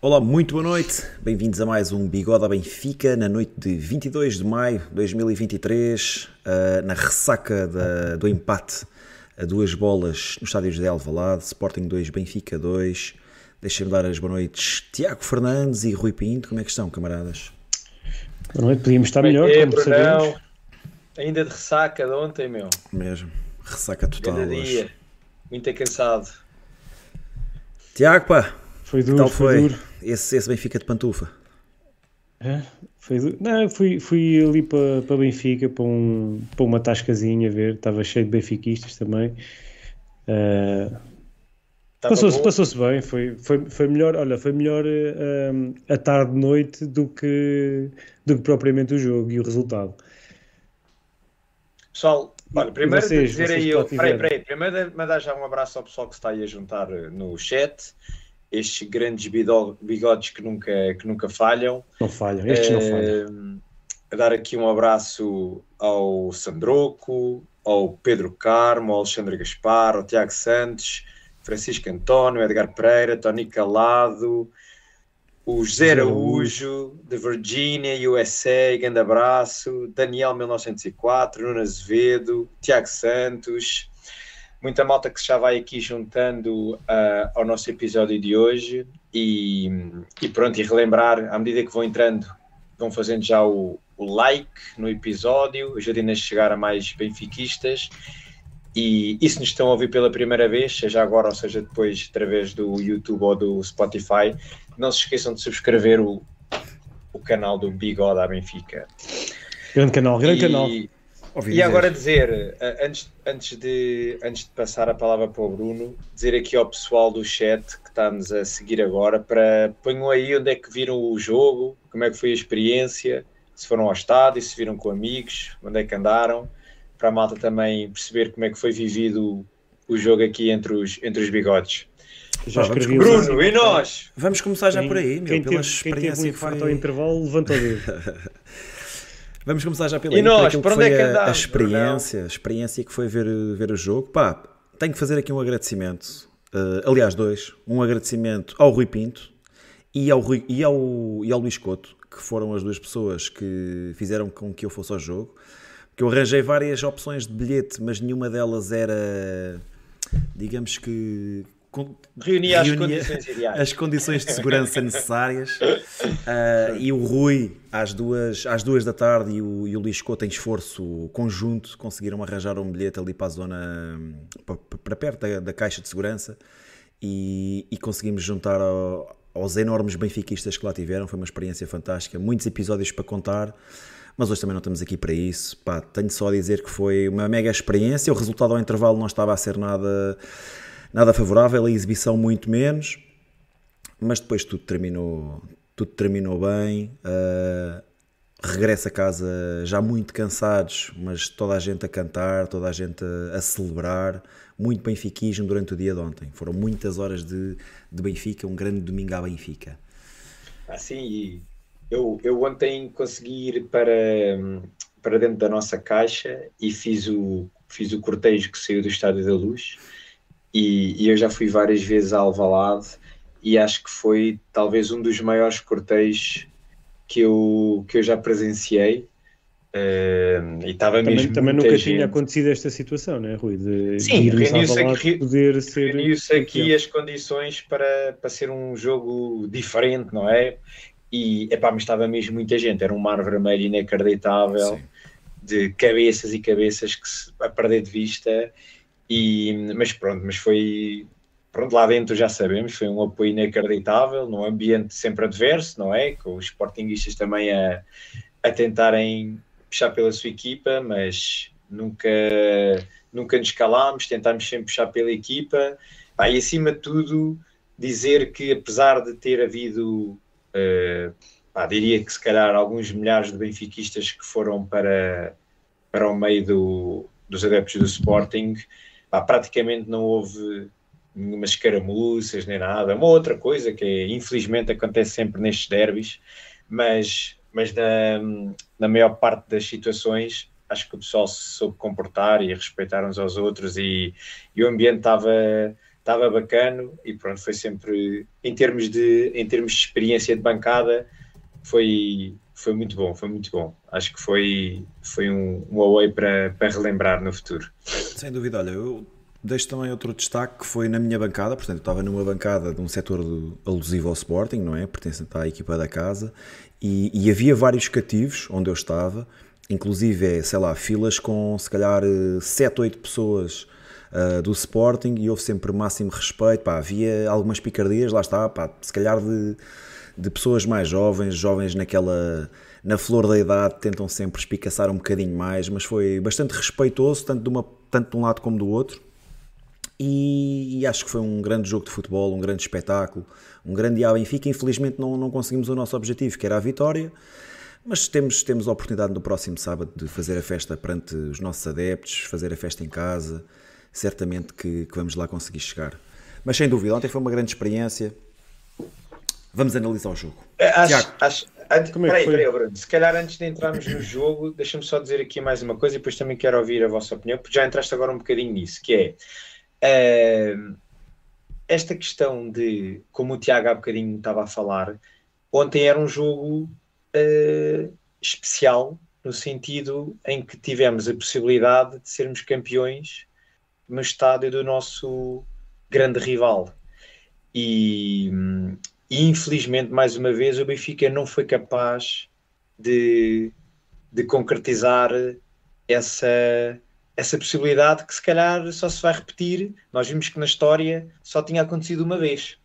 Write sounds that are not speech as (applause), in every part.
Olá, muito boa noite. Bem-vindos a mais um Bigode à Benfica na noite de 22 de maio de 2023, uh, na ressaca da, do empate a duas bolas no estádio de Alvalade, Sporting 2, Benfica 2. Deixem-me dar as boas noites Tiago Fernandes e Rui Pinto. Como é que estão, camaradas? Boa noite, podíamos estar melhor, é, como sabemos. Ainda de ressaca de ontem, meu. Mesmo, ressaca total. Cada dia, muito cansado. Tiago, pá, foi duro, foi, foi duro. Esse, esse Benfica de pantufa? É, foi. Não, fui, fui ali para, para Benfica, para, um, para uma tascazinha a ver, estava cheio de benfiquistas também. Uh, Passou-se passou bem, foi, foi, foi melhor, olha, foi melhor uh, a tarde-noite do que, do que propriamente o jogo e o resultado. Pessoal, olha, primeiro vocês, dizer aí, eu, peraí, peraí, primeiro mandar já um abraço ao pessoal que está aí a juntar eh, no chat estes grandes bigodes que nunca, que nunca falham. Não falham, estes não falham. A dar aqui um abraço ao Sandroco, ao Pedro Carmo, ao Alexandre Gaspar, ao Tiago Santos, Francisco António, Edgar Pereira, Tony Calado, o José Araújo, de Virgínia, USA, grande abraço, Daniel 1904, Nuno Azevedo, Tiago Santos, muita malta que já vai aqui juntando uh, ao nosso episódio de hoje e, e, pronto, e relembrar, à medida que vão entrando, vão fazendo já o, o like no episódio, ajudem a chegar a mais benfiquistas e, e se nos estão a ouvir pela primeira vez, seja agora ou seja depois através do YouTube ou do Spotify, não se esqueçam de subscrever o, o canal do Bigode da Benfica. Grande canal, grande e, canal. Ouvi e dizer. agora dizer, eh, antes, antes, de, antes de passar a palavra para o Bruno, dizer aqui ao pessoal do chat que está-nos a seguir agora para ponham aí onde é que viram o jogo, como é que foi a experiência, se foram ao estádio, se viram com amigos, onde é que andaram, para a malta também perceber como é que foi vivido o jogo aqui entre os, entre os bigodes. Já escrevi Bruno, e nós? Vamos começar já quem, por aí, meu, quem pela teve, experiência quem teve um infarto foi... ao intervalo, levanta o dedo. (laughs) Vamos começar já pela e nós, para onde é que andamos, a, a experiência, a experiência que foi ver, ver o jogo. Pá, tenho que fazer aqui um agradecimento. Uh, aliás, dois. Um agradecimento ao Rui Pinto e ao, Rui, e, ao, e ao Luís Couto, que foram as duas pessoas que fizeram com que eu fosse ao jogo. Que eu arranjei várias opções de bilhete, mas nenhuma delas era, digamos que, reunia, as condições ideais. As condições de segurança necessárias. Uh, (laughs) e o Rui, às duas, às duas da tarde, e o, e o Luís Couto, em esforço conjunto, conseguiram arranjar um bilhete ali para a zona, para, para perto da, da, caixa de segurança, e, e conseguimos juntar ao, aos enormes benfiquistas que lá tiveram. Foi uma experiência fantástica, muitos episódios para contar. Mas hoje também não estamos aqui para isso. Pá, tenho só a dizer que foi uma mega experiência. O resultado ao intervalo não estava a ser nada nada favorável, a exibição muito menos, mas depois tudo terminou, tudo terminou bem. Uh, regresso a casa já muito cansados, mas toda a gente a cantar, toda a gente a, a celebrar, muito benfiquismo durante o dia de ontem. Foram muitas horas de, de Benfica, um grande domingo à Benfica. Assim, eu, eu ontem consegui ir para, para dentro da nossa caixa e fiz o, fiz o cortejo que saiu do Estádio da Luz e, e, eu já fui várias vezes a Alvalade e acho que foi talvez um dos maiores cortejos que eu, que eu já presenciei. Uh, e estava também, mesmo também nunca gente. tinha acontecido esta situação, né, Rui? De, Sim, reuniu-se aqui, poder ser aqui as condições para, para ser um jogo diferente, não é? E epá, mas estava mesmo muita gente, era um mar vermelho inacreditável, Sim. de cabeças e cabeças que se, a perder de vista e, mas pronto, mas foi pronto, lá dentro já sabemos, foi um apoio inacreditável, num ambiente sempre adverso, não é? Com os sportinguistas também a, a tentarem puxar pela sua equipa, mas nunca, nunca nos calámos, tentámos sempre puxar pela equipa. e acima de tudo, dizer que apesar de ter havido, uh, pá, diria que se calhar alguns milhares de benfiquistas que foram para, para o meio do, dos adeptos do Sporting, pá, praticamente não houve nenhuma escaramuças nem nada. Uma outra coisa que infelizmente acontece sempre nestes derbys, mas, mas na, na maior parte das situações acho que o pessoal se soube comportar e respeitar uns aos outros e, e o ambiente estava estava bacano e pronto, foi sempre, em termos de, em termos de experiência de bancada, foi, foi muito bom, foi muito bom. Acho que foi, foi um, um away para, para relembrar no futuro. Sem dúvida, olha, eu deixo também outro destaque que foi na minha bancada, portanto eu estava numa bancada de um setor alusivo ao Sporting, não é? Pertencente à equipa da casa, e, e havia vários cativos onde eu estava, inclusive, é, sei lá, filas com se calhar 7 ou 8 pessoas uh, do Sporting e houve sempre máximo respeito. Pá, havia algumas picardias, lá está, pá, se calhar de, de pessoas mais jovens, jovens naquela na flor da idade, tentam sempre espicaçar um bocadinho mais, mas foi bastante respeitoso, tanto de, uma, tanto de um lado como do outro. E, e, acho que foi um grande jogo de futebol, um grande espetáculo, um grande ao Benfica. Infelizmente não, não conseguimos o nosso objetivo, que era a vitória, mas temos, temos a oportunidade no próximo sábado de fazer a festa perante os nossos adeptos, fazer a festa em casa, certamente que, que vamos lá conseguir chegar. Mas sem dúvida, ontem foi uma grande experiência. Vamos analisar o jogo. É, acho, Tiago. acho, antes, Como é peraí, peraí, Bruno. Se calhar antes de entrarmos no jogo, deixa-me só dizer aqui mais uma coisa e depois também quero ouvir a vossa opinião, porque já entraste agora um bocadinho nisso, que é uh, esta questão de, como o Tiago há bocadinho estava a falar, ontem era um jogo uh, especial, no sentido em que tivemos a possibilidade de sermos campeões no estádio do nosso grande rival. E, e, infelizmente, mais uma vez, o Benfica não foi capaz de, de concretizar essa, essa possibilidade que se calhar só se vai repetir. Nós vimos que na história só tinha acontecido uma vez.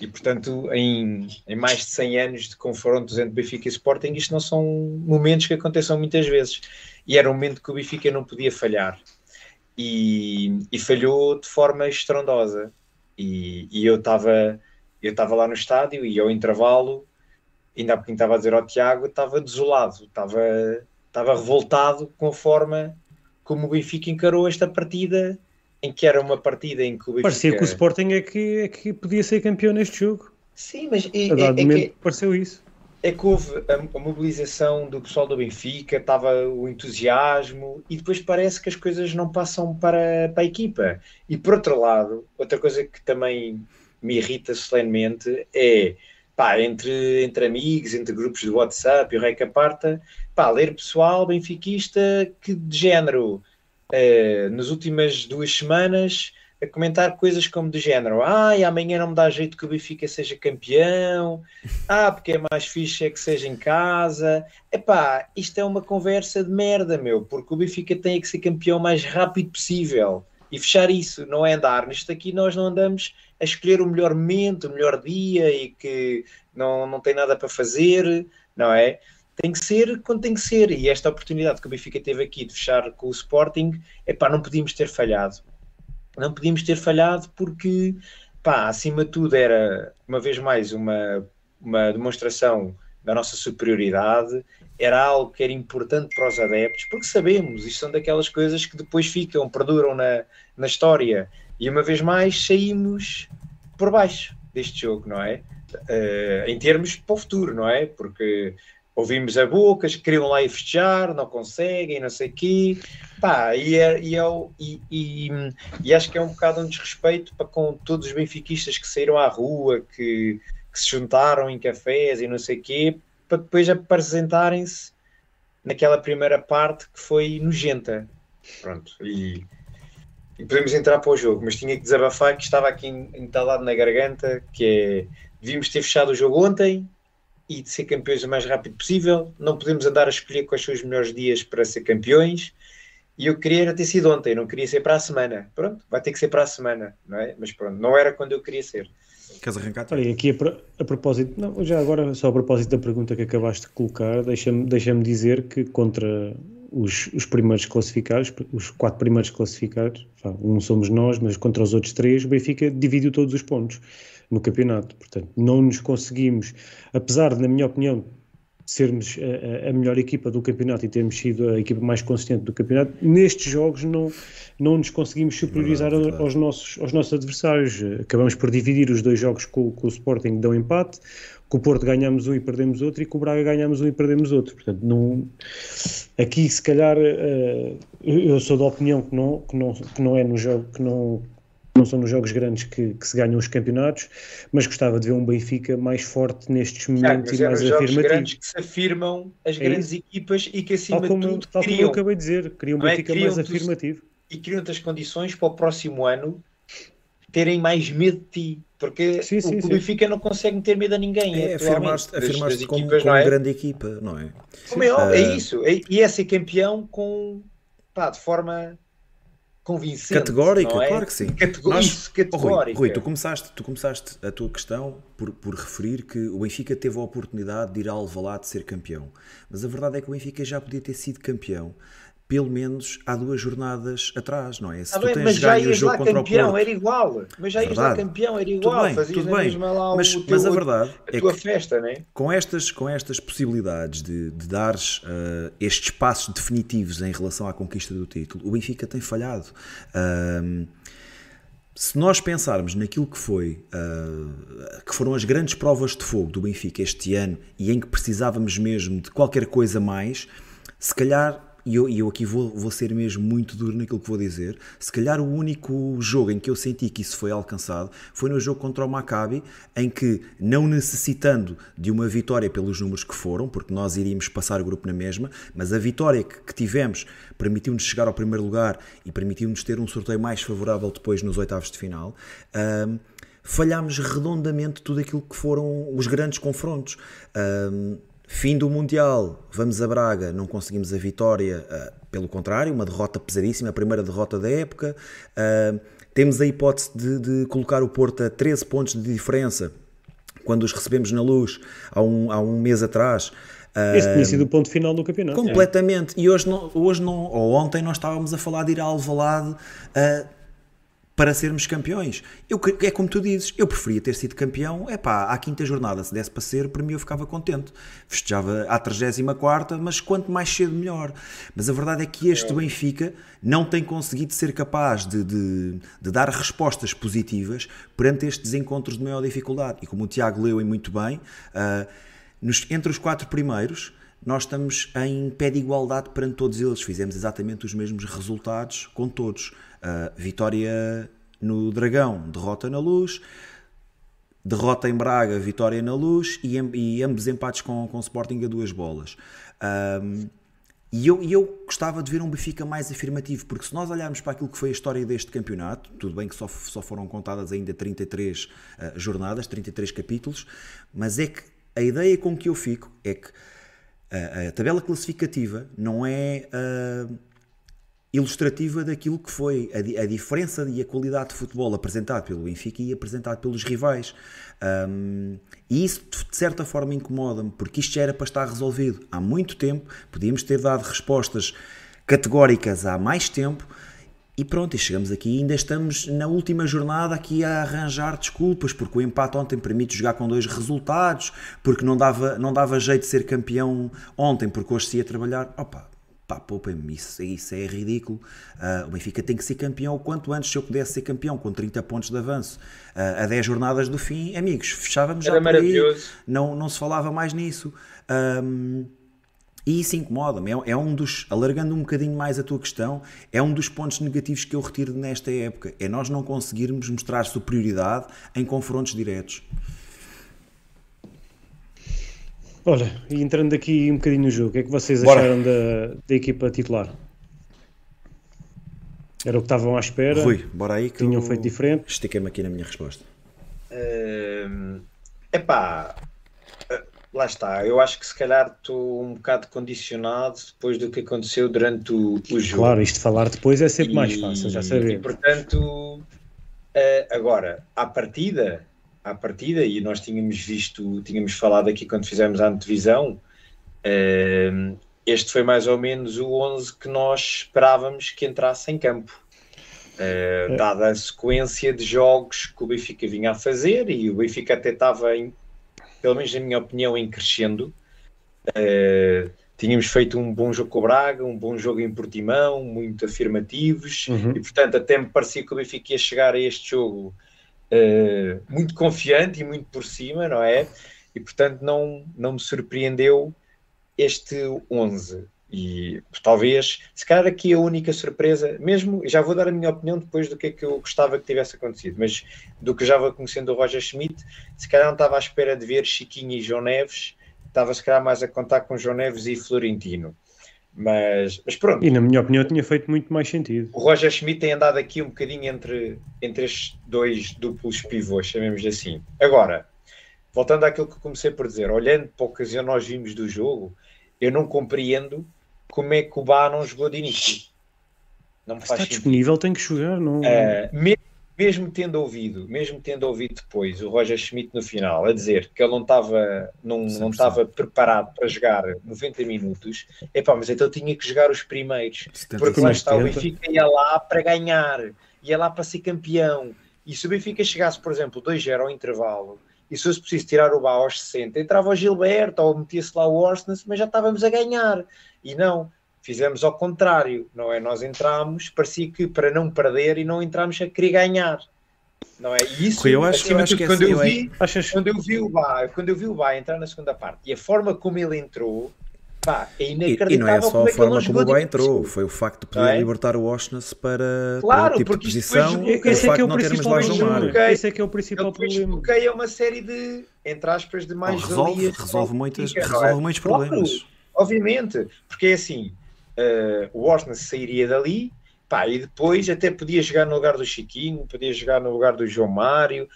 E portanto, em, em mais de 100 anos de confrontos entre Benfica e Sporting, isto não são momentos que aconteçam muitas vezes. E era um momento que o Benfica não podia falhar e, e falhou de forma estrondosa. E, e eu estava eu estava lá no estádio e ao intervalo, ainda há pouquinho estava a dizer ao Tiago, estava desolado, estava, estava revoltado com a forma como o Benfica encarou esta partida, em que era uma partida em que o Benfica... Parecia que o Sporting é que, é que podia ser campeão neste jogo. Sim, mas... É, a dado é, é que, pareceu isso é que houve a, a, mobilização do pessoal do Benfica, estava o entusiasmo e depois parece que as coisas não passam para, para a equipa. E por outro lado, outra coisa que também me irrita solenemente é pá, entre, entre amigos, entre grupos de WhatsApp e o Reca Parta, pá, ler pessoal benfiquista que de género eh, nas últimas duas semanas a comentar coisas como do género: ai, ah, amanhã não me dá jeito que o Benfica seja campeão, ah, porque é mais fixe é que seja em casa. Epá, isto é uma conversa de merda, meu, porque o Benfica tem que ser campeão o mais rápido possível e fechar isso, não é andar. Nisto aqui nós não andamos a escolher o melhor momento, o melhor dia e que não, não tem nada para fazer, não é? Tem que ser quando tem que ser. E esta oportunidade que o Benfica teve aqui de fechar com o Sporting, epá, não podíamos ter falhado não podíamos ter falhado porque, pá, acima de tudo era, uma vez mais, uma, uma demonstração da nossa superioridade, era algo que era importante para os adeptos, porque sabemos, isto são daquelas coisas que depois ficam, perduram na, na história, e uma vez mais saímos por baixo deste jogo, não é? Uh, em termos para o futuro, não é? Porque ouvimos a bocas que queriam lá ir festejar, não conseguem, não sei o quê. Pá, e, é, e, é, e, e, e, acho que é um bocado um desrespeito para com todos os benfiquistas que saíram à rua, que, que se juntaram em cafés e não sei o quê, para depois apresentarem-se naquela primeira parte que foi nojenta. Pronto, e, e podemos entrar para o jogo, mas tinha que desabafar que estava aqui entalado na garganta, que é, devíamos ter fechado o jogo ontem, e de ser campeões o mais rápido possível. Não podemos andar a escolher quais são os melhores dias para ser campeões. E eu queria ter sido ontem, não queria ser para a semana. Pronto, vai ter que ser para a semana, não é? Mas pronto, não era quando eu queria ser. Queres arrancar? Olha, aqui a, a, propósito, não, já agora, só a propósito da pergunta que acabaste de colocar, deixa-me deixa dizer que contra os, os primeiros classificados, os quatro primeiros classificados, um somos nós, mas contra os outros três, o Benfica dividiu todos os pontos no campeonato. Portanto, não nos conseguimos, apesar de, na minha opinião, sermos a, a, melhor equipa do campeonato e termos sido a equipa mais consistente do campeonato, nestes jogos não, não nos conseguimos superiorizar aos, nossos, aos nossos adversários. Acabamos por dividir os dois jogos com, com o Sporting, dão empate, com o Porto ganhamos um e perdemos outro, e com o Braga ganhamos um e perdemos outro. Portanto, não, aqui se calhar eh, eu sou da opinião que não, que não, que não é no jogo, que não não são nos jogos grandes que, que, se ganham os campeonatos, mas gostava de ver um Benfica mais forte nestes momentos e mais afirmativo. grandes que se afirmam as é grandes isso. equipas e que acima tal como, de tudo tal criam, como eu acabei de dizer, criam um é? Benfica mais afirmativo. E criam-te as condições para o próximo ano terem mais medo de ti. Porque sim, sim, o Benfica não consegue ter medo a ninguém. É afirmar-te afirmar como, equipas, como é? grande equipa, não é? Como é, uh... é isso. É, e é ser campeão com, pá, de forma convincente. Categórica, é? claro que sim. Catego Nós, isso, categórica. Rui, Rui, tu, começaste, tu começaste a tua questão por, por referir que o Benfica teve a oportunidade de ir ao Alvalade de ser campeão. Mas a verdade é que o Benfica já podia ter sido campeão pelo menos há duas jornadas atrás, não é? Se ah, tu tens mas já ias lá campeão, Porto, era igual. Mas já ias lá campeão, era igual. Tudo bem, Fazias tudo bem. mas, teu, mas a verdade a é tua que festa, né? com, estas, com estas possibilidades de, de dares uh, estes passos definitivos em relação à conquista do título, o Benfica tem falhado. Uh, se nós pensarmos naquilo que foi, uh, que foram as grandes provas de fogo do Benfica este ano e em que precisávamos mesmo de qualquer coisa mais, se calhar e eu, eu aqui vou, vou ser mesmo muito duro naquilo que vou dizer, se calhar o único jogo em que eu senti que isso foi alcançado foi no jogo contra o Maccabi, em que, não necessitando de uma vitória pelos números que foram, porque nós iríamos passar o grupo na mesma, mas a vitória que, que tivemos permitiu-nos chegar ao primeiro lugar e permitiu-nos ter um sorteio mais favorável depois nos oitavos de final. Um, falhámos redondamente tudo aquilo que foram os grandes confrontos. Um, Fim do Mundial, vamos a Braga, não conseguimos a vitória, uh, pelo contrário, uma derrota pesadíssima, a primeira derrota da época. Uh, temos a hipótese de, de, colocar o Porto a 13 pontos de diferença quando os recebemos na luz há um, há um mês atrás. Uh, Esse tinha sido o ponto final do campeonato. Completamente. É. E hoje, não, hoje não, ou ontem, nós estávamos a falar de ir a Alvalade para sermos campeões. Eu, é como tu dizes, eu preferia ter sido campeão, é pá, à quinta jornada, se desse para ser, para mim eu ficava contente. Festejava à 34, mas quanto mais cedo melhor. Mas a verdade é que este Benfica não tem conseguido ser capaz de, de, de dar respostas positivas perante estes encontros de maior dificuldade. E como o Tiago leu e muito bem, uh, nos, entre os quatro primeiros, nós estamos em pé de igualdade perante todos eles. Fizemos exatamente os mesmos resultados com todos. Uh, vitória no Dragão, derrota na Luz, derrota em Braga, vitória na Luz e, e ambos empates com, com Sporting a duas bolas. Um, e eu, eu gostava de ver um Benfica mais afirmativo, porque se nós olharmos para aquilo que foi a história deste campeonato, tudo bem que só, só foram contadas ainda 33 uh, ah, jornadas, 33 capítulos, mas é que a ideia com que eu fico é que a, a tabela classificativa não é uh, ilustrativa daquilo que foi a, a, diferença e a qualidade de futebol apresentado pelo Benfica e apresentado pelos rivais. Um, e isso de certa forma incomoda-me, porque isto já era para estar resolvido há muito tempo, podíamos ter dado respostas categóricas há mais tempo. E pronto, e chegamos aqui ainda estamos na última jornada aqui a arranjar desculpas, porque o empate ontem permite jogar com dois resultados, porque não dava, não dava jeito de ser campeão ontem, porque hoje se ia trabalhar. Opa, pá, poupem-me, isso, isso é ridículo. Uh, o Benfica tem que ser campeão o quanto antes, se eu pudesse ser campeão com 30 pontos de avanço uh, a 10 jornadas do fim, amigos, fechávamos já por aí, não, não se falava mais nisso. Um, e isso incomoda-me, é, é, um dos, alargando um bocadinho mais a tua questão, é um dos pontos negativos que eu retiro nesta época, é nós não conseguirmos mostrar superioridade em confrontos diretos. Olha, e entrando aqui um bocadinho no jogo, o que é que vocês Bora. acharam da, da equipa titular? Era o que estavam à espera? Rui, bora aí que tinham feito diferente. Estiquei-me aqui na minha resposta. Uh, epá, eh, lá está. Eu acho que se calhar estou um bocado condicionado depois do que aconteceu durante o, o jogo. Claro, isto de falar depois é sempre e, mais fácil, já sabemos. E portanto, uh, agora, à partida, à partida, e nós tínhamos visto, tínhamos falado aqui quando fizemos a antevisão, uh, este foi mais ou menos o 11 que nós esperávamos que entrasse em campo. Uh, dada a sequência de jogos que o Benfica vinha a fazer, e o Benfica até estava, em, pelo menos na minha opinião, em crescendo. Uh, tínhamos feito um bom jogo com o Braga, um bom jogo em Portimão, muito afirmativos, uhum. e portanto até me parecia que o Benfica ia chegar a este jogo uh, muito confiante e muito por cima, não é? E portanto não, não me surpreendeu este 11. E talvez, se calhar aqui a única surpresa, mesmo, já vou dar a minha opinião depois do que é que eu gostava que tivesse acontecido, mas do que já vou conhecendo o Roger Schmidt, se calhar não estava à espera de ver Chiquinho e João Neves, estava se calhar mais a contar com João Neves e Florentino. Mas, mas pronto. E na minha opinião tinha feito muito mais sentido. O Roger Schmidt tem andado aqui um bocadinho entre, entre estes dois duplos pivôs, chamemos assim. Agora, voltando àquilo que comecei por dizer, olhando para o que nós vimos do jogo, eu não compreendo como é que o Bá não jogou de início. Não me faz Está sentido. disponível, tem que jogar. Não... Uh, mesmo, mesmo, tendo ouvido, mesmo tendo ouvido depois o Roger Schmidt no final a dizer que ele não estava não, não estava preparado para jogar 90 minutos, é pá, mas então tinha que jogar os primeiros. Porque lá está, o Benfica ia lá para ganhar, ia lá para ser campeão. E se o Benfica chegasse, por exemplo, 2-0 ao intervalo, e se fosse preciso tirar o Bá aos 60, entrava o Gilberto ou metia-se lá o Orsnes, mas já estávamos a ganhar. E não, fizemos ao contrário, não é? Nós entramos, parecia que para não perder e não entramos a querer ganhar. Não é? E isso, eu acho, eu acho que quando, eu vi, achas... quando eu vi o Bá, quando eu vi o Bá entrar na segunda parte e a forma como ele entrou, Pá, é inacreditável. E, e não é só a é forma como o Bá entrou, foi o facto de poder é? libertar o Oshness para, claro, para o tipo de posição e o facto é não termos lá João Mário. Esse é que é o principal problema. É uma série de, entre aspas, de mais resolve, resolve, muitas, resolve é? muitos problemas. Claro, obviamente, porque é assim, uh, o Oshness sairia dali, pá, e depois até podia jogar no lugar do Chiquinho, podia jogar no lugar do João Mário.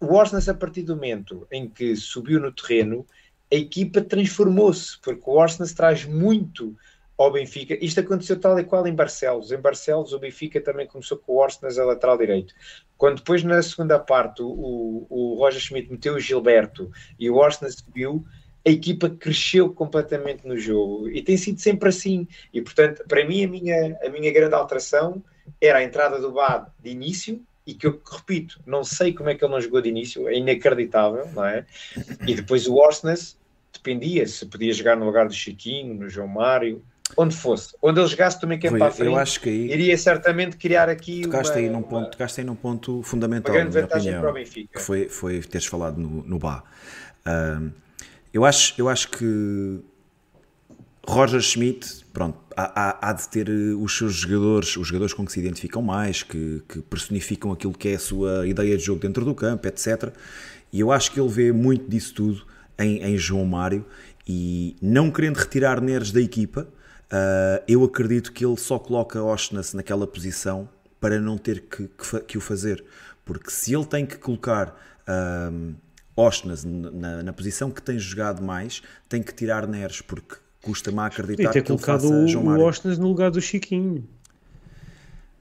O Oshness, a partir do momento em que subiu no terreno, a equipa transformou-se, porque o Arsenal traz muito ao Benfica. Isto aconteceu tal e qual em Barcelos. Em Barcelos, o Benfica também começou com o Arsenal a lateral direito. Quando depois, na segunda parte, o, o Roger Schmidt meteu o Gilberto e o Arsenal subiu, a equipa cresceu completamente no jogo. E tem sido sempre assim. E, portanto, para mim, a minha, a minha grande alteração era a entrada do Bad de início, e que eu repito, não sei como é que ele não jogou de início, é inacreditável, não é? E depois o Orsnes dependia se podia jogar no lugar do Chiquinho, no João Mário, onde fosse. Onde ele jogasse também quem para a frente, eu acho que aí, iria certamente criar aqui tocaste uma, aí num ponto, tocaste aí num ponto fundamental, na minha opinião, que foi, foi teres falado no, no Bá. Uh, eu, acho, eu acho que Roger Schmidt, pronto, há, há, há, de ter os seus jogadores, os jogadores com que se identificam mais, que, que personificam aquilo que é a sua ideia de jogo dentro do campo, etc. E eu acho que ele vê muito disso tudo em, em João Mário e não querendo retirar Neres da equipa, uh, eu acredito que ele só coloca Oshnas naquela posição para não ter que, que, que, o fazer. Porque se ele tem que colocar uh, Oshnas na, na, posição que tem jogado mais, tem que tirar Neres, porque custa-me acreditar que ele faça João Mário. o Oshnas no lugar do Chiquinho.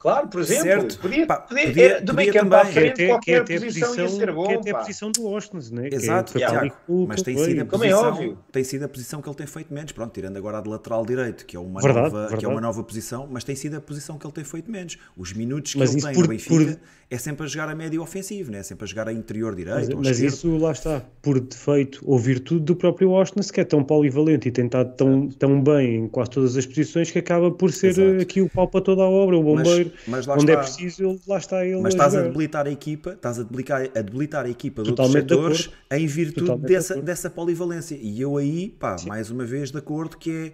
Claro, por exemplo, certo. podia, pá, podia, podia, do meio campo à frente, que qualquer que posição, posição ia ser bom. Que é até a posição do Austin, né? Exato, que é, mas tem sido, a posição, é óbvio. tem sido a posição que ele tem feito menos. Pronto, tirando agora a de lateral direito, que é uma, verdade, nova, verdade. Que é uma nova posição, mas tem sido a posição que ele tem feito menos. Os minutos que mas ele tem por, no Benfica por... é sempre a jogar a médio ofensivo, né? é sempre a jogar a interior direito. Mas, mas isso lá está, por defeito ou virtude do próprio Austin, que é tão polivalente e tem estado tão, tão bem em quase todas as posições que acaba por ser Exato. aqui o pau para toda a obra, o bombeiro, mas, mas onde é está. é preciso, lá está ele. Mas estás a, a debilitar a equipa, estás a debilitar, a, debilitar a equipa Totalmente de outros setores em virtude dessa, dessa polivalência. E eu aí, pá, Sim. mais uma vez de acordo que é.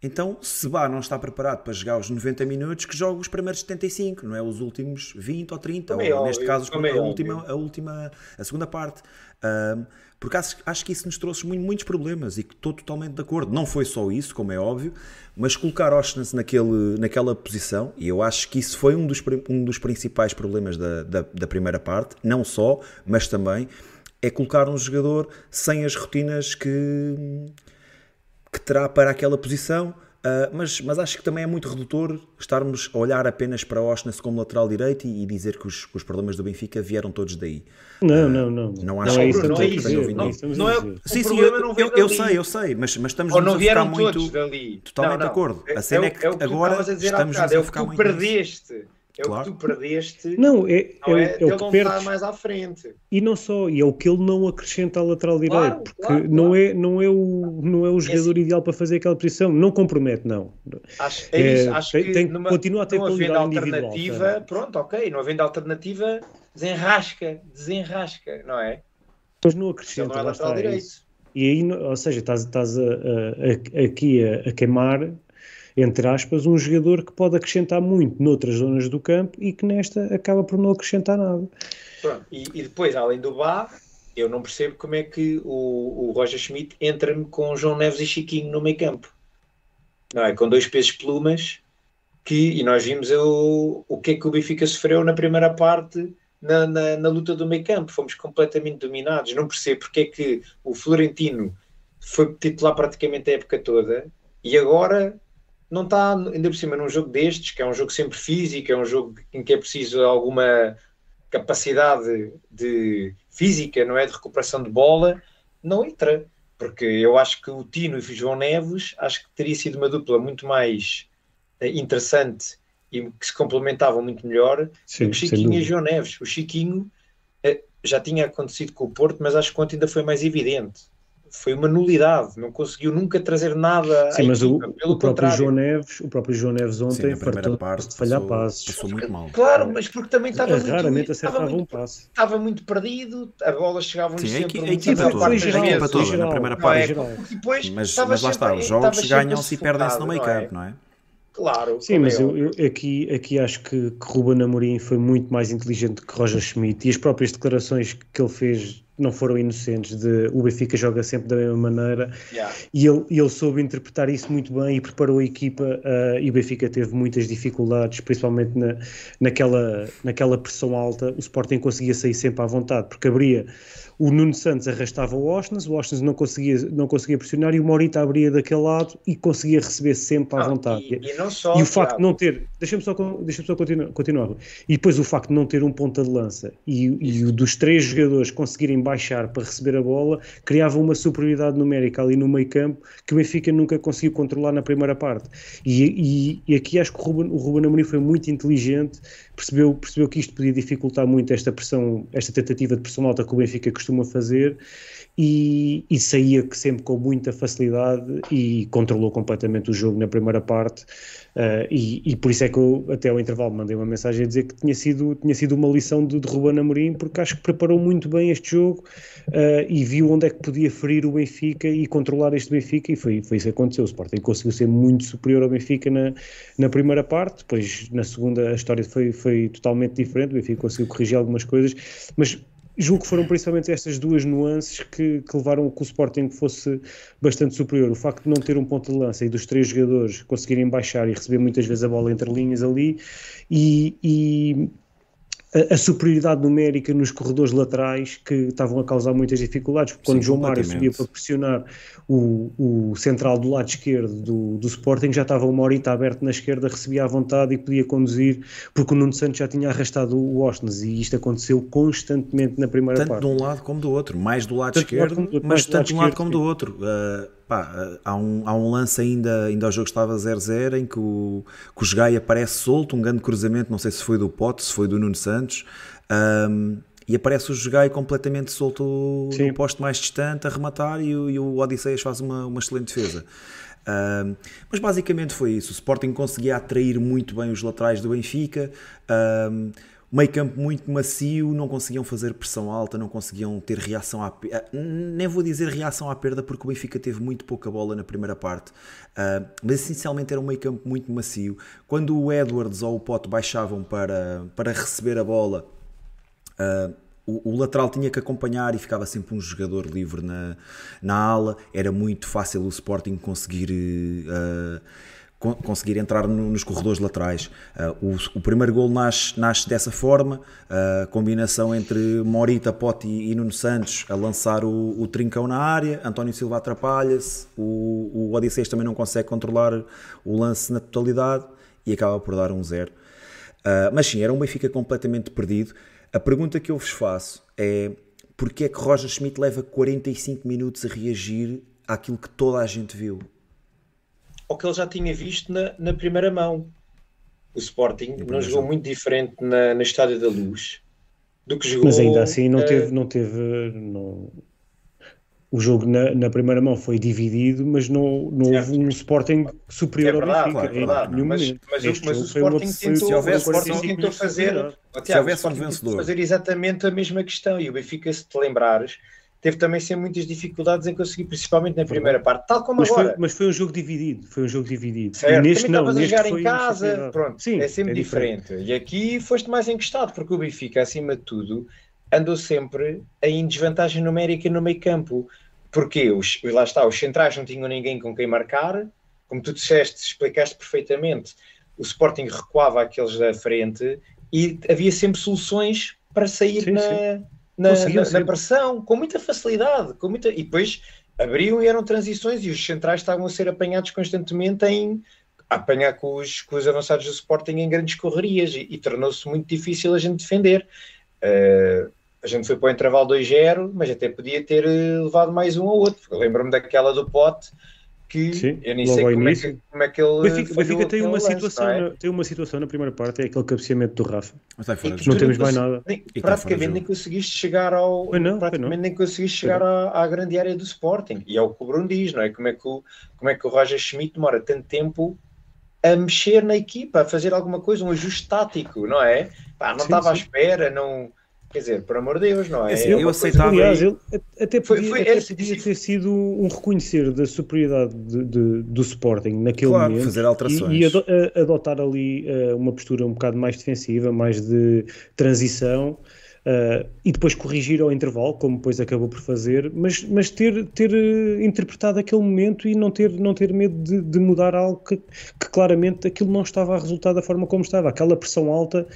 Então, se Bá não está preparado para jogar os 90 minutos, que jogue os primeiros 75, não é os últimos 20 ou 30, ou óbvio, neste caso a última, a última, a segunda parte. Um, porque acho, acho, que isso nos trouxe muito, muitos problemas e que estou totalmente de acordo. Não foi só isso, como é óbvio, mas colocar Oshnas naquele, naquela posição, e eu acho que isso foi um dos, um dos principais problemas da, da, da primeira parte, não só, mas também, é colocar um jogador sem as rotinas que, que terá para aquela posição Uh, mas, mas acho que também é muito redutor estarmos a olhar apenas para Oshness como lateral direito e, e dizer que os, que os, problemas do Benfica vieram todos daí. Não, uh, não, não. Não acho não é isso não é isso. Não, não, é, sim, sim, eu, não eu, eu, sei, eu sei, mas, mas estamos Ou não a ficar muito dali. totalmente de acordo. A cena é, é que, é que agora estamos a, ficar muito. perdeste. É claro. o que tu perdeste. Não, é, não é, é, é o que não perdes. mais à frente. E não só, e é o que ele não acrescenta à lateral direito, claro, porque claro, não, É, não, é o, não é o jogador assim. ideal para fazer aquela posição. Não compromete, não. Acho, é isso, acho que tem, numa, continua a ter qualidade alternativa. Pronto, ok, não havendo alternativa, desenrasca, desenrasca, não é? Mas não acrescenta, não é lateral direito. E aí, ou seja, estás, estás a, a, a, aqui a, a queimar entre aspas, um jogador que pode acrescentar muito noutras zonas do campo e que nesta acaba por não acrescentar nada. E, e depois, além do Bá, eu não percebo como é que o, o Roger Schmidt entra-me com João Neves e Chiquinho no meio campo. Não é? Com dois pesos plumas que, e nós vimos o, o que é que o Benfica sofreu na primeira parte na, na, na luta do meio campo, fomos completamente dominados. Não percebo porque é que o Florentino foi titular praticamente a época toda e agora não está, ainda por cima, num jogo destes, que é um jogo sempre físico, é um jogo em que é preciso alguma capacidade de física, não é? De recuperação de bola, não entra. Porque eu acho que o Tino e o João Neves, acho que teria sido uma dupla muito mais eh, interessante e que se complementavam muito melhor Sim, do que Chiquinho e João Neves. O Chiquinho eh, já tinha acontecido com o Porto, mas acho que ontem ainda foi mais evidente. Foi uma nulidade, não conseguiu nunca trazer nada. Sim, mas equipa. o, Pelo o próprio João Neves, o próprio João Neves ontem fartou parte de falhar passos. Passou muito mal. Claro, mas porque também estava muito, raramente acertava um passo. Estava muito perdido, a bola chegava Sim, sempre a equipa toda, foi geral, a equipa toda, na primeira parte. É, depois, mas, mas lá está, os jogos ganham-se e perdem-se no meio campo, não é? Claro. Sim, mas é eu, eu, aqui, aqui acho que, que Ruben Amorim foi muito mais inteligente que Roger Schmidt e as próprias declarações que ele fez não foram inocentes de o Benfica joga sempre da mesma maneira yeah. e ele, ele soube interpretar isso muito bem e preparou a equipa uh, e o Benfica teve muitas dificuldades, principalmente na, naquela, naquela pressão alta, o Sporting conseguia sair sempre à vontade, porque abria o Nuno Santos arrastava o Osnas, o Osnas não conseguia, não conseguia pressionar e o Morita abria daquele lado e conseguia receber sempre à não, vontade. E, e, não só, e o facto de não ter, deixa-me só, deixa só continuar, continuar, e depois o facto de não ter um ponta de lança e, e o dos três jogadores conseguirem baixar para receber a bola, criava uma superioridade numérica ali no meio campo que o Benfica nunca conseguiu controlar na primeira parte. E, e, e aqui acho que o Ruben, o Ruben Amorim foi muito inteligente percebeu, percebeu que isto podia dificultar muito esta pressão, esta tentativa de pressão alta que o Benfica costuma fazer e, e saía sempre com muita facilidade e controlou completamente o jogo na primeira parte uh, e, e, por isso é que eu até ao intervalo mandei uma mensagem a dizer que tinha sido, tinha sido uma lição de, de Ruben Amorim porque acho que preparou muito bem este jogo uh, e viu onde é que podia ferir o Benfica e controlar este Benfica e foi, foi isso que aconteceu, o Sporting conseguiu ser muito superior ao Benfica na, na primeira parte, depois na segunda a história foi, foi totalmente diferente, o Benfica conseguiu corrigir algumas coisas, mas julgo que foram principalmente estas duas nuances que, que levaram que o Sporting fosse bastante superior. O facto de não ter um ponto de lança e dos três jogadores conseguirem baixar e receber muitas vezes a bola entre linhas ali e, e a, a, superioridade numérica nos corredores laterais que estavam a causar muitas dificuldades, porque quando Sim, João Mário subia para pressionar o, o central do lado esquerdo do, do Sporting, já estava uma horita aberto na esquerda, recebia à vontade e podia conduzir, porque o Nuno Santos já tinha arrastado o Osnes e isto aconteceu constantemente na primeira tanto parte. Tanto de um lado como do outro, mais do lado tanto esquerdo, lado mas tanto de um lado como do outro. Uh, Pá, há, um, há um lance ainda, ainda ao jogo estava 0-0 em que o, que o Jogai aparece solto, um grande cruzamento, não sei se foi do Pote, se foi do Nuno Santos, um, e aparece o Jogai completamente solto Sim. no posto mais distante a rematar e, o, e o Odisseias faz uma, uma excelente defesa. Um, mas basicamente foi isso. O Sporting conseguia atrair muito bem os laterais do Benfica. Um, meio campo muito macio, não conseguiam fazer pressão alta, não conseguiam ter reação à. Ah, nem vou dizer reação à perda porque o Benfica teve muito pouca bola na primeira parte, uh, mas essencialmente era um meio campo muito macio. Quando o Edwards ou o Pote baixavam para, para receber a bola, uh, o, o, lateral tinha que acompanhar e ficava sempre um jogador livre na, na ala. Era muito fácil o Sporting conseguir. Uh, conseguir entrar no, nos corredores laterais. Uh, o, o, primeiro gol nasce, nasce dessa forma, a uh, combinação entre Morita, Pote e, e Nuno Santos a lançar o, o trincão na área, António Silva atrapalha-se, o, o Odisseus também não consegue controlar o lance na totalidade e acaba por dar um zero. Uh, mas sim, era um Benfica completamente perdido. A pergunta que eu vos faço é porque é que Roger Schmidt leva 45 minutos a reagir àquilo que toda a gente viu? Ao que ele já tinha visto na, na primeira mão. O Sporting não jogou muito diferente na, na Estádio da Luz do que jogou. Mas ainda assim não teve. Não teve não... O jogo na, na, primeira mão foi dividido, mas não, não houve um Sporting superior é verdade, ao Benfica. É verdade, é mas, mas, mas, mas o Sporting tentou, o Sporting tentou fazer, se houvesse um vencedor. fazer exatamente a mesma questão. E o Benfica, se te lembrares, teve também sempre muitas dificuldades em conseguir, principalmente na primeira parte, tal como mas agora. Foi, mas foi um jogo dividido, foi um jogo dividido. Certo, e neste não, neste a jogar em casa, pronto, Sim, é sempre é diferente. diferente. E aqui foste mais encostado, porque o Benfica, acima de tudo, andou sempre em desvantagem numérica no meio campo. Porque os, lá está, os centrais não tinham ninguém com quem marcar, como tu disseste, explicaste perfeitamente, o Sporting recuava aqueles da frente e havia sempre soluções para sair sim, na, sim. Na, na, na, pressão, com muita facilidade, com muita, e depois abriam e eram transições e os centrais estavam a ser apanhados constantemente em apanhar com os, com os avançados do Sporting em grandes correrias e, e tornou-se muito difícil a gente defender. Uh, a gente foi para o intervalo 2-0, mas até podia ter eh, levado mais um ou outro. Lembro-me daquela do pote que Sim, eu nem sei como é, que, como é que ele. Benfica, Benfica tem, uma lance, situação é? na, tem uma situação na primeira parte, é aquele cabeceamento do Rafa. não temos mais nada. Nem, praticamente nem conseguiste chegar ao. Foi não, praticamente não. nem conseguiste chegar à, à, grande área do Sporting. E é o que o Bruno diz, não é? Como é que o, como é que o Roger Schmidt demora tanto tempo a mexer na equipa, a fazer alguma coisa, um ajuste tático, não é? Pá, não sim, estava sim. à espera, não Quer dizer, por amor de Deus, não é? Assim, eu aceitava. Aliás, ele até podia, foi, foi, até podia ter sido um reconhecer da superioridade de, de, do Sporting naquele claro, momento. fazer alterações. E, e adotar ali uh, uma postura um bocado mais defensiva, mais de transição. Uh, e depois corrigir ao intervalo, como depois acabou por fazer, mas, mas ter, ter uh, interpretado aquele momento e não ter, não ter medo de, de mudar algo que, que, claramente aquilo não estava a resultar da forma como estava. Aquela pressão alta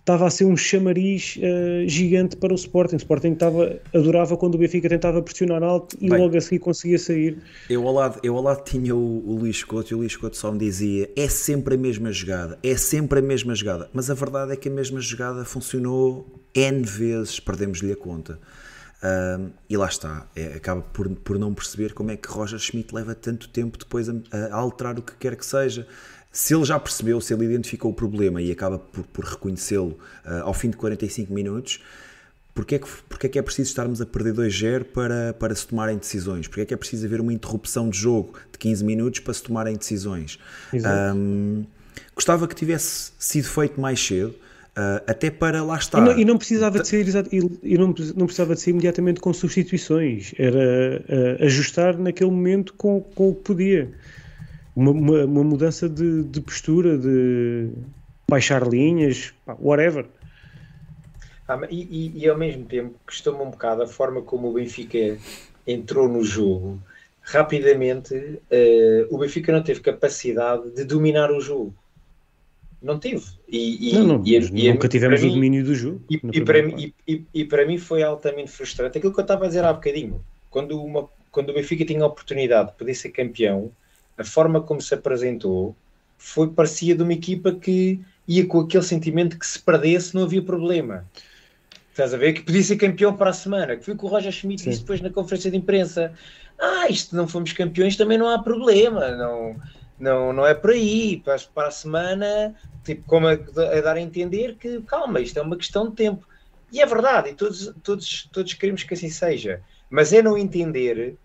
estava a ser um chamariz uh, gigante para o Sporting. O Sporting estava, adorava quando o Benfica tentava pressionar alto e Bem, logo a seguir conseguia sair. Eu ao lado, eu ao lado tinha o, o Luís Couto e o Luís Couto só me dizia é sempre a mesma jogada, é sempre a mesma jogada. Mas a verdade é que a mesma jogada funcionou N vezes, perdemos-lhe a conta. Um, e lá está, é, acaba por, por não perceber como é que Roger Schmidt leva tanto tempo depois a, a alterar o que quer que seja se ele já percebeu, se ele identificou o problema e acaba por, por reconhecê-lo uh, ao fim de 45 minutos, porque é, que, porque é que é preciso estarmos a perder 2-0 para, para se tomarem decisões? Porque é que é preciso haver uma interrupção de jogo de 15 minutos para se tomarem decisões? Um, gostava que tivesse sido feito mais cedo. Uh, até para lá estar. E não, e não precisava de ser e não, não precisava de ser imediatamente com substituições, era uh, ajustar naquele momento com, com o que podia uma, uma, uma mudança de, de, postura, de baixar linhas, whatever. Ah, e, e, e, ao mesmo tempo costuma um bocado a forma como o Benfica entrou no jogo. Rapidamente, uh, o Benfica não teve capacidade de dominar o jogo. Não teve. E, e, não, não, e, nunca tivemos o domínio do jogo. E, para mim, e, para mim foi altamente frustrante. Aquilo que eu estava a dizer há bocadinho, quando, uma, quando o Benfica tinha a oportunidade de poder ser campeão, a forma como se apresentou foi parecia de uma equipa que ia com aquele sentimento que se perdesse não havia problema. Estás a ver? Que podia ser campeão para a semana, que foi o que o Roger Schmidt disse depois na conferência de imprensa. Ah, isto não fomos campeões, também não há problema, não, não, não é por aí. Para, para a semana, tipo, como a, a dar a entender que calma, isto é uma questão de tempo. E é verdade, e todos, todos, todos queremos que assim seja. Mas é não entender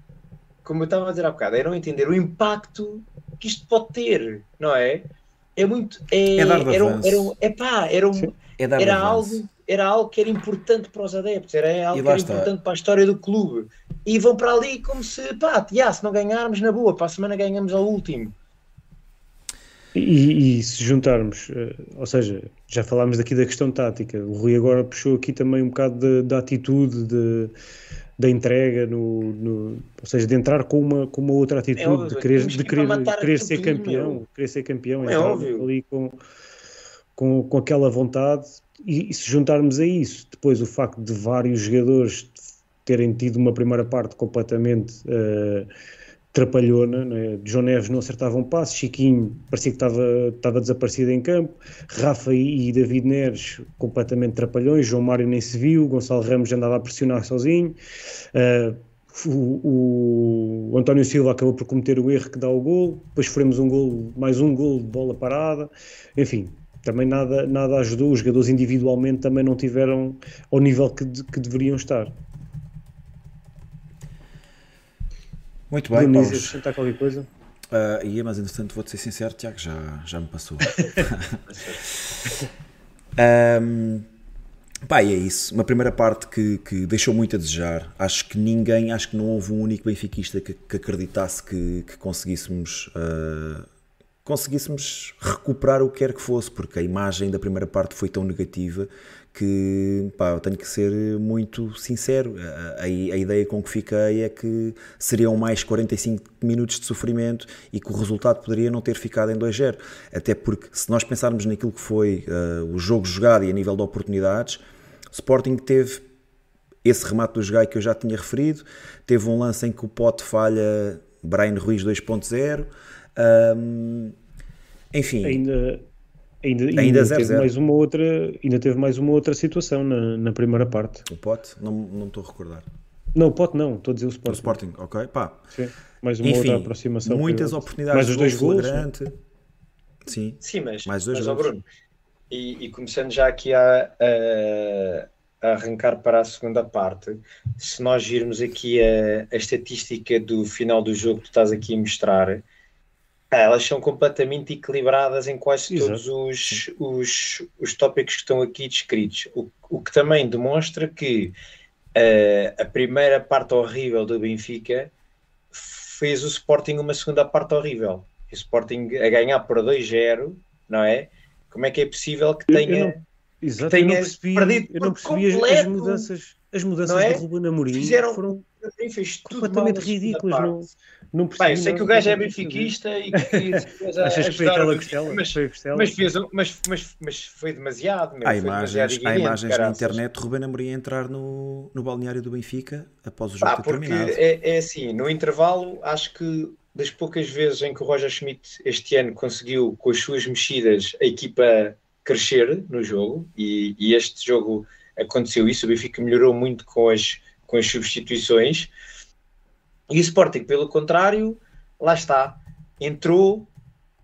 como eu estava a dizer há bocado, é não entender o impacto que isto pode ter, não é? É muito. É, é dar era, um, era, um, epá, era, um, é era, algo, era algo que era importante para os adeptos, era algo que era está. importante para a história do clube. E vão para ali como se, pá, já, se não ganharmos, na boa, para a semana ganhamos ao último. E, e, se juntarmos, eh, ou seja, já falámos daqui da questão tática, o Rui agora puxou aqui também um bocado da atitude, de, da entrega, no, no, ou seja, de entrar com uma, com uma outra atitude, é óbvio, de querer, de querer, querer ser campeão, meu. querer ser campeão, é óbvio. ali com, com, com aquela vontade. E, e, se juntarmos a isso, depois o facto de vários jogadores terem tido uma primeira parte completamente uh, trapalhona, né? João Neves não acertava um passo, Chiquinho parecia que estava, estava desaparecido em campo, Rafa e, David Neres completamente trapalhões, João Mário nem se viu, Gonçalo Ramos andava a pressionar sozinho, uh, o, o, António Silva acabou por cometer o erro que dá o gol, depois sofremos um gol, mais um gol de bola parada, enfim, também nada, nada ajudou, os jogadores individualmente também não tiveram ao nível que, que deveriam estar. Muito bem, Paulo. acrescentar qualquer coisa? Uh, ia, mas entretanto vou-te ser sincero, Tiago, já, já me passou. (laughs) um, Pá, e é isso. Uma primeira parte que, que deixou muito a desejar. Acho que ninguém, acho que não houve um único benfiquista que, que acreditasse que, que conseguíssemos. Uh, conseguíssemos recuperar o que quer que fosse, porque a imagem da primeira parte foi tão negativa que pá, eu tenho que ser muito sincero. A, a, a, ideia com que fiquei é que seriam mais 45 minutos de sofrimento e que o resultado poderia não ter ficado em 2-0. Até porque, se nós pensarmos naquilo que foi uh, o jogo jogado e a nível de oportunidades, Sporting teve esse remate do Jogai que eu já tinha referido, teve um lance em que o Pote falha Brian Ruiz 2.0. Um, enfim. Ainda, ainda, ainda, ainda teve zero. mais uma outra, ainda teve mais uma outra situação na, na primeira parte. O Pote? Não, não estou a recordar. Não, o Pote não, estou a dizer o Sporting. O Sporting, ok, pá. Sim, mais uma Enfim, outra aproximação. Muitas oportunidades mais os dois gols. Sim, Sim mas, mais dois mas gols. Bruno, e, e, começando já aqui a, a, a, arrancar para a segunda parte, se nós virmos aqui a, a estatística do final do jogo que tu estás aqui a mostrar, elas são completamente equilibradas em quase Exato. todos os, os, os tópicos que estão aqui descritos, o, o que também demonstra que uh, a primeira parte horrível do Benfica fez o Sporting uma segunda parte horrível. O Sporting a ganhar por 2-0, não é? Como é que é possível que tenha, eu não, exato, que tenha eu não percebi, perdido eu não percebi completo, as, mudanças, as mudanças é? de Ruben Amorim Fizeram, foram completamente ridículas. Não, não percebi, sei que o gajo é benfiquista e que (laughs) Achas que foi aquela costela? Mas, foi mas, fez, mas, mas, mas foi demasiado. Meu, há imagens, há imagens na internet de Ruben Amorim entrar no, no balneário do Benfica após o jogo ah, ter terminado. É, é assim, no intervalo, acho que das poucas vezes em que o Roger Schmidt este ano conseguiu, com as suas mexidas, a equipa crescer no jogo, e, e este jogo aconteceu isso, o Benfica melhorou muito com as, com as substituições, e o Sporting, pelo contrário, lá está, entrou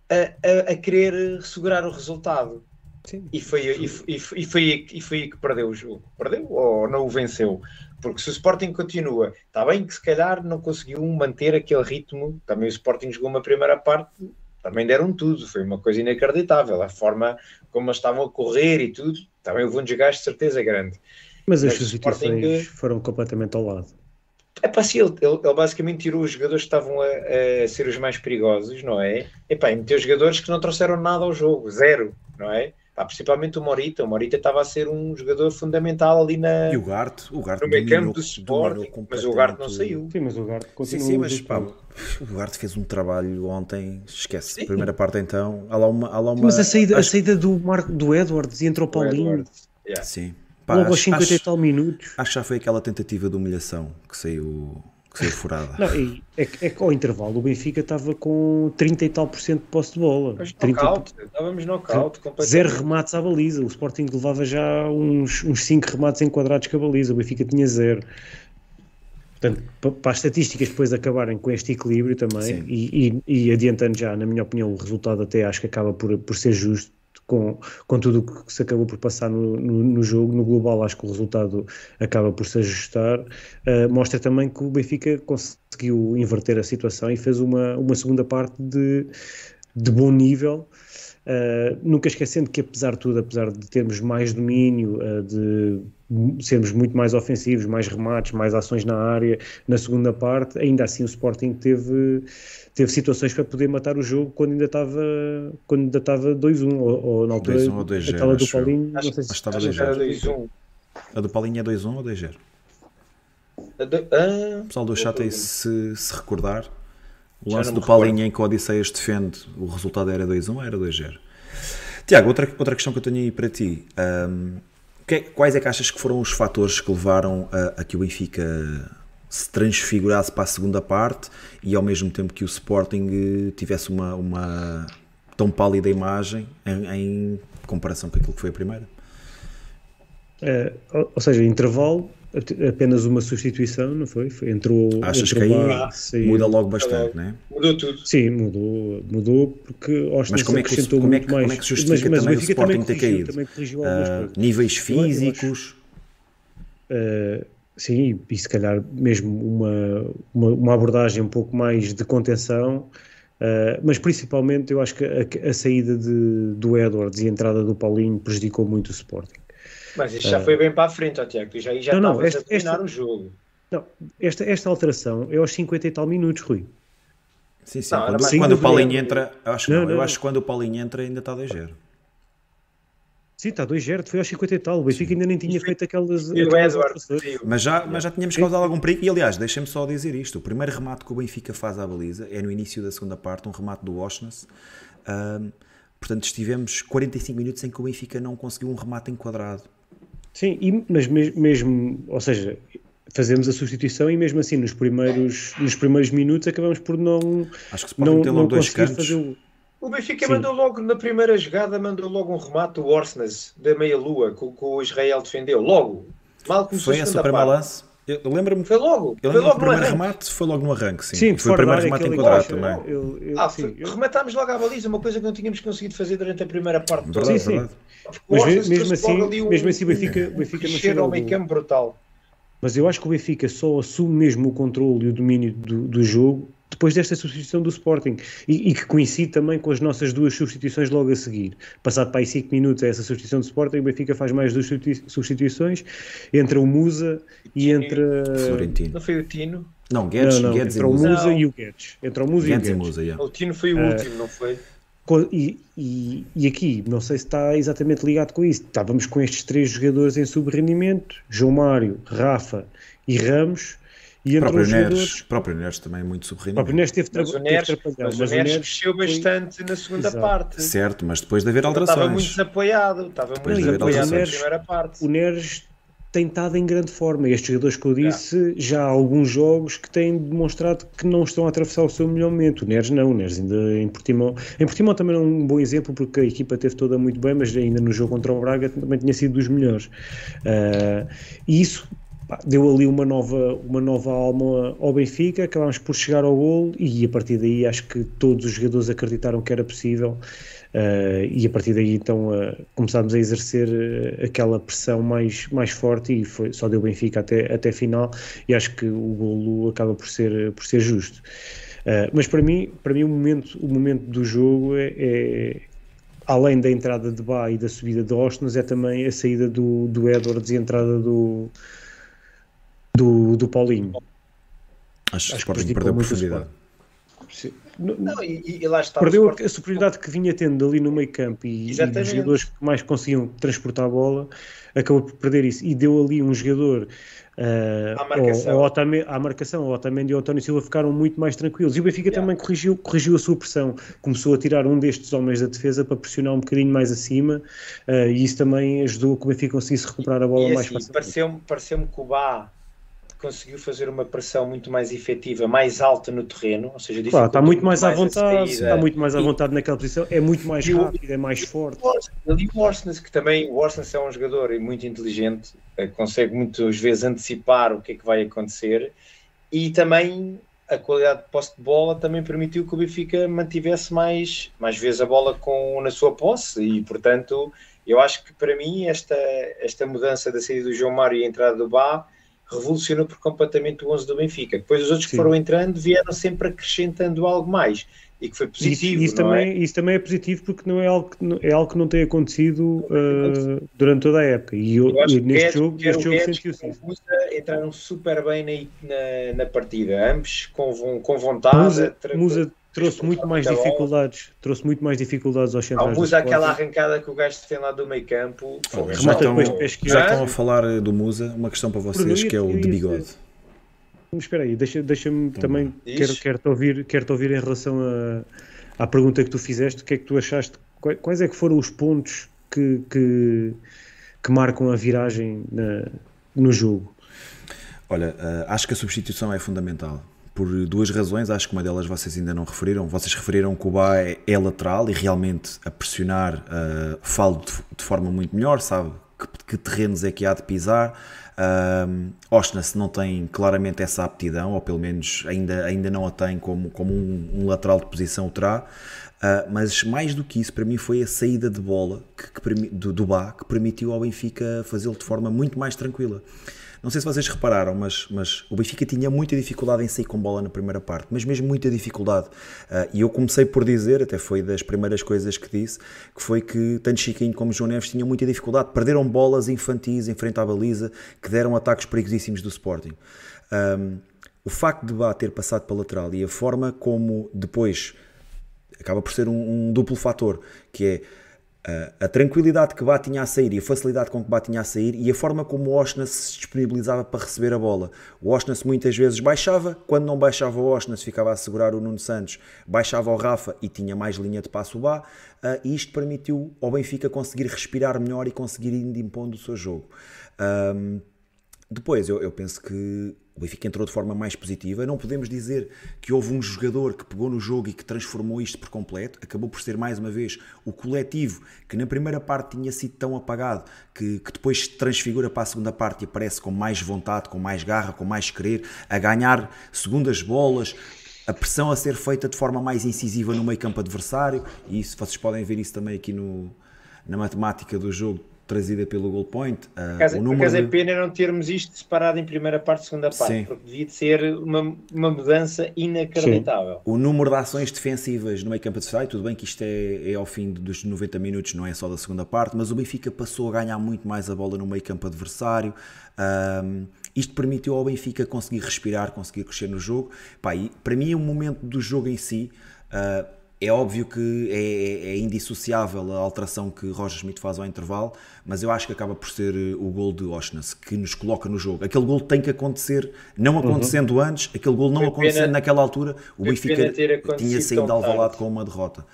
a, a, a querer segurar o resultado. Sim. E, foi, e, e, e, foi, e foi aí que perdeu o jogo. Perdeu ou não o venceu? Porque se o Sporting continua, está bem que se calhar não conseguiu manter aquele ritmo. Também o Sporting jogou uma primeira parte, também deram tudo. Foi uma coisa inacreditável. A forma como eles estavam a correr e tudo, também houve um desgaste de certeza grande. Mas as substituições foram completamente ao lado. É para si, ele, ele, ele, basicamente tirou os jogadores que estavam a, a, ser os mais perigosos, não é? E pá, meteu jogadores que não trouxeram nada ao jogo, zero, não é? Pá, principalmente o Morita. O Morita estava a ser um jogador fundamental ali na, e o Gart, o Gart no meio campo do Sporting, mas o Gart não saiu. Sim, mas o Gart continua. Sim, sim, mas pá, o Gart fez um trabalho ontem, esquece. Sim. Primeira parte então, há lá uma. Há lá uma mas a saída, acho... a saída do, Mar, do Edwards e entrou o Paulinho. Yeah. Sim. Pá, Logo aos 50 acho, e tal minutos. Acho que já foi aquela tentativa de humilhação que saiu que saiu furada. Não, é, é que ao intervalo o Benfica estava com 30 e tal por cento de posse de bola. Mas 30 knockout, estávamos knockout. Zero remates à baliza. O Sporting levava já uns, uns 5 remates enquadrados com a baliza. O Benfica tinha zero. Portanto, para as estatísticas depois acabarem com este equilíbrio também, e, e, e, adiantando já, na minha opinião, o resultado até acho que acaba por, por ser justo, com, com tudo o que se acabou por passar no, no, no, jogo, no global, acho que o resultado acaba por se ajustar. Uh, mostra também que o Benfica conseguiu inverter a situação e fez uma, uma segunda parte de, de bom nível. Uh, nunca esquecendo que, apesar de tudo, apesar de termos mais domínio, uh, de sermos muito mais ofensivos, mais remates, mais ações na área, na segunda parte, ainda assim o Sporting teve teve situações para poder matar o jogo quando ainda estava quando ainda estava 2-1 ou, ou na altura 2-1 ou 2-0 aquela do Paulinho acho, não sei se estava 2-0 a do Paulinho é 2-1 ou 2-0 ah, o pessoal do chat aí se, se recordar o lance do Paulinho em que o Odisseias defende o resultado era 2-1 ou era 2-0 Tiago, outra, outra questão que eu tenho aí para ti. Um, que, quais é que achas que foram os fatores que levaram a, a que o Benfica se transfigurasse para a segunda parte e ao mesmo tempo que o Sporting eh, tivesse uma, uma tão pálida imagem em, em comparação com aquilo que foi a primeira. É, ou seja, intervalo, apenas uma substituição, não foi? foi entrou, Achas entrou que aí muda logo bastante, não é? Mudou tudo. Sim, mudou, mudou porque Austin mas como é que, acrescentou como é que, mais. Como é que justifica mas, mas também o Sporting também ter caído? Uh, níveis físicos? Uh, Sim, e se calhar mesmo uma, uma, uma abordagem um pouco mais de contenção, uh, mas principalmente eu acho que a, a saída de, do Edwards e a entrada do Paulinho prejudicou muito o Sporting. Mas isto já uh, foi bem para a frente, ó, Tiago. Tu já, já não, não, esta, a terminar esta, o jogo. Não, esta, esta alteração é aos 50 e tal minutos, Rui. Sim, sim. Não, quando, quando o Paulinho entra, acho, não, não, eu acho que quando o Paulinho entra ainda está 2-0. Sim, está 2-0, foi aos 50 e tal. O Benfica ainda nem tinha feito aquelas. aquelas mas, já, mas já tínhamos causado algum perigo. E aliás, deixem-me só dizer isto: o primeiro remate que o Benfica faz à baliza é no início da segunda parte, um remate do Oshness. Um, portanto, estivemos 45 minutos em que o Benfica não conseguiu um remate enquadrado. Sim, e, mas mesmo, ou seja, fazemos a substituição e mesmo assim nos primeiros, nos primeiros minutos acabamos por não, Acho que se não, não conseguir cantos. fazer o o Benfica Sim. mandou logo, na primeira jogada, mandou logo um remate do Orsnes, da meia-lua, que, que, o Israel defendeu. Logo. Mal começou Foi a suprema lance? Eu lembro-me. Foi logo. Eu foi logo o primeiro remate foi logo no arranque, sim. sim foi o primeiro remate enquadrado também. Eu, eu, ah, sim, eu... rematámos logo à baliza, uma coisa que não tínhamos conseguido fazer durante a primeira parte. Verdade, sim, sim. Mas mesmo assim, um, mesmo assim o Benfica, Benfica não chega ao meio campo brutal. Mas eu acho que o Benfica só assume mesmo o controle e o domínio do, do jogo depois desta substituição do Sporting e, e, que coincide também com as nossas duas substituições logo a seguir. Passado para aí 5 minutos a essa substituição do Sporting, o Benfica faz mais duas substituições entre o Musa e entre. Florentino. Não foi o Tino? Não, Guedes, não, não, Guedes entre o Musa não. e o Guedes. Entre o Musa Guedes e o Guedes. Musa, yeah. O Tino foi o uh, último, não foi? E, e, e, aqui, não sei se está exatamente ligado com isso. Estávamos com estes três jogadores em subrendimento: João Mário, Rafa e Ramos e próprio, Neres, próprio Neres também é muito subrendido. O próprio Neres teve, mas o Neres, mas, mas o Neres cresceu bastante foi... na segunda Exato. parte. Certo, mas depois de haver alterações. Estava muito desapoiado, estava depois muito desapoiado na primeira parte. O Neres tem estado em grande forma. Estes jogadores que eu disse, já, já há alguns jogos que têm demonstrado que não estão a atravessar o seu melhor momento. O Neres não, o Neres ainda em Portimão. Em Portimão também é um bom exemplo porque a equipa teve toda muito bem, mas ainda no jogo contra o Braga também tinha sido dos melhores. Uh, e isso deu ali uma nova, uma nova alma ao Benfica, acabámos por chegar ao gol e a partir daí acho que todos os jogadores acreditaram que era possível uh, e a partir daí então uh, começámos a exercer uh, aquela pressão mais, mais forte e foi, só deu Benfica até, até final e acho que o golo acaba por ser, por ser justo. mas para mim, para mim o, momento, o momento do jogo é, é além da entrada de Bá e da subida de Ostens, é também a saída do, do Edwards e a entrada do, do, do Paulinho. Acho que o Sporting perdeu profundidade. Não, não, e, e, lá está perdeu Sporting... a superioridade que vinha tendo ali no meio campo e, e os jogadores que mais conseguiam transportar a bola acabou por perder isso. E deu ali um jogador uh, à marcação, ao, Otamendi, à marcação, o Otamendi e o António Silva ficaram muito mais tranquilos. E o Benfica yeah. também corrigiu, corrigiu a sua pressão. Começou a tirar um destes homens da defesa para pressionar um bocadinho mais acima uh, e isso também ajudou que o Benfica conseguisse recuperar a bola e mais assim, facilmente. pareceu-me pareceu que o Bá conseguiu fazer uma pressão muito mais efetiva, mais alta no terreno, ou seja, claro, está muito mais, mais à vontade, está muito mais à vontade naquela posição, é muito mais rápido, é mais forte. Ali o Orsnes, que também o Orsnes é um jogador muito inteligente, eh, consegue muitas vezes antecipar o que é que vai acontecer e também a qualidade de posse de bola também permitiu que o Benfica mantivesse mais, mais vezes a bola com, na sua posse e, portanto, eu acho que para mim esta, esta mudança da saída do João Mário e a entrada do Bá revolucionou por completamente o 11 do Benfica. Depois os outros Sim. que foram entrando vieram sempre acrescentando algo mais e que foi positivo. Isso, isso também, é? isso também é positivo porque não é algo que, é algo que não tem acontecido uh, durante toda a época. E eu, eu neste Guedes, jogo, neste jogo sentiu-se isso. Entraram super bem na, na, na, partida, ambos com, com vontade. Musa, Musa trouxe muito mais dificuldades, trouxe muito mais dificuldades aos centrais. Musa aquela arrancada que o gajo tem lá do meio campo. já, estão, já estão a falar do Musa, uma questão para vocês que é o de bigode. Mas espera aí, deixa-me deixa também, quero-te quero ouvir, quero -te ouvir em relação a, à pergunta que tu fizeste, o que é que tu achaste, quais é que foram os pontos que, que, que marcam a viragem na, no jogo? Olha, uh, acho que a substituição é fundamental por duas razões, acho que uma delas vocês ainda não referiram. Vocês referiram que o Bá é, é lateral e realmente a pressionar uh, falo de, de, forma muito melhor, sabe que, que, terrenos é que há de pisar. Uh, Osnas não tem claramente essa aptidão, ou pelo menos ainda, ainda não a tem como, como um, um lateral de posição o terá. Uh, mas mais do que isso, para mim, foi a saída de bola que, que do, do Bá que permitiu ao Benfica fazê-lo de forma muito mais tranquila. Não sei se vocês repararam, mas, mas o Benfica tinha muita dificuldade em sair com bola na primeira parte, mas mesmo muita dificuldade. Uh, e eu comecei por dizer, até foi das primeiras coisas que disse, que foi que tanto Chiquinho como João Neves tinham muita dificuldade. Perderam bolas infantis em frente à baliza que deram ataques perigosíssimos do Sporting. Um, o facto de Bá ter passado para lateral e a forma como depois acaba por ser um, um duplo fator, que é a tranquilidade que Bá tinha a sair e a facilidade com que Bá tinha a sair e a forma como o Oshness se disponibilizava para receber a bola. O Oshness muitas vezes baixava, quando não baixava o Oshness ficava a segurar o Nuno Santos, baixava o Rafa e tinha mais linha de passo o Bá, e isto permitiu ao Benfica conseguir respirar melhor e conseguir ir impondo o seu jogo. Um, depois, eu, eu penso que o Benfica entrou de forma mais positiva. Não podemos dizer que houve um jogador que pegou no jogo e que transformou isto por completo. Acabou por ser, mais uma vez, o coletivo que na primeira parte tinha sido tão apagado que, que depois se transfigura para a segunda parte e aparece com mais vontade, com mais garra, com mais querer, a ganhar segundas bolas, a pressão a ser feita de forma mais incisiva no meio campo adversário. E isso, vocês podem ver isso também aqui no, na matemática do jogo trazida pelo goal point. Uh, por o número é pena não termos isto separado em primeira parte e segunda parte, Sim. porque devia de ser uma, uma mudança inacreditável. Sim. O número de ações defensivas no meio campo adversário, tudo bem que isto é, é ao fim dos 90 minutos, não é só da segunda parte, mas o Benfica passou a ganhar muito mais a bola no meio campo adversário. Um, isto permitiu ao Benfica conseguir respirar, conseguir crescer no jogo. Pá, e para mim, o momento do jogo em si. Uh, é óbvio que é, é, indissociável a alteração que Roger Schmidt faz ao intervalo, mas eu acho que acaba por ser eh, o gol de Oshness que nos coloca no jogo. Aquele gol tem que acontecer, não uhum. acontecendo uhum. antes, aquele gol não acontecendo naquela altura, o Benfica tinha saído de Alvalade com uma derrota.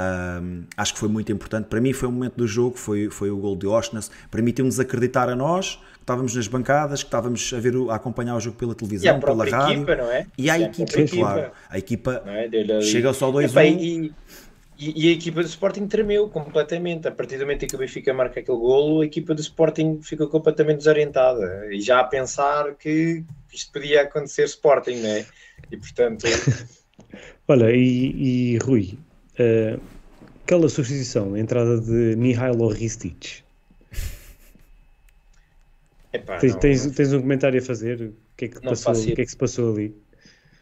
Um, acho que foi muito importante. Para mim foi o momento do jogo, foi, foi o gol de Oshness. Permitiu-nos acreditar a nós, que estávamos nas bancadas, que estávamos a, ver, a acompanhar o jogo pela televisão, e pela rádio. Equipa, não é? E a, e a equipa, equipa, claro. A equipa é? chega só 2-1. E, e, e, a equipa do Sporting tremeu completamente. A partir do momento em que o Benfica marca aquele golo, a equipa do Sporting fica completamente desorientada. E já a pensar que isto podia acontecer Sporting, não é? E portanto... (laughs) Olha, e, e Rui, uh, aquela substituição, a entrada de Mihailo Ristic. Epá, tens, não, tens, tens, um comentário a fazer? O que é que, passou, o que, é que se passou ali?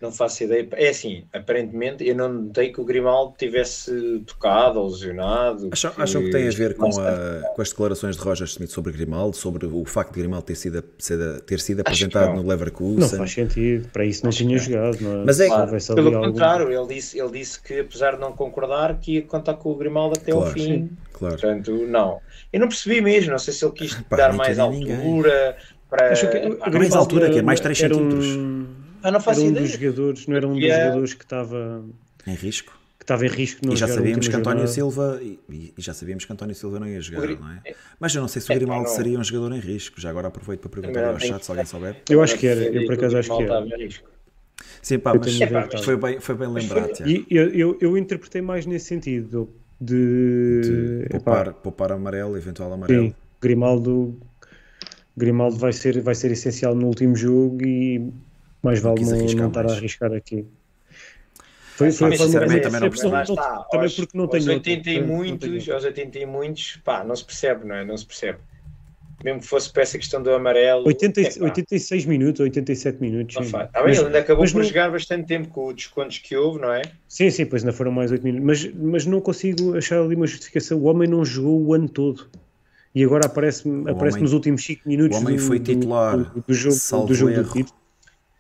Não faço ideia. É assim, aparentemente eu não notei que o Grimaldo tivesse tocado ou lesionado. Acham que, acham que tem a ver com, a, com, as declarações de Roger Smith sobre Grimaldo, sobre o facto de Grimaldo ter sido, ter sido apresentado no Leverkusen? Não faz sentido, para isso não Acho tinha jogado. Não é? Mas é claro, pelo contrário, ele disse, ele disse que apesar de não concordar, que ia contar com o Grimaldo até claro, fim. Sim, claro. Portanto, não. Eu não percebi mesmo, não sei se ele quis Pá, dar mais altura. Ninguém. Para... Acho que, mais altura, que é mais 3 centímetros. Um ah, não faço era um ideia. dos jogadores, não era um dos yeah. jogadores que estava em risco. Que estava em risco e já sabíamos que António jornada. Silva e, e, já sabíamos que António Silva não ia jogar, não é? Mas eu não sei se o é, Grimaldo seria um jogador em risco. Já agora aproveito para perguntar ao chat se alguém souber. Eu acho que era, eu por acaso acho que era. Sim, pá, mas é, foi, bem, foi bem lembrado. E eu, eu, eu, interpretei mais nesse sentido de, de poupar, poupar amarelo, eventual amarelo. Sim, Grimaldo, Grimaldo vai ser, vai ser essencial no último jogo e mais vale não, não estar a arriscar aqui. Foi, foi, foi sinceramente também não percebo. Também aos, porque não tenho. Aos 80 e muitos, aos 80 e muitos, pá, não se percebe, não é? Não se percebe. Mesmo que fosse para essa questão do amarelo. 80, é, 86 minutos, 87 minutos. Não faz. Tá bem, ele ainda acabou por não... jogar bastante tempo com os descontos que houve, não é? Sim, sim, pois ainda foram mais 8 minutos. Mas, mas não consigo achar ali uma justificação. O homem não jogou o ano todo. E agora aparece, aparece homem, nos últimos 5 minutos. O homem do, foi titular. Do, do, do jogo, do jogo do título.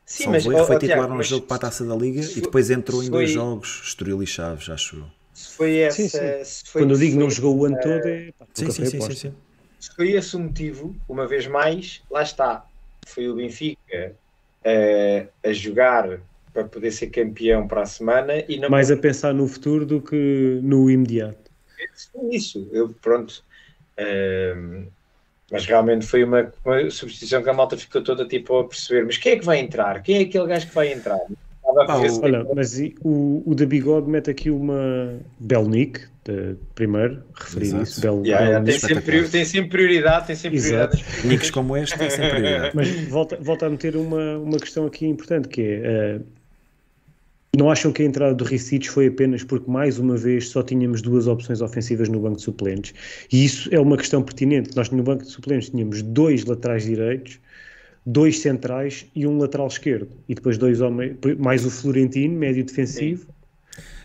Sim, Salvo mas foi titular num jogo para a Taça da Liga e depois entrou em dois jogos, Estoril e Chaves, acho Se foi essa, sim, sim. Foi, Quando eu digo não jogou o ano todo, é pá, sim, sim, sim, sim, Se foi esse o motivo, uma vez mais, lá está. Foi o Benfica uh, a jogar para poder ser campeão para a semana e não mais a pensar no futuro do que no imediato. Isso, eu pronto. Mas realmente foi uma, uma, substituição que a malta ficou toda tipo a perceber. Mas quem é que vai entrar? Quem é aquele gajo que vai entrar? Ah, olha, mas o, o da Bigode mete aqui uma Belnick, de, primeiro, referir isso. Bel, yeah, yeah, tem, sempre, tem, sempre, prioridade, tem sempre Exato. prioridade. (laughs) Nicks como este tem sempre prioridade. Mas volta, volta a meter uma, uma questão aqui importante, que é... Uh, não acham que a entrada do Ricic foi apenas porque, mais uma vez, só tínhamos duas opções ofensivas no banco de suplentes? E isso é uma questão pertinente. Nós, no banco de suplentes, tínhamos dois laterais direitos, dois centrais e um lateral esquerdo. E depois dois homens, mais o Florentino, médio defensivo. Sim.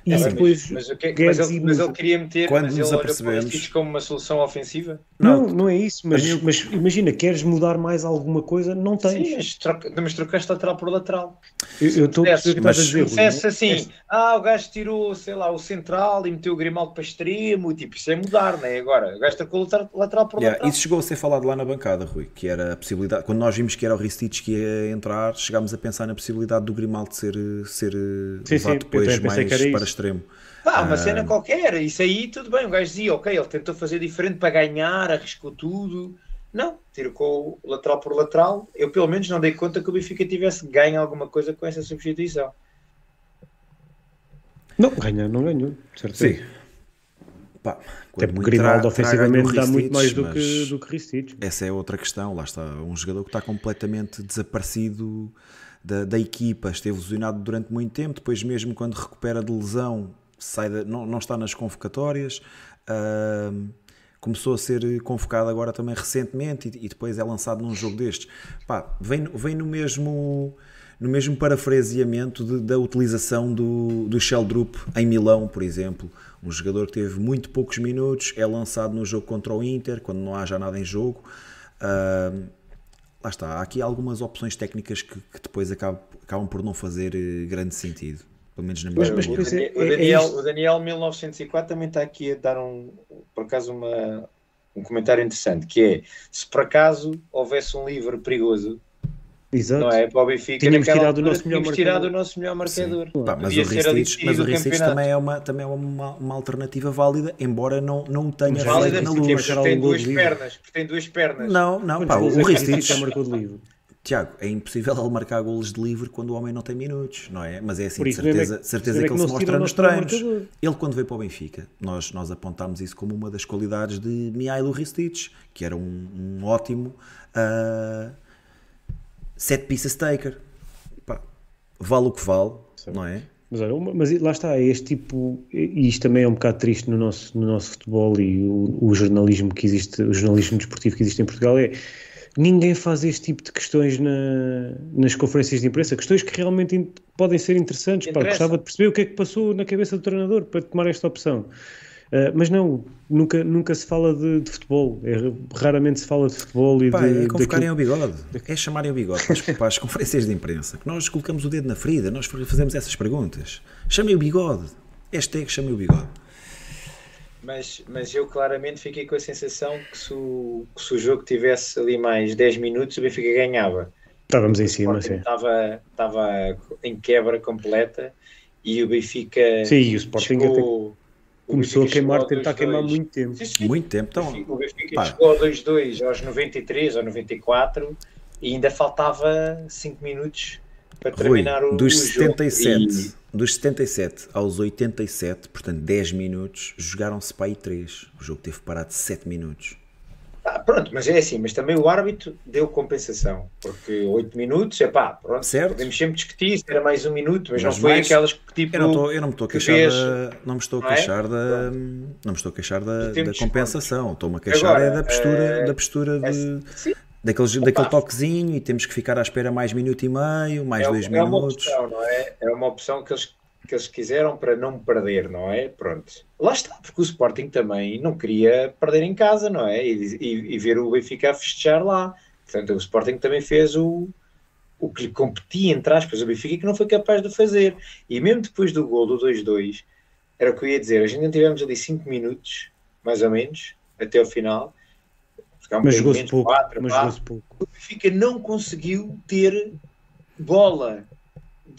E é, depois mas, mas, que, mas, ele, mas, ele, queria meter Quando mas nos ele apercebemos... como uma solução ofensiva? Não, não, não é isso, mas, mas imagina, queres mudar mais alguma coisa, não tens. Sim, mas, troca, mas trocaste lateral por lateral. Eu estou a perceber que estás a dizer. Se assim, ah, o gajo tirou, sei lá, o central e meteu o Grimaldo para extremo, tipo, isso é mudar, não é? Agora, o gajo trocou o lateral, lateral por yeah, lateral. Isso chegou a ser falado lá na bancada, Rui, que era a possibilidade, quando nós vimos que era o Ristich que ia entrar, chegámos a pensar na possibilidade do Grimaldo ser, ser sim, levado sim, depois mais para extremo. Pá, uma ah. cena qualquer, isso aí tudo bem. O gajo dizia, ok, ele tentou fazer diferente para ganhar, arriscou tudo. Não, tirou lateral por lateral. Eu pelo menos não dei conta que o Benfica tivesse ganho alguma coisa com essa substituição. Não, ganhar não ganhou, certeza. Sim. Pá, Até porque Grimaldo ofensivamente dá muito mais do que, do que Ristich. Essa é outra questão, lá está. Um jogador que está completamente desaparecido da, da equipa, esteve lesionado durante muito tempo, depois mesmo quando recupera de lesão sai de, não, não está nas convocatórias. Uh, começou a ser convocado agora também recentemente e, e, depois é lançado num jogo destes. Pá, vem, vem no mesmo no mesmo parafraseamento de, da utilização do, do Sheldrup em Milão, por exemplo. Um jogador que teve muito poucos minutos, é lançado no jogo contra o Inter, quando não há já nada em jogo. Uh, lá está, há aqui algumas opções técnicas que, que depois acabam, acabam por não fazer eh, grande sentido. Pelo menos na minha mas, mas, o, é, o, Daniel, é o Daniel 1904 também está aqui a dar um, por acaso, uma, um comentário interessante, que é se por acaso houvesse um livro perigoso Exato. Não é? Para o Benfica, tínhamos tirado o nosso melhor marcador. tirado o nosso melhor marcador. Pá, mas, o Ristich, mas o Ristich também é, uma, também é uma, uma alternativa válida, embora não, não tenha feito na luz. Tem duas pernas, tem duas pernas. Não, não, pá, o Ristich já marcou de livro. Tiago, é impossível ele marcar golos de livre quando o homem não tem minutos, não é? Mas é assim, de certeza, é, certeza que, que ele se mostra nos treinos. Ele, quando veio para o Benfica, nós, nós apontámos isso como uma das qualidades de Mihailo Ristich, que era um, um ótimo uh, set pieces taker. Pá, vale o que vale, Sim. não é? Mas, olha, mas lá está, é este tipo, e isto também é um bocado triste no nosso, no nosso futebol e o, o jornalismo que existe, o jornalismo desportivo que existe em Portugal é ninguém faz este tipo de questões na, nas conferências de imprensa, questões que realmente podem ser interessantes. Pá, gostava de perceber o que é que passou na cabeça do treinador para tomar esta opção. Uh, mas não, nunca, nunca se fala de, de, futebol. É, raramente se fala de futebol e Pá, de. É convocarem ao bigode. É chamarem o bigode para, para as conferências de imprensa. Que nós colocamos o dedo na ferida, nós fazemos essas perguntas. Chamem o bigode. Hashtag chamem o bigode. Mas, mas eu claramente fiquei com a sensação que se o, que se o jogo tivesse ali mais 10 minutos, o Benfica ganhava. Estávamos em cima, sim. Estava, estava em quebra completa e o Benfica. Sim, e o Sporting chegou, começou a queimar, tentar queimar muito tempo. Sim, sim. Muito tempo. Então, o Benfica pá. chegou ao 2-2 aos 93 ou 94 e ainda faltava 5 minutos para terminar Rui, o, dos o 77, jogo. E... Dos 77 aos 87, portanto 10 minutos, jogaram-se para aí 3. O jogo teve parado 7 minutos. Ah, pronto, mas é assim, mas também o árbitro deu compensação, porque 8 minutos, é pá, pronto, certo. podemos sempre discutir se era mais um minuto, mas, mas não foi mais, aquelas que tipo. Eu não, tô, eu não me estou a queixar fez, da. Não me estou a é? queixar é? da. Não me estou a queixar da, da compensação, estou-me a queixar Agora, é da postura, é, da postura de. É, sim, daquele, daquele toquezinho e temos que ficar à espera mais minuto e meio, mais é, dois é minutos. Uma opção, não é? é uma opção que eles, que eles quiseram para não perder, não é? Pronto. Lá está, porque o Sporting também não queria perder em casa, não é? E, e, e ver o Benfica a festejar lá. Portanto, o Sporting também fez o, o que lhe competia, entre aspas, o Benfica que não foi capaz de fazer. E mesmo depois do gol do 2-2, era o que eu ia dizer, a gente não tivemos ali 5 minutos, mais ou menos, até o final, um mas jogou-se pouco. Quatro, mas jogou pouco. O Benfica não conseguiu ter bola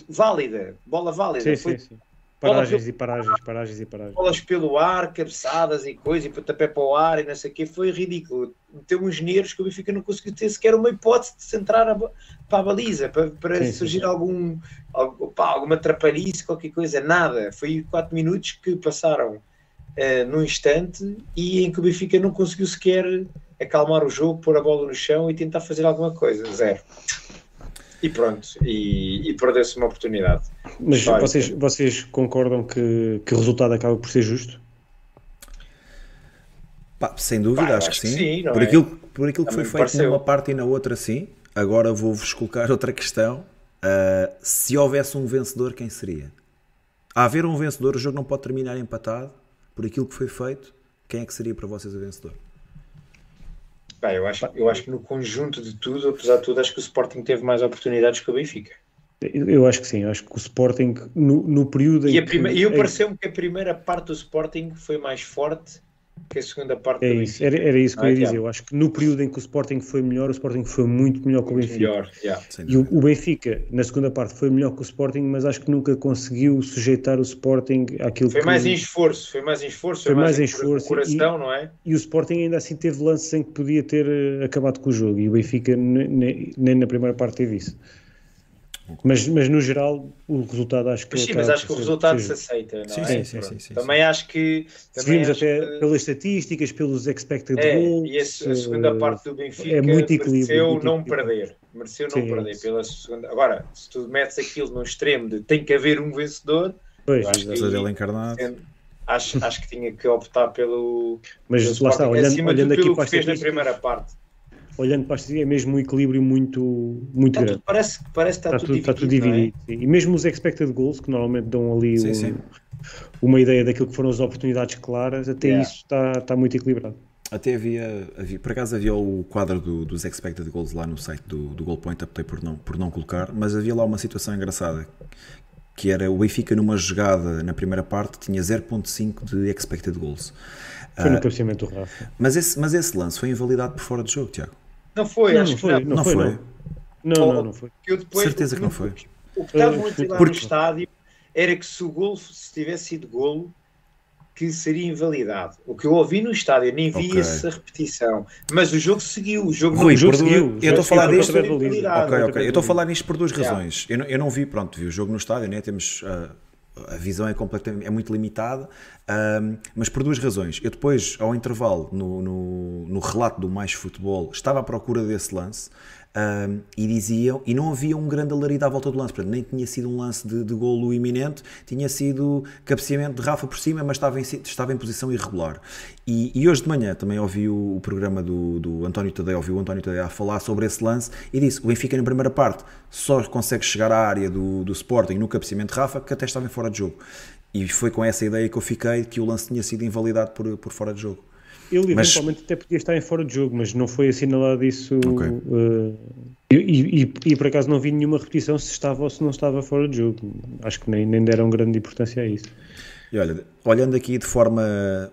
válida. Bola válida. Sim, Foi sim, sim. Paragens pelo... e paragens, paragens e paragens. Bolas pelo ar, cabeçadas e coisa, e pontapé para o ar e não sei o quê. Foi ridículo. Tem uns dinheiros que o Benfica não conseguiu ter sequer uma hipótese de centrar a, para a baliza, para, para sim, surgir sim. algum, algum pá, alguma trapalhice, qualquer coisa. Nada. Foi 4 minutos que passaram uh, num instante e em que o Benfica não conseguiu sequer acalmar o jogo, pôr a bola no chão e tentar fazer alguma coisa. Zero. E pronto, e, e perdeu-se uma oportunidade. Mas vocês, vocês concordam que, que o resultado acaba por ser justo? Pá, sem dúvida, Pá, acho, acho, que sim. sim por, é? aquilo, por aquilo que foi feito pareceu. numa parte e na outra, sim. agora vou-vos colocar (laughs) outra questão. Uh, se houvesse um vencedor, quem seria? A haver um vencedor, o jogo não pode terminar empatado por aquilo que foi feito. Quem é que seria para vocês o vencedor? Eu, acho, eu acho que no conjunto de tudo, apesar de tudo, acho que o Sporting teve mais oportunidades que o Benfica. Eu acho que sim, eu acho que o Sporting, no, no período e em que. E eu pareceu-me que a primeira parte do Sporting foi mais forte que a segunda parte é isso, era, era, isso que eu ia ah, dizer. Eu acho que no período em que o Sporting foi melhor, o Sporting foi muito melhor que o Benfica. Melhor, yeah. E o, o, Benfica, na segunda parte, foi melhor que o Sporting, mas acho que nunca conseguiu sujeitar o Sporting àquilo foi que. Mais em esforço, foi mais em esforço, foi, mais, em esforço. Coração, e, não é? E o Sporting ainda assim teve lances em que podia ter eh, acabado com o jogo, e o Benfica nem, nem na primeira parte teve isso. Mas, mas no geral o resultado acho que. Mas sim, mas acho que o resultado se aceita, não sim, é? Sim, sim, sim, Também acho que. Vimos até que... pelas estatísticas, pelos expected é, goals. E a, a segunda parte do Benfica é muito mereceu muito não perder. Mereceu não perder pela segunda. Agora, se tu metes aquilo no extremo de tem que haver um vencedor, pois, acho que, ele encarnado. Acho, acho que tinha que optar pelo. Mas pelo lá está, olhando, olhando aqui para que fez na primeira parte olhando para a é mesmo um equilíbrio muito, muito está grande. Tudo, parece, parece que está, está tudo, está tudo dividido. É? E mesmo os expected goals, que normalmente dão ali sim, um, sim. uma ideia daquilo que foram as oportunidades claras, até yeah. isso está, está muito equilibrado. Até havia, havia, por acaso havia o quadro do, dos expected goals lá no site do, do Goalpoint, optei por não, por não colocar, mas havia lá uma situação engraçada que era o Benfica numa jogada na primeira parte tinha 0.5 de expected goals. Foi no uh, cabeceamento do Rafa. Mas esse, mas esse lance foi invalidado por fora de jogo, Tiago. Não foi, não, acho não foi, que não. Não, foi, não. Não, não, não foi. Eu depois, Certeza que não foi. O que estavam a dizer lá no estádio era que se o golo se tivesse sido golo, que seria invalidado. O que eu ouvi no estádio, nem vi okay. essa repetição. Mas o jogo seguiu. O jogo Rui, não, o jogo seguiu. Eu estou a falar disto. Ok, ok. Eu estou a falar nisto por duas razões. Yeah. Eu, não, eu não vi, pronto, vi o jogo no estádio, né? Temos. A visão é completamente é muito limitada, um, mas por duas razões. Eu depois, ao intervalo, no, no, no, relato do Mais Futebol, estava à procura desse lance um, e diziam, e não havia um grande alarido à volta do lance, portanto, nem tinha sido um lance de, de golo iminente, tinha sido cabeceamento de Rafa por cima, mas estava em, estava em posição irregular. E, e hoje de manhã também ouvi o, o programa do, do António Tadeu, ouvi o António Tadeu a falar sobre esse lance e disse: o Benfica na primeira parte só consegue chegar à área do, do Sporting no cabeceamento de Rafa, que até estava em fora de jogo. E foi com essa ideia que eu fiquei que o lance tinha sido invalidado por, por fora de jogo. Ele eventualmente mas... até podia estar em fora de jogo, mas não foi assinalado isso. Okay. Uh, e, e, e, por acaso não vi nenhuma repetição se estava ou se não estava fora de jogo. Acho que nem, nem deram grande importância a isso. E olha, olhando aqui de forma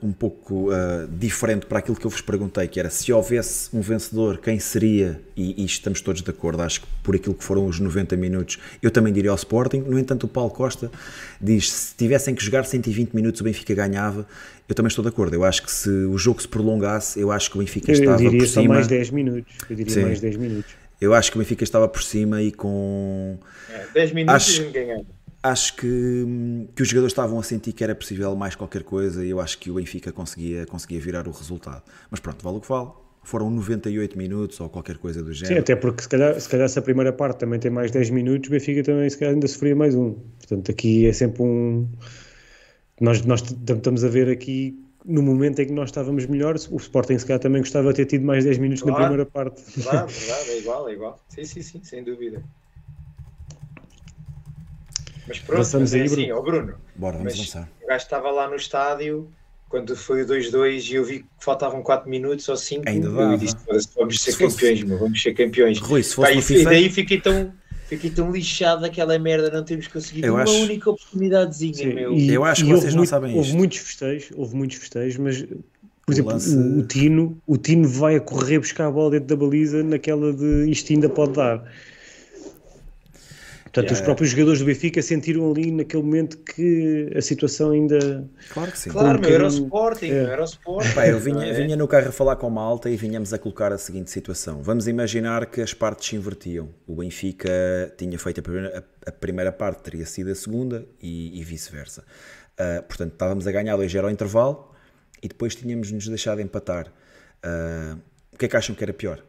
um pouco uh, diferente para aquilo que eu vos perguntei, que era se houvesse um vencedor, quem seria? E, e, estamos todos de acordo, acho que por aquilo que foram os 90 minutos, eu também diria ao Sporting. No entanto, o Paulo Costa diz se tivessem que jogar 120 minutos o Benfica ganhava. Eu também estou de acordo. Eu acho que se o jogo se prolongasse, eu acho que o Benfica estava eu diria por só cima. mais 10 minutos. Eu diria Sim. mais 10 minutos. Eu acho que o Benfica estava por cima e com. É, 10 minutos acho... e ganhava acho que, que os jogadores estavam a sentir que era possível mais qualquer coisa e eu acho que o Benfica conseguia, conseguia virar o resultado. Mas pronto, vale o que vale. Foram 98 minutos ou qualquer coisa do género. Sim, até porque se calhar, se calhar se a primeira parte também tem mais 10 minutos, o Benfica também se calhar ainda sofria mais um. Portanto, aqui é sempre um. Nós, nós estamos a ver aqui no momento em que nós estávamos melhores, o Sporting se calhar também gostava de ter tido mais 10 minutos claro, na primeira parte. Claro, (laughs) verdade, é igual, é igual. Sim, sim, sim, sem dúvida. Mas pronto, mas é assim, ó Bruno. Bora, vamos avançar. O gajo estava lá no estádio quando foi o 2-2 e eu vi que faltavam 4 minutos ou 5 Ainda dava. eu disse, vamos ser se campeões, fosse... meu, vamos ser campeões. Rui, se fosse Pá, FIFA... E daí fiquei tão, fiquei tão lixado daquela merda, não temos conseguido eu uma acho... única oportunidadezinha, Sim, meu. E, eu acho que vocês não muito, sabem houve isto. Muitos festejos, houve muitos festejos, mas por exemplo, lance... o, Tino, o Tino vai a correr buscar a bola dentro da baliza naquela de isto ainda pode dar. Portanto, yeah. os próprios jogadores do Benfica sentiram ali naquele momento que a situação ainda. Claro que sim. Claro, um era o Sporting, é. era o Sporting. Pá, eu vinha, é? vinha no carro a falar com uma alta e vinhamos a colocar a seguinte situação. Vamos imaginar que as partes se invertiam. O Benfica tinha feito a primeira, a, primeira parte, teria sido a segunda e, e vice-versa. Uh, portanto, estávamos a ganhar 2-0 ao intervalo e depois tínhamos-nos deixado empatar. Uh, o que é que acham que era pior?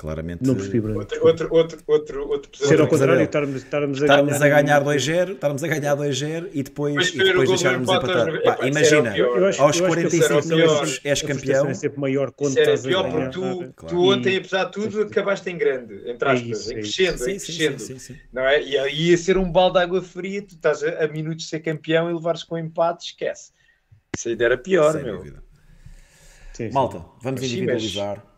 Claramente. Não percebi, Bruno. Outro, outro, outro, outro, outro Ser ao contrário, estarmos, estarmos, a ganhar, a ganhar 2-0, estarmos a ganhar 2-0 e depois, e depois deixarmos empatar. Pá, imagina, acho, aos 45 minutos és campeão. É sempre maior quando era pior porque tu, claro. tu ontem, apesar de tudo, acabaste em grande, entre é aspas, em crescendo, sim, em crescendo. Não é? E aí ia ser um balde de água fria, tu estás a, a minutos de ser campeão e levares com empate, esquece. Isso aí era pior, Sem meu. Malta, vamos individualizar.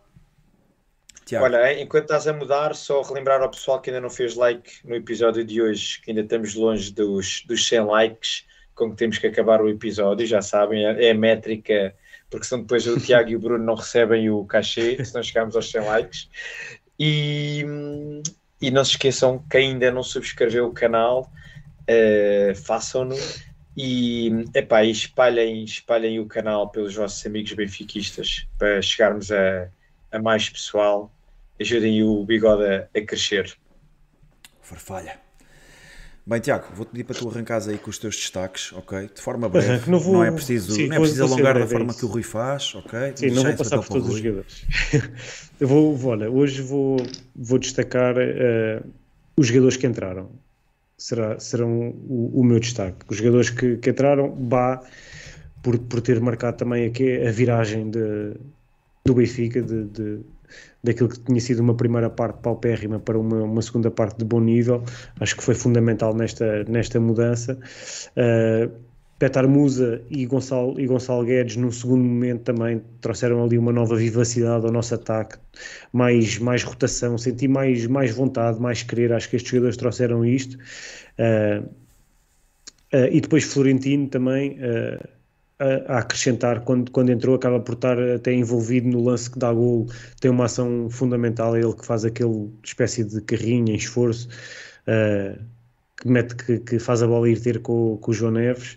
Tiago. Olha, enquanto estás a mudar, só relembrar ao pessoal que ainda não fez like no episódio de hoje, que ainda estamos longe dos, dos 100 likes, com que temos que acabar o episódio, já sabem, é, é a métrica, porque senão depois o Tiago e o Bruno não recebem o cachê, se não chegarmos aos 100 likes. E, e não se esqueçam que ainda não subscreveu o canal, uh, façam-no e, epá, espalhem, espalhem o canal pelos vossos amigos benfiquistas para chegarmos a a mais pessoal, ajudem o bigode a, a crescer. Farfalha. Bem, Tiago, vou-te pedir para tu arrancares aí com os teus destaques, ok? De forma breve. Não, vou... não é preciso, Sim, não é preciso alongar da forma que o Rui faz, ok? Sim, não vou passar por todos os jogadores. (laughs) Eu vou, vou, olha, hoje vou, vou destacar uh, os jogadores que entraram. Será, serão o, o meu destaque. Os jogadores que, que entraram, Bá, por, por ter marcado também aqui a viragem de, do Benfica, de, de, daquilo que tinha sido uma primeira parte paupérrima para uma, uma segunda parte de bom nível. Acho que foi fundamental nesta, nesta mudança. Uh, Petar Musa e Gonçalo, e Gonçalo Guedes, num segundo momento, também trouxeram ali uma nova vivacidade ao nosso ataque, mais, mais rotação, senti mais, mais vontade, mais querer. Acho que estes jogadores trouxeram isto. Uh, uh, e depois Florentino também. A, acrescentar quando, quando entrou, acaba por estar até envolvido no lance que dá gol, tem uma ação fundamental, é ele que faz aquele espécie de carrinho em esforço, uh, que, mete, que, que, faz a bola ir ter com, com o João Neves.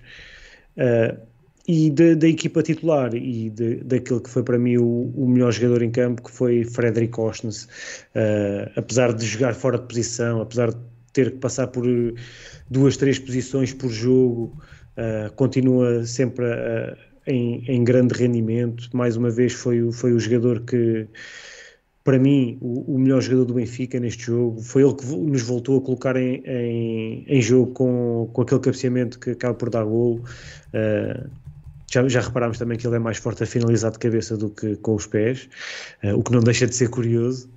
Uh, e da, equipa titular e de, daquele que foi para mim o, o, melhor jogador em campo, que foi Frederic Ostens, uh, apesar de jogar fora de posição, apesar de ter que passar por duas, três posições por jogo, uh, continua sempre uh, em, em, grande rendimento. Mais uma vez foi, foi o jogador que, para mim, o, o, melhor jogador do Benfica neste jogo. Foi ele que nos voltou a colocar em, em, em jogo com, com aquele cabeceamento que acaba por dar golo. Uh, já, já reparámos também que ele é mais forte a finalizar de cabeça do que com os pés, o que não deixa de ser curioso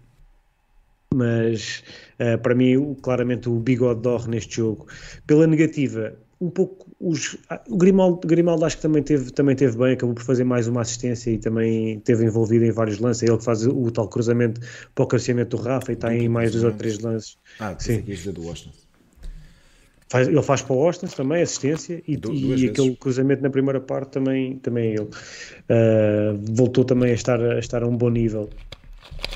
mas uh, para mim claramente o bigode dorre neste jogo. Pela negativa, um pouco os, o Grimaldo, Grimaldo acho que também teve, também teve bem, acabou por fazer mais uma assistência e também teve envolvido em vários lances. É ele que faz o, tal cruzamento para o crescimento do Rafa e está em mais dois ou três lances. Ah, sim. do Washington. Faz, ele faz para o Austin também assistência e, e aquele cruzamento na primeira parte também, também é ele. Uh, voltou também a estar, a estar a um bom nível.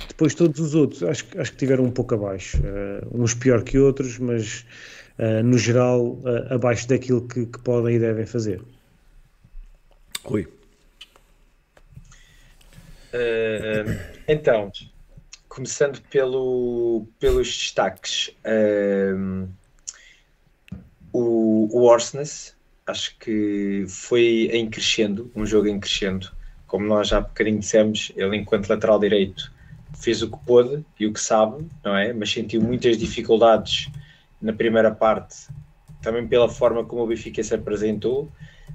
Depois todos os outros acho, acho que tiveram um pouco abaixo, uh, uns pior que outros, mas no geral, uh, abaixo daquilo que, que, podem e devem fazer. Rui. Uh, então, começando pelo, pelos destaques, o, o Orsnes, acho que foi em crescendo, um jogo em crescendo. Como nós já há bocadinho dissemos, ele, enquanto lateral direito, fez o que pôde e o que sabe, não é? Mas sentiu muitas dificuldades na primeira parte, também pela forma como o Benfica se apresentou,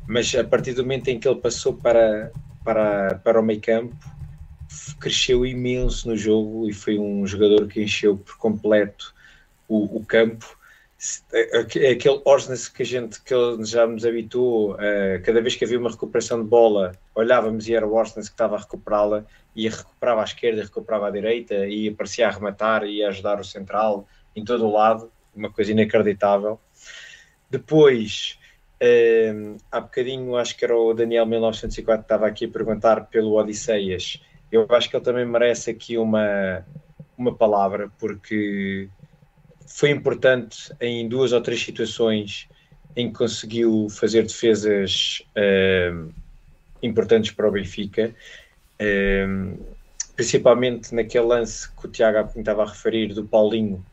mas a partir do momento em que ele passou para, para, para o meio campo, cresceu imenso no jogo e foi um jogador que encheu por completo o, o campo. Aquele Orsnes que a gente que já nos habituou, cada vez que havia uma recuperação de bola, olhávamos e era o Orsnes que estava a recuperá-la, e recuperava à esquerda, recuperava à direita, e aparecia a rematar e a ajudar o central em todo o lado uma coisa inacreditável. Depois, um, há bocadinho, acho que era o Daniel 1904 que estava aqui a perguntar pelo Odisseias. Eu acho que ele também merece aqui uma, uma palavra, porque foi importante em duas ou três situações em que conseguiu fazer defesas um, importantes para o Benfica. Um, principalmente naquele lance que o Tiago estava a referir do Paulinho,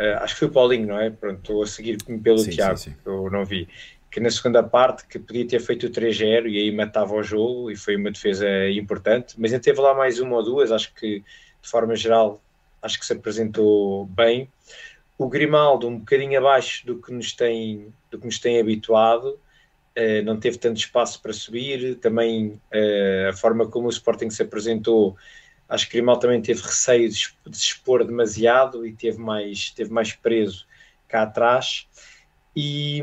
Uh, acho que foi o Paulinho, não é? Pronto, estou a seguir pelo sim, Tiago, sim, sim. que eu não vi. Que na segunda parte que podia ter feito o 3-0 e aí matava o jogo e foi uma defesa importante, mas ainda teve lá mais uma ou duas, acho que de forma geral acho que se apresentou bem. O Grimaldo, um bocadinho abaixo do que nos tem, do que nos tem habituado, uh, não teve tanto espaço para subir. Também uh, a forma como o Sporting se apresentou, acho que Grimaldo também teve receio de, de se expor demasiado e teve mais, teve mais preso cá atrás. E,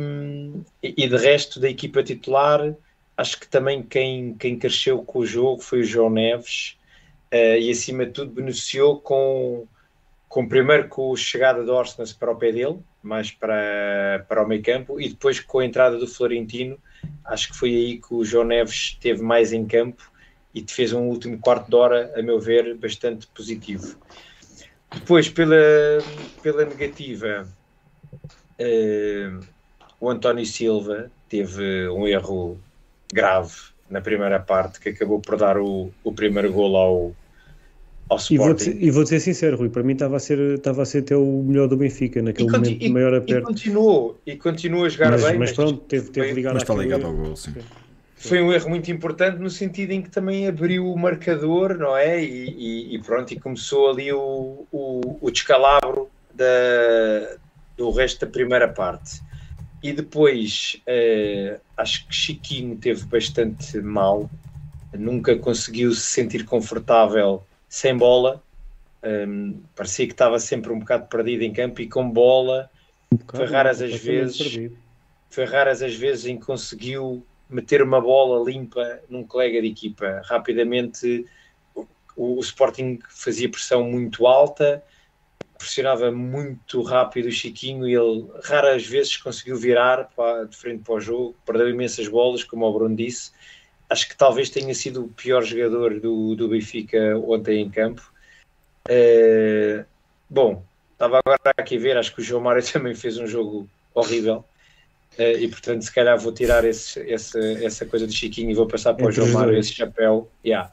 e de resto da equipa titular, acho que também quem, quem cresceu com o jogo foi o João Neves uh, e acima de tudo beneficiou com, com primeiro com a chegada do Orsnes para o pé dele, mais para, para o meio campo, e depois com a entrada do Florentino, acho que foi aí que o João Neves esteve mais em campo e te fez um último quarto de hora, a meu ver, bastante positivo. Depois, pela, pela negativa, Uh, o António Silva teve um erro grave na primeira parte que acabou por dar o, o primeiro gol ao, ao Sporting. E vou, ser sincero, Rui, para mim estava a ser, estava a ser até o melhor do Benfica naquele e momento e, maior aperto. E continuou, e continua a jogar mas, bem. Mas, mas pronto, teve, teve ligado mas está ligado ao gol, sim. Foi um erro muito importante no sentido em que também abriu o marcador, não é? E, e, e pronto, e começou ali o, o, o descalabro da, do resto da primeira parte. E depois uh, acho que Chiquinho teve bastante mal, nunca conseguiu se sentir confortável sem bola. Um, parecia que estava sempre um bocado perdido em campo e com bola um foi raras as vezes foi raras as vezes em que conseguiu meter uma bola limpa num colega de equipa rapidamente o, o Sporting fazia pressão muito alta pressionava muito rápido o Chiquinho e ele raras vezes conseguiu virar para, de frente para o jogo, perdeu imensas bolas, como o Bruno disse. Acho que talvez tenha sido o pior jogador do, do Benfica ontem em campo. Uh, bom, estava agora aqui a ver, acho que o João Mário (laughs) também fez um jogo horrível. Uh, e portanto, se calhar vou tirar esse, essa, essa coisa do Chiquinho e vou passar para o João Mário esse chapéu. Yeah.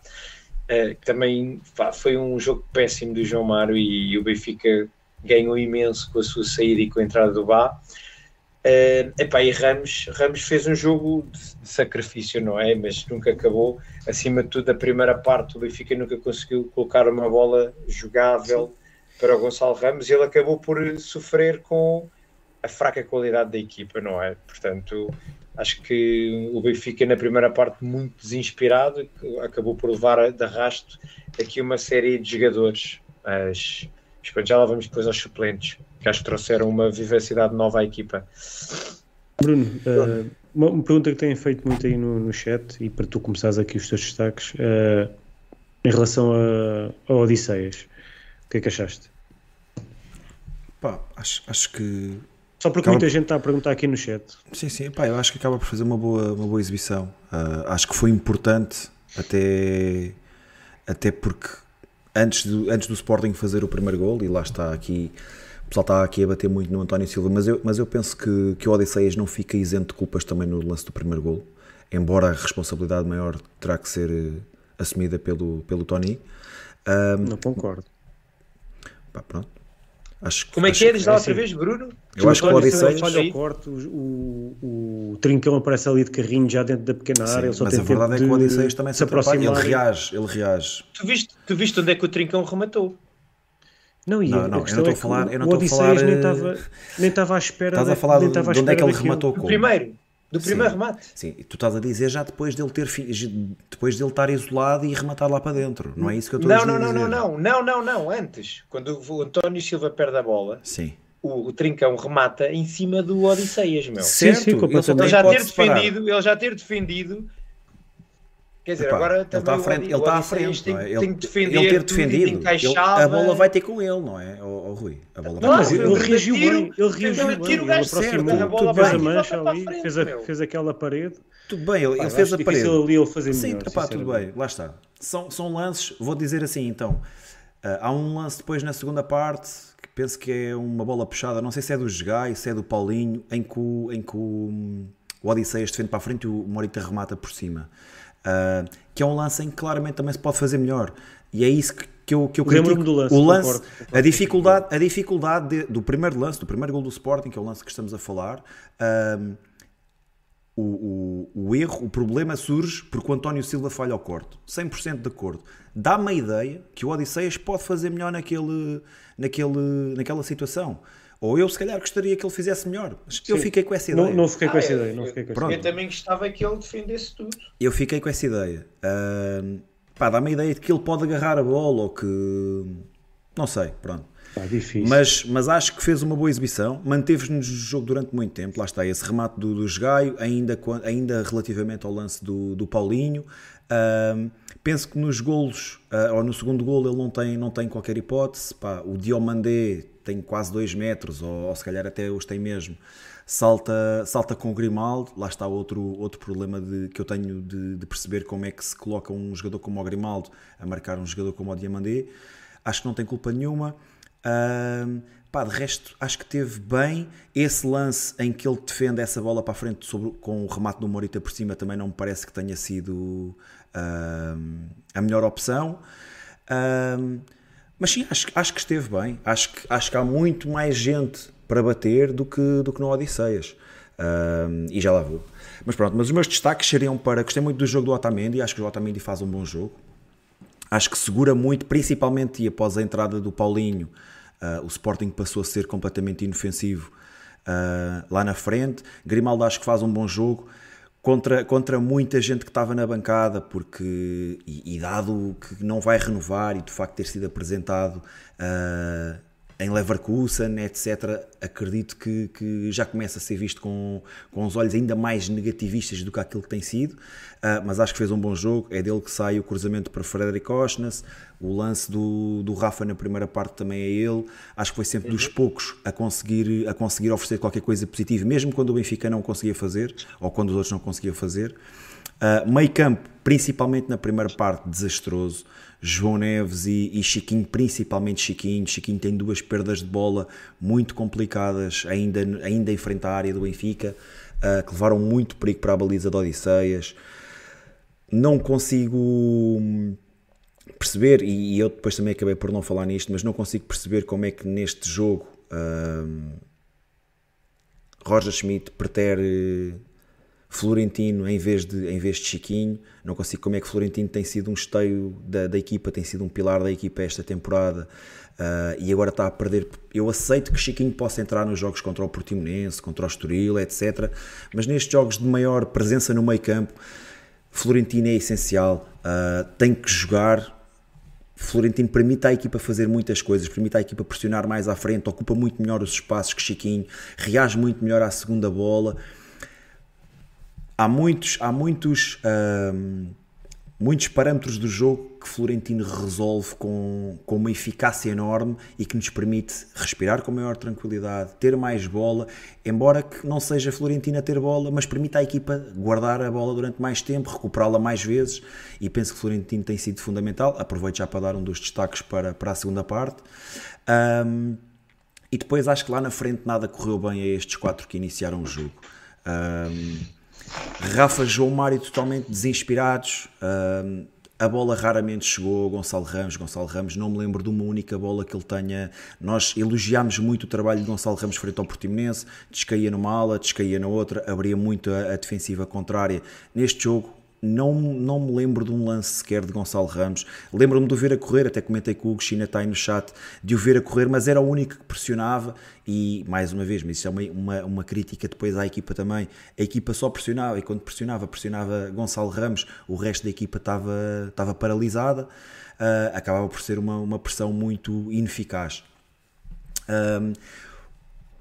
Uh, também pá, foi um jogo péssimo do João Mário e, e, o Benfica ganhou imenso com a sua saída e com a entrada do Bá. Uh, epá, e Ramos, Ramos fez um jogo de, de, sacrifício, não é? Mas nunca acabou. Acima de tudo, a primeira parte, o Benfica nunca conseguiu colocar uma bola jogável Sim. para o Gonçalo Ramos e ele acabou por sofrer com a fraca qualidade da equipa, não é? Portanto, Acho que o Benfica, na primeira parte, muito desinspirado, acabou por levar de arrasto aqui uma série de jogadores. Mas, mas já lá vamos depois aos suplentes, que acho que trouxeram uma vivacidade nova à equipa. Bruno, uh, uma, uma, pergunta que têm feito muito aí no, no chat, e para tu começares aqui os teus destaques, uh, em relação a, a Odisseias, o que é que achaste? Pá, acho, acho que só porque acaba... muita gente está a perguntar aqui no chat. Sim, sim, pá, eu acho que acaba por fazer uma boa, uma boa exibição. Uh, acho que foi importante, até, até porque antes do, antes do Sporting fazer o primeiro gol, e lá está aqui, o pessoal está aqui a bater muito no António Silva, mas eu, mas eu penso que, que o Odisseias não fica isento de culpas também no lance do primeiro gol, embora a responsabilidade maior terá que ser uh, assumida pelo, pelo Tony. Uh, não concordo. Pá, pronto. Acho, Como é que é? Diz lá outra vez, Bruno? Eu acho que o Odisseias... Olha o corte, o, o, o, Trincão aparece ali de carrinho já dentro da pequena área. Sim, mas a verdade é que o Odisseias também se, se aproxima. Ele reage, ele reage. Tu viste, tu viste onde é que o Trincão rematou? Não, e não, não, eu não estou é a falar. Eu não o Odisseias nem estava nem estava à espera. Estás a falar de, de onde é que ele rematou com? O primeiro. Do primeiro sim, remate. Sim, tu estás a dizer já depois dele ter depois dele estar isolado e rematar lá para dentro. Não é isso que eu estou não, a dizer. Não, não, não, não, não, não, antes, quando o António Silva perde a bola. Sim. O, o Trincão remata em cima do Odisseias, meu. Certo, sim, sim, ele, já ter defendido, ele já ter defendido Quer dizer, Epá, agora ele está à frente, ele está à frente, tem, não é? Ele, tem que defender, ele ter defendido, ele, a bola vai ter com ele, não é? O, o Rui, a bola não, vai mas ele reagiu bem, ele reagiu bem, ele aproximou, a bola fez a mancha ali, fez, a, fez aquela parede. Tudo bem, ele, ele fez a parede. ali ele fazer Sim, melhor, epá, tudo bem, lá está. São, são lances, vou dizer assim então, uh, há um lance depois na segunda parte, que penso que é uma bola puxada, não sei se é do Gai, se é do Paulinho, em que o, em que o, o Odisseias defende para a frente e o Morita remata por cima. Uh, que é um lance em que claramente também se pode fazer melhor. E é isso que, que eu, que eu critico. Do lance, o lance, concordo, concordo. a dificuldade, a dificuldade de, do primeiro lance, do primeiro gol do Sporting, que é o lance que estamos a falar, uh, o, o, o, erro, o problema surge porque o António Silva falha ao corte. 100% de acordo. Dá-me a ideia que o Odisseias pode fazer melhor naquele, naquele, naquela situação. Ou eu, se calhar, gostaria que ele fizesse melhor. Mas eu fiquei com essa ideia. Não, não fiquei com ah, essa ideia. Não fiquei com essa eu, também gostava que ele defendesse tudo. Eu fiquei com essa ideia. Uh, pá, dá-me a ideia de que ele pode agarrar a bola ou que. Não sei, pronto. difícil. Mas, mas acho que fez uma boa exibição, manteve-nos no jogo durante muito tempo. Lá está, esse remate do, do Gaio, ainda, ainda relativamente ao lance do, do Paulinho. Uh, penso que nos golos, uh, ou no segundo golo, ele não tem, não tem qualquer hipótese. Pá, o Diomandé tem quase 2 metros, ou, ou, se calhar até os tem mesmo. Salta, salta com o Grimaldo, lá está outro, outro problema de, que eu tenho de, de, perceber como é que se coloca um jogador como o Grimaldo a marcar um jogador como o Diamandé. Acho que não tem culpa nenhuma. Uh, pá, de resto, acho que teve bem. Esse lance em que ele defende essa bola para a frente sobre, com o remate do Morita por cima também não me parece que tenha sido uh, a melhor opção. Uh, mas sim, acho, acho que esteve bem. Acho que, acho que há muito mais gente para bater do que, do que no Odisseias. Uh, e já lá vou. Mas pronto, mas os meus destaques seriam para. Gostei muito do jogo do Otamendi, acho que o Otamendi faz um bom jogo. Acho que segura muito, principalmente após a entrada do Paulinho, uh, o Sporting passou a ser completamente inofensivo uh, lá na frente. Grimaldo acho que faz um bom jogo contra, contra muita gente que estava na bancada, porque, e, e dado que não vai renovar e de facto ter sido apresentado uh, em Leverkusen, etc., acredito que, que, já começa a ser visto com, com os olhos ainda mais negativistas do que aquilo que tem sido, uh, mas acho que fez um bom jogo, é dele que sai o cruzamento para Frederic Osnes, o lance do, do Rafa na primeira parte também é ele, acho que foi sempre dos poucos a conseguir, a conseguir oferecer qualquer coisa positiva, mesmo quando o Benfica não conseguia fazer, ou quando os outros não conseguiam fazer. Uh, meio campo, principalmente na primeira parte, desastroso. João Neves e, e, Chiquinho, principalmente Chiquinho. Chiquinho tem duas perdas de bola muito complicadas ainda, ainda em frente à área do Benfica, uh, que levaram muito perigo para a baliza de Odisseias. Não consigo perceber, e eu depois também acabei por não falar nisto, mas não consigo perceber como é que neste jogo uh, Roger Schmidt pretere Florentino em vez de, em vez de Chiquinho. Não consigo como é que Florentino tem sido um esteio da, da equipa, tem sido um pilar da equipa esta temporada uh, e agora está a perder. Eu aceito que Chiquinho possa entrar nos jogos contra o Portimonense, contra o Estoril, etc. Mas nestes jogos de maior presença no meio campo, Florentino é essencial, uh, tem que jogar. Florentino permite à equipa fazer muitas coisas, permite à equipa pressionar mais à frente, ocupa muito melhor os espaços que Chiquinho, reage muito melhor à segunda bola há muitos, há muitos, muitos parâmetros do jogo que Florentino resolve com, com uma eficácia enorme e que nos permite respirar com maior tranquilidade, ter mais bola, embora que não seja Florentino a ter bola, mas permite à equipa guardar a bola durante mais tempo, recuperá-la mais vezes e penso que Florentino tem sido fundamental. Aproveito já para dar um dos destaques para, para a segunda parte. E depois acho que lá na frente nada correu bem a estes quatro que iniciaram o jogo. Rafa, João Mário totalmente desinspirados. A bola raramente chegou Gonçalo Ramos. Gonçalo Ramos, não me lembro de uma única bola que ele tenha. Nós elogiámos muito o trabalho de Gonçalo Ramos frente ao Portimonense, descaía numa ala, descaía na outra, abria muito a, a defensiva contrária. Neste jogo, não, não me lembro de um lance sequer de Gonçalo Ramos. Lembro-me de o ver a correr, até comentei com o Hugo China está aí no chat, de o ver a correr, mas era o único que pressionava e, mais uma vez, mas isso é uma, uma, uma crítica depois à equipa também, a equipa só pressionava e quando pressionava, pressionava Gonçalo Ramos, o resto da equipa estava, estava paralisada, uh, acabava por ser uma, uma pressão muito ineficaz. Um,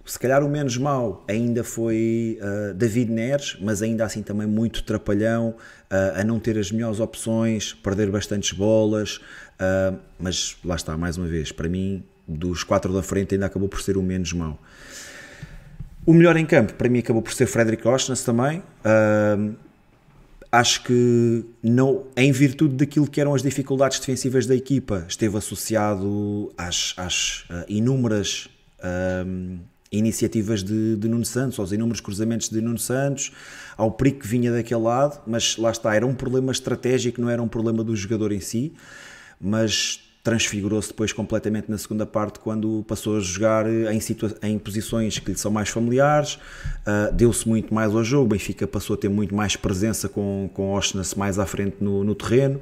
se calhar o menos mau ainda foi uh, David Neres, mas ainda assim também muito trapalhão, uh, a não ter as melhores opções, perder bastantes bolas, uh, mas lá está, mais uma vez, para mim, dos quatro da frente ainda acabou por ser o menos mau. O melhor em campo, para mim, acabou por ser Frederic Osnes também. acho que, não, em virtude daquilo que eram as dificuldades defensivas da equipa, esteve associado às, às inúmeras iniciativas de, de Nuno Santos, aos inúmeros cruzamentos de Nuno Santos, ao perigo que vinha daquele lado, mas lá está, era um problema estratégico, não era um problema do jogador em si, mas transfigurou-se depois completamente na segunda parte quando passou a jogar em, em posições que lhe são mais familiares, uh, deu-se muito mais ao jogo, Benfica passou a ter muito mais presença com, com Oshness mais à frente no, no terreno.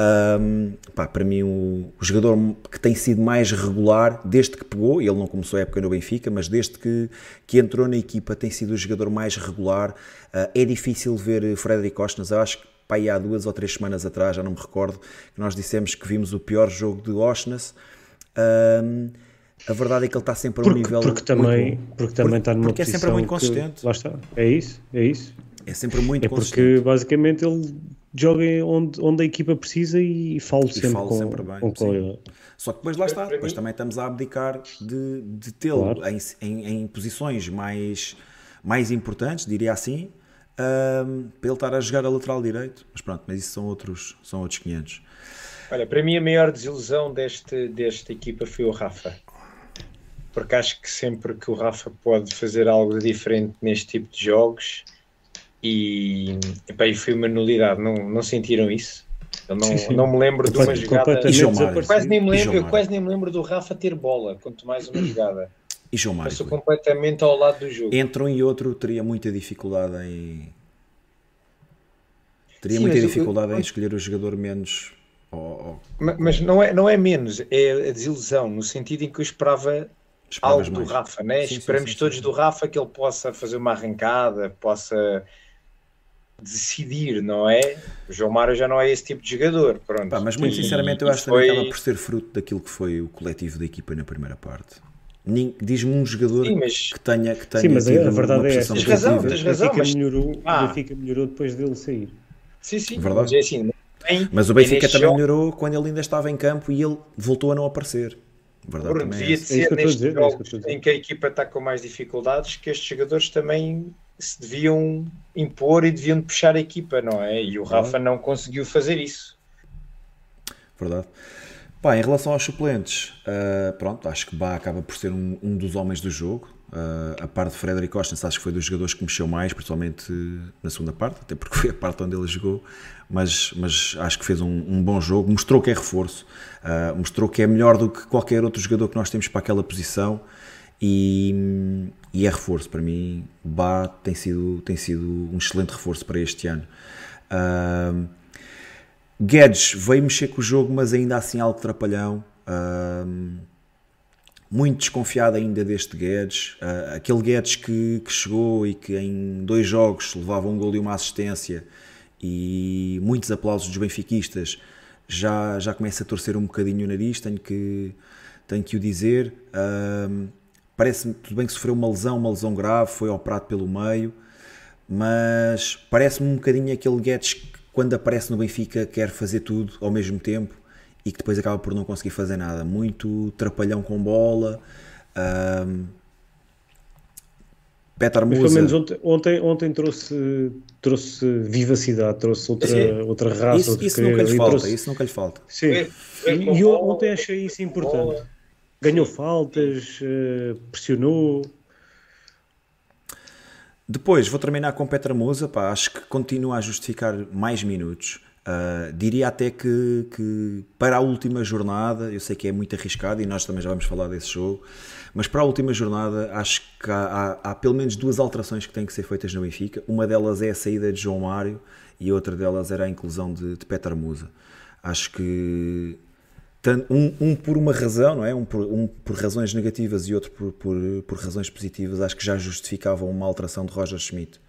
Um, pá, para mim, o, o, jogador que tem sido mais regular desde que pegou, ele não começou a época no Benfica, mas desde que, que entrou na equipa tem sido o jogador mais regular. Uh, é difícil ver Frederic Oshness, eu acho que pá, há duas ou três semanas atrás, já não me recordo, que nós dissemos que vimos o pior jogo de Oshness. Um, a verdade é que ele está sempre a um porque, nível. Porque também, porque também está numa porque é sempre muito consistente. Que, lá está. É isso, é isso. É sempre muito é consistente. Porque basicamente ele joga onde, onde a equipa precisa e fala sempre, falo com, sempre bem. Com Só que depois lá está, depois também estamos a abdicar de, de tê-lo claro. em, em, em, posições mais, mais importantes, diria assim, um, para ele estar a jogar a lateral direito. Mas pronto, mas isso são outros, são outros 500. Olha, para mim a maior desilusão deste, desta equipa foi o Rafa. Porque acho que sempre que o Rafa pode fazer algo diferente neste tipo de jogos e, epá, e foi uma nulidade, não, não sentiram isso? Eu não, sim, sim. não me lembro de uma jogada. Quase nem me lembro, eu quase nem me lembro do Rafa ter bola, quanto mais uma jogada. E João Mário? Passou completamente ao lado do jogo. Entre um e outro teria muita dificuldade em. Teria Sim, muita dificuldade eu... em escolher o jogador menos. Mas, mas, não, é, não é menos, é a desilusão, no sentido em que eu esperava Esperavas algo mais. do Rafa, né? Sim, Esperamos sim, todos do Rafa que ele possa fazer uma arrancada, possa decidir, não é? O João Mário já não é esse tipo de jogador. Pronto. Pá, mas muito sinceramente, eu acho que foi... também acaba por ser fruto daquilo que foi o coletivo da equipa na primeira parte. Diz-me um jogador sim, mas... que tenha que tenha Sim, mas a verdade é essa. Tens razão, tens razão. O Benfica, mas... melhorou, ah. Benfica melhorou depois dele sair. Sim, sim. Verdade. Mas, é assim, bem, mas o Benfica também jogo... melhorou quando ele ainda estava em campo e ele voltou a não aparecer. Verdade Bruno, devia é ser é nestes dizer, é jogos é em que a equipa está com mais dificuldades que estes jogadores também se deviam impor e deviam puxar a equipa, não é? E o Rafa não conseguiu fazer isso. Verdade. Pá, em relação aos suplentes, uh, pronto, acho que Bá acaba por ser um, um dos homens do jogo. Uh, a parte de Frederic Costa, acho que foi dos jogadores que mexeu mais, principalmente na segunda parte, até porque foi a parte onde ele jogou, mas, mas acho que fez um, um bom jogo, mostrou que é reforço, uh, mostrou que é melhor do que qualquer outro jogador que nós temos para aquela posição e, e é reforço. Para mim, Bá tem sido, tem sido um excelente reforço para este ano. Uh, Guedes veio mexer com o jogo, mas ainda assim algo trapalhão. Uh, muito desconfiado ainda deste Guedes. Uh, aquele Guedes que, que, chegou e que em dois jogos levava um gol e uma assistência e muitos aplausos dos benfiquistas, já, já começa a torcer um bocadinho o nariz, tenho que, tenho que o dizer. Uh, Parece-me, tudo bem que sofreu uma lesão, uma lesão grave, foi operado pelo meio, mas parece-me um bocadinho aquele Guedes que quando aparece no Benfica quer fazer tudo ao mesmo tempo e que depois acaba por não conseguir fazer nada. Muito trapalhão com bola. Um, Petar Musa. Pelo menos ontem, ontem, ontem, trouxe, trouxe vivacidade, trouxe outra, outra raça. Isso, isso nunca lhe falta. Trouxe... Isso nunca lhe falta. Sim. E, e ontem achei isso importante ganhou faltas, eh, pressionou. Depois vou terminar com Petra Musa, pá, acho que continua a justificar mais minutos. Uh, diria até que, que, para a última jornada, eu sei que é muito arriscado e nós também já vamos falar desse jogo, mas para a última jornada acho que há, há, há pelo menos duas alterações que têm que ser feitas no Benfica. Uma delas é a saída de João Mário e outra delas era a inclusão de, de Petra Musa. Acho que um, um, por uma razão, não é? Um por, um por razões negativas e outro por, por, por, razões positivas, acho que já justificavam uma alteração de Roger Schmidt.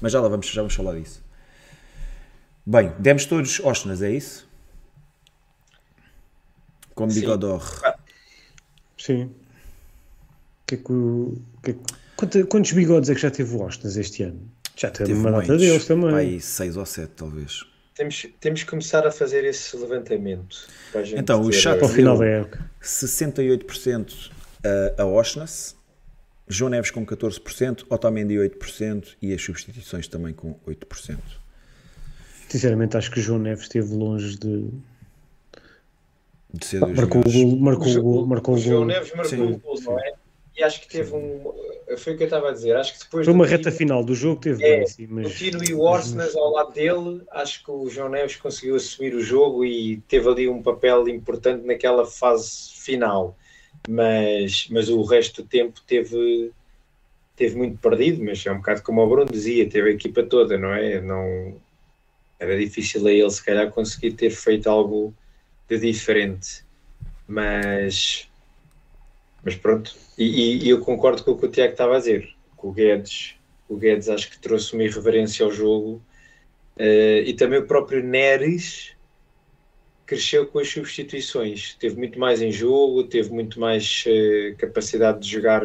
Mas já lá vamos, já vamos falar disso. Bem, demos todos Ostnas, é isso? Com Bigodor. Sim. Que é que que é que, quantos bigodes é que já teve o Ostnas este ano? Já teve, teve uma data deles também. Aí, seis ou sete, talvez. Temos, temos que começar a fazer esse levantamento. então, o chat ao final da época. 68% a, a Oshness, João Neves com 14%, Otamendi 8% e as substituições também com 8%. Sinceramente, acho que o João Neves esteve longe de. De ser dos marcou o gol, marcou o gol, marcou o João Neves marcou o gol, não é? E acho que teve um. Foi o que eu estava a dizer. Acho que depois. Foi uma reta final do jogo, teve é, bem, sim, mas. O Tino e o Arsenal ao lado dele, acho que o João Neves conseguiu assumir o jogo e teve ali um papel importante naquela fase final. Mas, mas o resto do tempo teve, teve muito perdido. Mas é um bocado como o Bruno dizia, teve a equipa toda, não é? Não, era difícil a ele, se calhar, conseguir ter feito algo de diferente. Mas, mas pronto. E, e, eu concordo com o que o Tiago estava a dizer. Com o Guedes, o Guedes acho que trouxe uma irreverência ao jogo. Uh, e também o próprio Neres cresceu com as substituições. Teve muito mais em jogo, teve muito mais uh, capacidade de jogar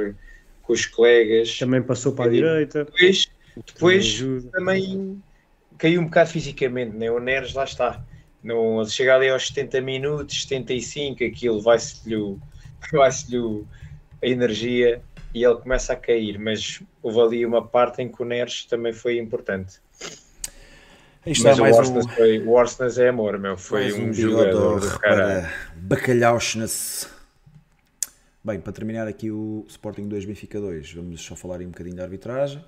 com os colegas. Também passou para a direita. Depois, depois também caiu um bocado fisicamente, né? o Neres lá está. No, chega ali aos 70 minutos, 75, aquilo vai-se-lhe (laughs) vai a energia e ele começa a cair, mas houve ali uma parte em que o Neres também foi importante. Isto mas o, Arsenal um... foi, o Arsenal é amor, meu. Foi um, um jogador para bacalhau-ness. Bem, para terminar aqui o Sporting 2 Benfica 2, vamos só falar um bocadinho da arbitragem.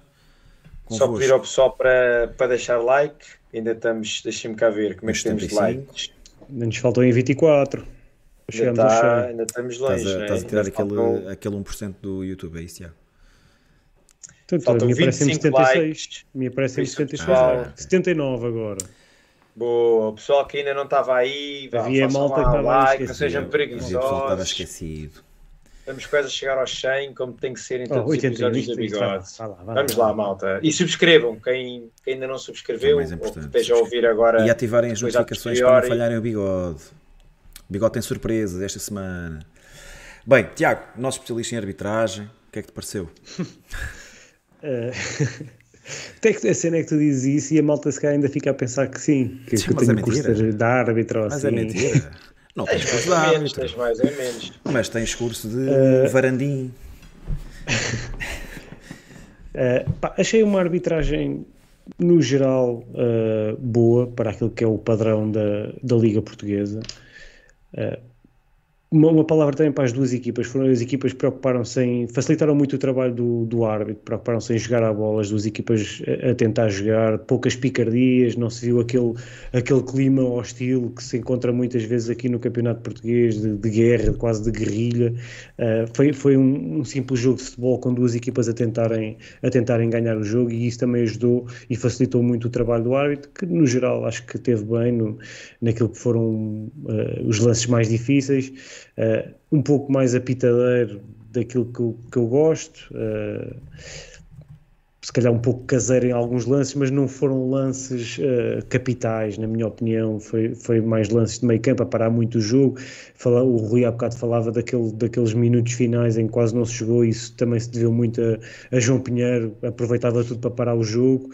Convosco. Só pedir ao pessoal para, para deixar like. Ainda estamos, deixem-me cá ver como é que temos likes. Ainda nos faltam em 24. Ainda, tá, ainda estamos longe. Estás a, estás a tirar aquele, faltam... aquele 1% do YouTube, é isso, Tiago? Faltam me aparecem 76. Likes. Me aparecem 76. Ah. 79 agora. Boa, o pessoal que ainda não estava aí, Havia malta que estava like, não sejam preguiçosos. estava esquecido. Vamos quase a chegar aos 100, como tem que ser em todos oh, os episódios da Bigode. Vamos lá, malta. E subscrevam, quem, quem ainda não subscreveu, é ou que esteja a ouvir agora. E ativarem as notificações para não falharem o Bigode. O Bigode tem surpresas esta semana. Bem, Tiago, nosso especialista em arbitragem, o que é que te pareceu? (laughs) (laughs) Até que a cena é que tu dizes isso e a malta se calhar ainda fica a pensar que sim, que, sim, que eu tenho é curso de árbitro Mas é assim. é mentira. Não tens curso de árbitro. Tens mais ou menos. Mas tens curso de uh... varandim. uh, (laughs) pá, achei uma arbitragem no geral uh, boa para aquilo que é o padrão da, da Liga Portuguesa. Uh, uma, uma, palavra também para as duas equipas. Foram as equipas preocuparam-se em. facilitaram muito o trabalho do, do árbitro, preocuparam-se em jogar a bola, as duas equipas a, a, tentar jogar, poucas picardias, não se viu aquele, aquele clima hostil que se encontra muitas vezes aqui no Campeonato Português, de, de guerra, quase de guerrilha. Uh, foi foi um, um, simples jogo de futebol com duas equipas a tentarem, a tentarem ganhar o jogo e isso também ajudou e facilitou muito o trabalho do árbitro, que no geral acho que teve bem no, naquilo que foram uh, os lances mais difíceis uh, um pouco mais apitadeiro daquilo que eu, que eu gosto, uh, se calhar um pouco caseiro em alguns lances, mas não foram lances uh, capitais, na minha opinião, foi, foi mais lances de meio campo a parar muito o jogo. Fala, o Rui há bocado falava daquele, daqueles minutos finais em que quase não se jogou, isso também se deveu muito a, a João Pinheiro, aproveitava tudo para parar o jogo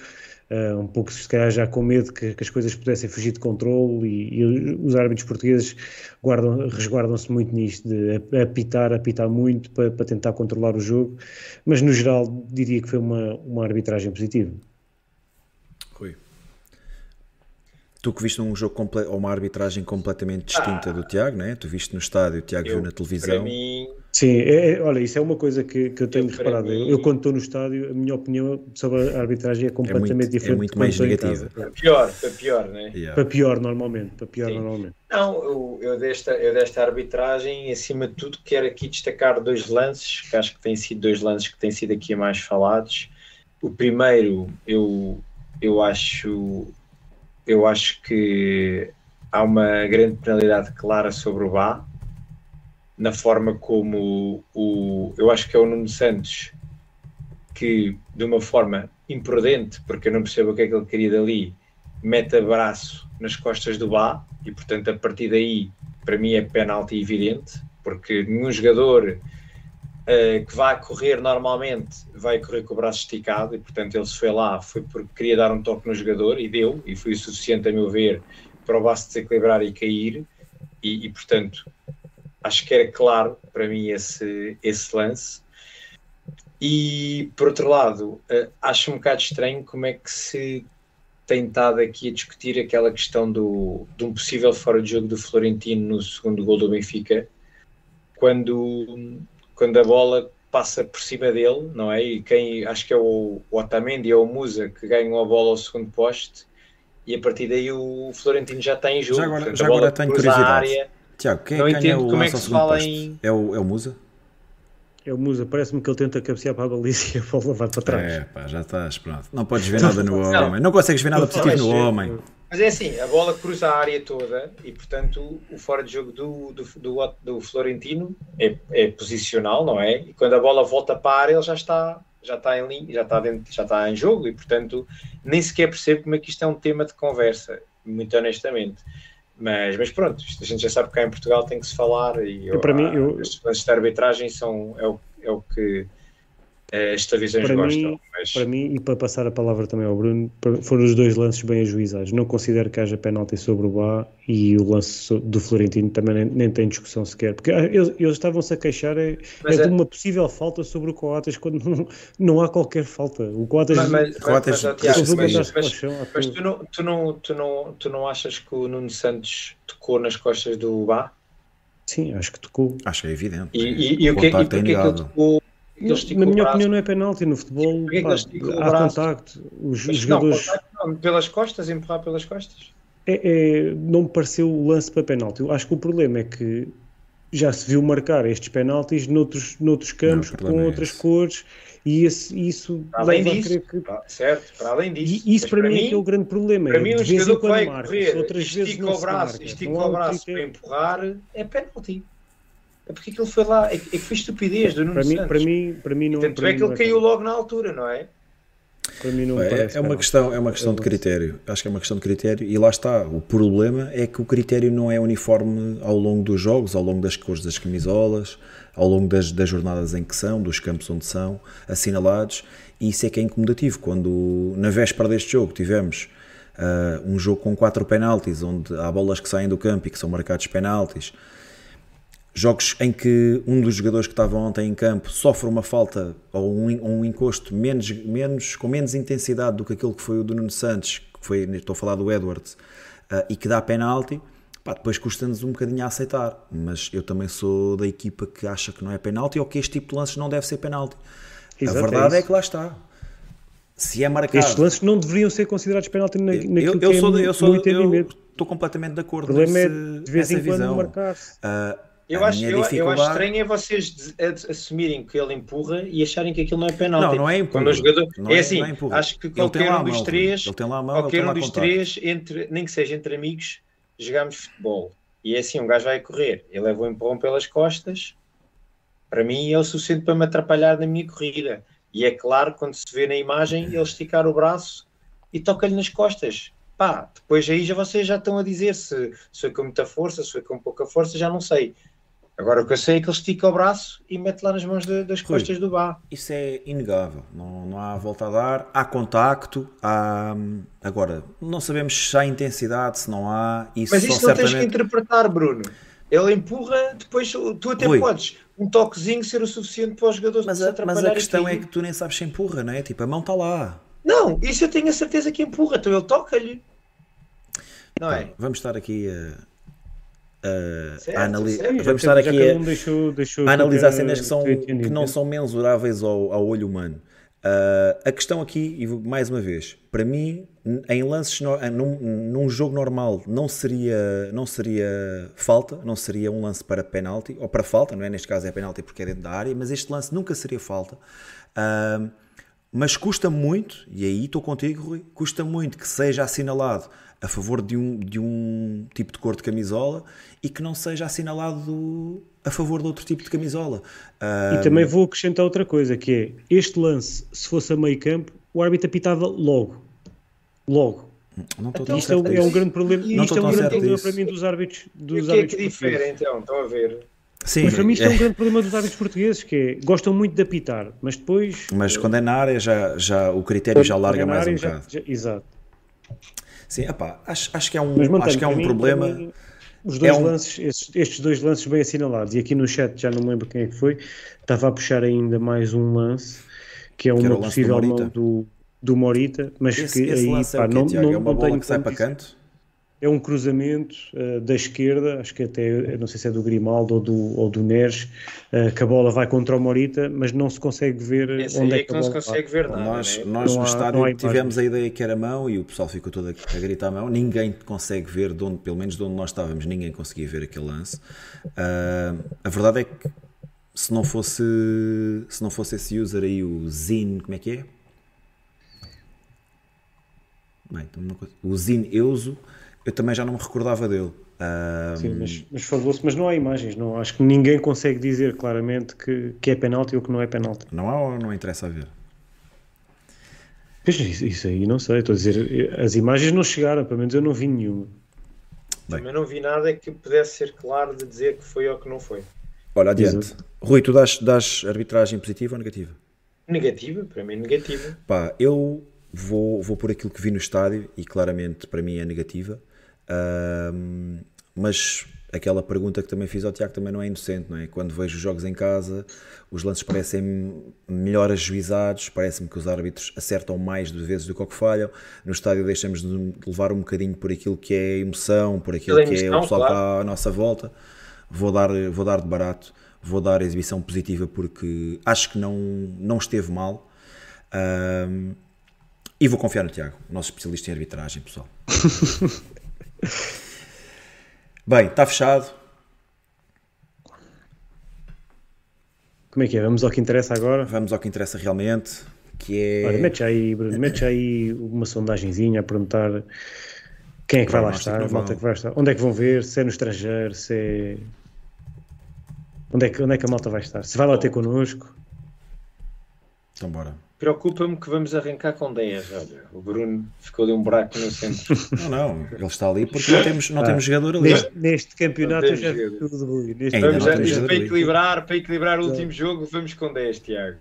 um pouco se calhar já com medo que, que, as coisas pudessem fugir de controle e, e os árbitros portugueses guardam, resguardam-se muito nisto, de apitar, apitar muito para, para, tentar controlar o jogo, mas no geral diria que foi uma, uma arbitragem positiva. Rui. Tu que viste um jogo completo, ou uma arbitragem completamente distinta ah, do Tiago, né? Tu viste no estádio, o Tiago eu, viu na televisão. Para mim, Sim, é, é, olha, isso é uma coisa que, que eu tenho eu, reparado. Mim... Eu, quando estou no estádio, a minha opinião sobre a arbitragem é completamente é muito, diferente. É muito mais negativa. Para pior, para pior, né? Yeah. Para pior, normalmente. Para pior, normalmente. Não, eu, eu, desta, eu desta arbitragem, acima de tudo, quero aqui destacar dois lances, que acho que têm sido dois lances que têm sido aqui mais falados. O primeiro, eu, eu acho eu acho que há uma grande penalidade clara sobre o Bá na forma como o, eu acho que é o Nuno Santos que de uma forma imprudente, porque eu não percebo o que é que ele queria dali, mete abraço nas costas do Bá e portanto a partir daí para mim é penalti evidente, porque nenhum jogador uh, que vá correr normalmente vai correr com o braço esticado e portanto ele se foi lá foi porque queria dar um toque no jogador e deu, e foi o suficiente a meu ver para o braço desequilibrar e cair e, e portanto acho que era claro para mim esse, esse lance. E por outro lado, uh, acho um bocado estranho como é que se tem estado aqui a discutir aquela questão do, de um possível fora de jogo do Florentino no segundo gol do Benfica, quando, quando a bola passa por cima dele, não é? E quem acho que é o, o Otamendi ou o Musa que ganham a bola ao segundo poste e a partir daí o Florentino já tem jogo. Já agora, já agora tenho curiosidade. Área, Tiago, quem é não é entendo como é que se fala em. É o, é o Musa? É o Musa, parece-me que ele tenta cabecear para a baliza (laughs) e a bola vai para trás. É, pá, já estás, pronto. Não podes ver (laughs) nada no homem. Não consegues ver nada positivo no homem. Mas é assim, a bola cruza a área toda e, portanto, o fora de jogo do, do, do, do Florentino é, é, posicional, não é? E quando a bola volta para a área, ele já está, já está em linha, já está, dentro, já está em jogo e, portanto, nem sequer percebo como é que isto é um tema de conversa, muito honestamente. Mas, mas pronto, isto a gente já sabe que cá em Portugal tem que se falar e eu, para mim, eu, as lances de arbitragem são, é, o, é o que as televisões para gostam. Mim, mas... Para mim, e para passar a palavra também ao Bruno, foram os dois lances bem ajuizados. Não considero que haja penalti sobre o Bá e o lance do Florentino também nem, nem tem discussão sequer. Porque ah, eles, eles estavam-se a queixar é, é, de é- uma possível falta sobre o Coates quando não, não há qualquer falta. O Coates. Mas, mas, Coates, mas, mas, mas, mas tu, não, tu, não, tu, não, tu não achas que o Nuno Santos tocou nas costas do Bá? Sim, acho que tocou. Acho que é evidente. E, e, e o que, e porque é que ele tocou na minha opinião não é penalti no futebol pá, há contacto. Os, os jogadores não, pelas costas, empurrar pelas costas. É, é, não me pareceu o lance para penalti. Eu acho que o problema é que já se viu marcar estes penaltis noutros, noutros campos não, com é outras cores e esse, isso para além disso, que... certo, para além disso e isso para, para, mim é que é o grande problema para é, mim um jogador que vai marca, correr outras vezes estica o braço, estica o braço para empurrar é penalti é porque aquilo foi lá, é, é que foi estupidez do Nuno para mim, Santos. Para mim, para mim não. Tanto é que ele caiu logo na altura, não é? Para mim não é, é uma questão, é uma questão de critério. Acho que é uma questão de critério e lá está. O problema é que o critério não é uniforme ao longo dos jogos, ao longo das cores das camisolas, ao longo das, das jornadas em que são, dos campos onde são assinalados. E isso é que é incomodativo. Quando na véspera deste jogo tivemos uh, um jogo com quatro penaltis, onde há bolas que saem do campo e que são marcados penaltis Jogos em que um dos jogadores que estava ontem em campo sofre uma falta ou um, um encosto menos, menos, com menos intensidade do que aquilo que foi o do Nuno Santos, que foi, estou a falar do Edwards, uh, e que dá penalti, pá, depois custa-nos um bocadinho a aceitar. Mas eu também sou da equipa que acha que não é penalti ou que este tipo de lances não deve ser penalti. Exato, a verdade é, é, que lá está. Se é marcado. Estes lances não deveriam ser considerados penalti na, naquilo eu, eu sou, é eu sou, eu estou completamente de acordo. O problema é de vez em quando marcar. Uh, eu acho, eu, dificuldade... eu, acho estranho é vocês assumirem que ele empurra e acharem que aquilo não é penalti. Não, não é empurra. Quando o jogador... Não é, é assim, é acho que qualquer um dos três, mão, qualquer um dos três, entre, nem que seja entre amigos, jogamos futebol. E é assim, um gajo vai correr, ele leva o empurrão pelas costas, para mim é o suficiente para me atrapalhar na minha corrida. E é claro, quando se vê na imagem, ele esticar o braço e toca-lhe nas costas. Pá, depois aí já vocês já estão a dizer se, se foi com muita força, se foi com pouca força, já não sei. Agora o que eu sei é que ele estica o braço e mete lá nas mãos de, das Rui, costas do Bá. Isso é inegável, não, não há volta a dar, há contacto, há... agora não sabemos se há intensidade, se não há. Isso Mas isso não certamente... tens que interpretar, Bruno. Ele empurra, depois tu até Rui, podes um toquezinho ser o suficiente para os jogadores mas a, mas a questão é que tu nem sabes se empurra, não é? Tipo, a mão está lá. Não, isso eu tenho a certeza que empurra, então ele toca-lhe. Não é? Vamos estar aqui a uh, certo, a analisar. Vamos estar aqui a, deixou, deixou a analisar cenas que, são, que não são mensuráveis ao, ao olho humano. Uh, a questão aqui, e mais uma vez, para mim, em lances num, num, jogo normal não seria, não seria falta, não seria um lance para penalti, ou para falta, não é? Neste caso é penalti porque é dentro da área, mas este lance nunca seria falta. Uh, mas custa muito, e aí estou contigo, Rui, custa muito que seja assinalado a favor de um, de um tipo de cor de camisola e que não seja assinalado a favor de outro tipo de camisola. E também vou acrescentar outra coisa, que é, este lance, se fosse a meio campo, o árbitro apitava logo. Logo. Não então, isto é, é, um grande problema, não isto é um grande problema para mim dos árbitros dos e o que é que difere então? Estão a ver? Sim, mas para mim isto é, é um grande problema dos árbitros portugueses, que é, gostam muito de apitar, mas depois... Mas quando é na área já, já o critério já larga é mais um bocado. Já, exato. Sim, epá, acho, acho que é um, acho que é um problema. Mim, os dois é um... lances, estes, estes, dois lances bem assinalados, e aqui no chat já não me lembro quem é que foi, estava a puxar ainda mais um lance, que é uma que possível do mão do, do Morita, mas esse, que esse aí lance pá, é não, não, é uma não bola que sai para canto? É um cruzamento uh, da esquerda, acho que até, não sei se é do Grimaldo ou do, ou do Neres, uh, que a bola vai contra o Morita, mas não se consegue ver Esse onde é, é que, não se consegue vai. ver nada. Nós, né? nós no há, estádio tivemos a ideia que era mão e o pessoal ficou todo a, a gritar mão, ninguém consegue ver, de onde, pelo menos de onde nós estávamos, ninguém conseguia ver aquele lance. Uh, a verdade é que se não fosse se não fosse esse user aí, o Zin, como é que é? Bem, o Zin Euso eu também já não me recordava dele. Um... Sim, mas, mas falou-se, mas não há imagens, não, acho que ninguém consegue dizer claramente que, que é penalti ou que não é penalti. Não há ou não interessa a ver? Isso, isso aí não sei, estou a dizer, as imagens não chegaram, pelo menos eu não vi nenhuma. Bem. Também não vi nada que pudesse ser claro de dizer que foi ou que não foi. Olha, adiante. Exato. Rui, tu dás, dás arbitragem positiva ou negativa? Negativa, para mim negativa. Pá, eu vou, vou por aquilo que vi no estádio e claramente para mim é negativa mas aquela pergunta que também fiz ao Tiago também não é inocente, não é? Quando vejo os jogos em casa, os lances parecem melhor ajuizados, parece-me que os árbitros acertam mais de vezes do que o que falham. No estádio deixamos de levar um bocadinho por aquilo que é emoção, por aquilo que é o pessoal claro. que está à nossa volta. Vou dar, vou dar de barato, vou dar exibição positiva porque acho que não, não esteve mal. Um, e vou confiar no Tiago, nosso especialista em arbitragem, pessoal. (laughs) Bem, está fechado. Como é que é? Vamos ao que interessa agora? Vamos ao que interessa realmente, que é... Olha, mete aí, Bruno, mete aí uma sondagenzinha a perguntar quem é que vai, lá estar, malta que vai estar, onde é que vão ver, se é no estrangeiro, se é... Onde é que, onde é que a malta vai estar? Se vai lá ter connosco? Então bora. Preocupa-me que vamos arrancar com 10. Olha, o Bruno ficou de um buraco no centro. Não, não, ele está ali porque não temos, não ah, temos jogador ali. Neste, neste campeonato eu já vi tudo ruim. vamos já, para, equilibrar, para equilibrar o último jogo, vamos com 10, Tiago.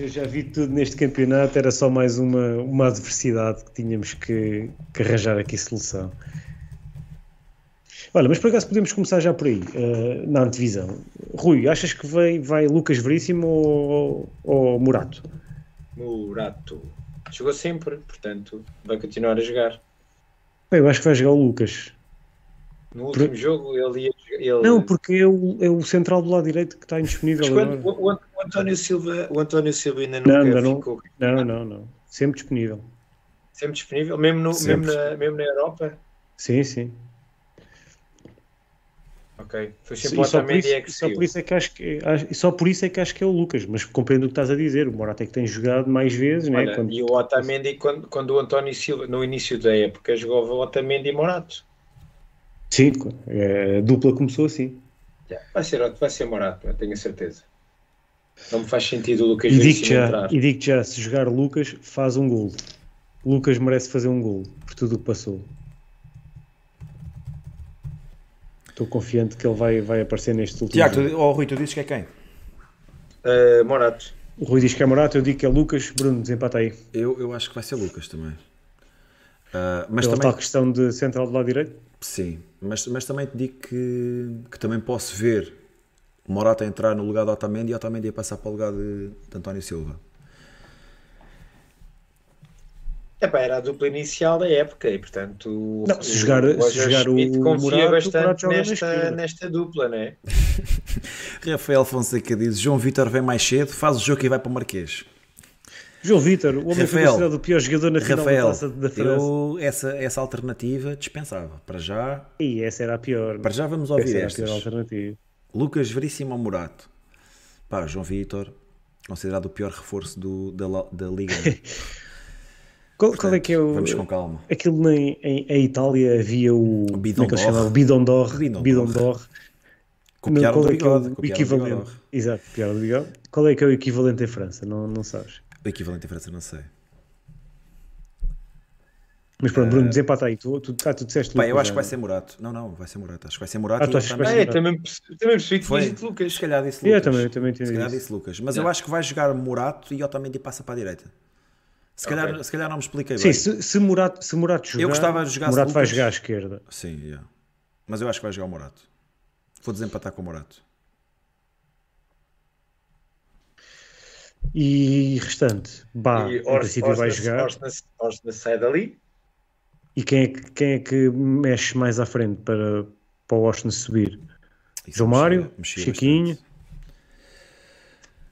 Eu já vi tudo neste campeonato, era só mais uma, uma adversidade que tínhamos que, que arranjar aqui solução. Olha, mas por acaso podemos começar já por aí, uh, na antevisão. Rui, achas que vai, vai Lucas Veríssimo ou, ou Murato? Murato. Jogou sempre, portanto, vai continuar a jogar. Bem, eu acho que vai jogar o Lucas. No último por... jogo ele ia. Ele... Não, porque é o, é o central do lado direito que está indisponível. Mas quando, o, o, António Silva, o António Silva ainda não, não, não ficou. Não, não, não. Sempre disponível. Sempre disponível, mesmo, no, Sempre. mesmo, na, mesmo na Europa? Sim, sim. Ok. Foi sempre o Otamendi é que só por isso é que acho que só por isso é que acho que é o Lucas, mas compreendo o que estás a dizer. O Morata é que tem jogado mais vezes, né? Olha, né? Quando... E o Otamendi quando, quando o António Silva no início da época jogava o Otamendi e Morato. Sim, é, a dupla começou assim. Vai ser, vai ser Morato, tenho a certeza. Não me faz sentido o Lucas e digo já, entrar. E digo já, se jogar Lucas, faz um gol. Lucas merece fazer um gol por tudo o que passou. Estou confiante que ele vai, vai aparecer neste último Tiago, tu, oh, Rui, tu dizes que é quem? Uh, Morato. O Rui diz que é Morato, eu digo que é Lucas. Bruno, desempata aí. Eu, eu acho que vai ser Lucas também. Uh, mas Pela também... tal questão de central do lado direito? Sim, mas, mas também te digo que, que também posso ver Morata entrar no lugar de Otamendi e Otamendi a passar para o lugar de, de António Silva. Epá, era a dupla inicial da época e, portanto, não, se jogar o, se jogar o confia bastante nesta, nesta dupla, não é? (laughs) Rafael Fonseca diz: João Vitor vem mais cedo, faz o jogo e vai para o Marquês. João Vitor, o homem Rafael, foi considerado o pior jogador na final Rafael, da taça da França. Eu, essa, essa alternativa dispensava. Para já. E essa era a pior. Para já vamos ouvir essa estas. Era a pior alternativa. Lucas Veríssimo Morato. Pá, João Vitor, considerado o pior reforço do, da, da Liga. (laughs) Qual, qual, é que é o. Vamos com calma. Aquilo em, em, em Itália havia o. o Bidon como é que chama? O Bidon d'Or. Bidon d'Or. Copiaram qual é que é o equivalente? Exato, copiaram do bigode. Qual é que é o equivalente em França? Não, não sabes? O equivalente em França não sei. Mas pronto, Bruno, uh, desempata aí. Tu, tu, ah, tu disseste Pá, eu acho que vai ser Murato. Não, não, vai ser Murato. Acho que vai ser Murato. Ah, tu achas que vai ser Murato? também, também percebi que foi Lucas. Se calhar disse Lucas. Eu também, eu também Se calhar disse Lucas. Mas eu acho que vai jogar Murato e Otamendi passa para a direita. Se calhar, okay. se calhar não me expliquei Sim, bem. Sim, se, se, Murato, se Murato jogar, eu gostava de jogar Murato Lucas. vai jogar à esquerda. Sim, yeah. mas eu acho que vai jogar o Morato. Vou desempatar com o Morato. E restante, Bah, e princípio vai jogar. Orsna sai dali. E quem é, que, quem é que mexe mais à frente para, para o Austin subir? Isso João Mário, Chiquinho.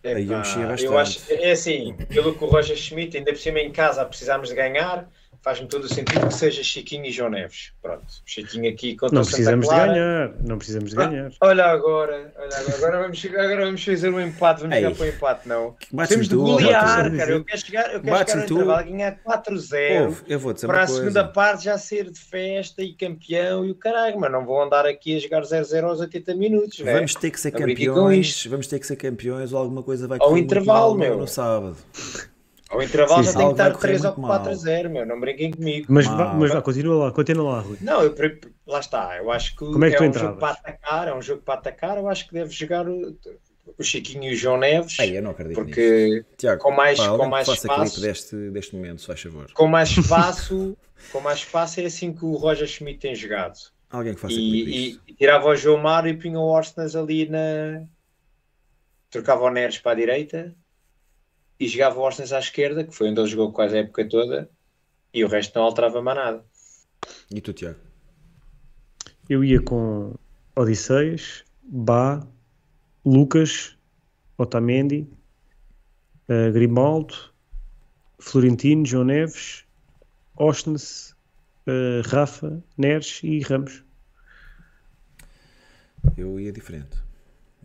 Aí eu mexia bastante. Eu acho, é assim, pelo que o Roger Schmidt, ainda por cima em casa precisamos de ganhar, faz-me todo o sentido que seja Chiquinho e João Neves. Pronto, Chiquinho aqui contra Não precisamos de ganhar, não precisamos de ah, ganhar. olha agora, olha agora, agora vamos, agora vamos fazer um empate, vamos chegar para o empate, não. Temos de golear, cara. Eu quero chegar, eu quero chegar no intervalo, ganhar 4-0 para a segunda parte já ser de festa e campeão e o caralho, mas não vou andar aqui a jogar 0-0 aos 80 minutos. Né? Vamos ter que ser campeões, vamos ter que ser campeões ou alguma coisa vai Ao intervalo, meu. No sábado. Ao intervalo sim, já tem que estar 3 ou 4 a 0, meu. Não brinquem comigo. Mas, mas vá, continua lá, continua lá, Rui. Não, eu, lá está. Eu acho que, Como é, que é um jogo para atacar, é um jogo para atacar. Eu acho que deve jogar o, o Chiquinho e o João Neves. Ei, eu não acredito porque Tiago, com mais, pá, com mais espaço deste, deste momento, se faz favor. Com mais espaço, (laughs) com mais espaço é assim que o Roger Schmidt tem jogado. Alguém que faça e, e, e tirava o João Mário e punha o Orsnas ali na trocava o Neres para a direita e jogava o Orsens à esquerda, que foi onde ele jogou quase a época toda, e o resto não alterava mais nada. E tu, Tiago? Eu ia com Odisseias, Bá, Lucas, Otamendi, uh, Grimaldo, Florentino, João Neves, Ostnes, uh, Rafa, Neres e Ramos. Eu ia diferente.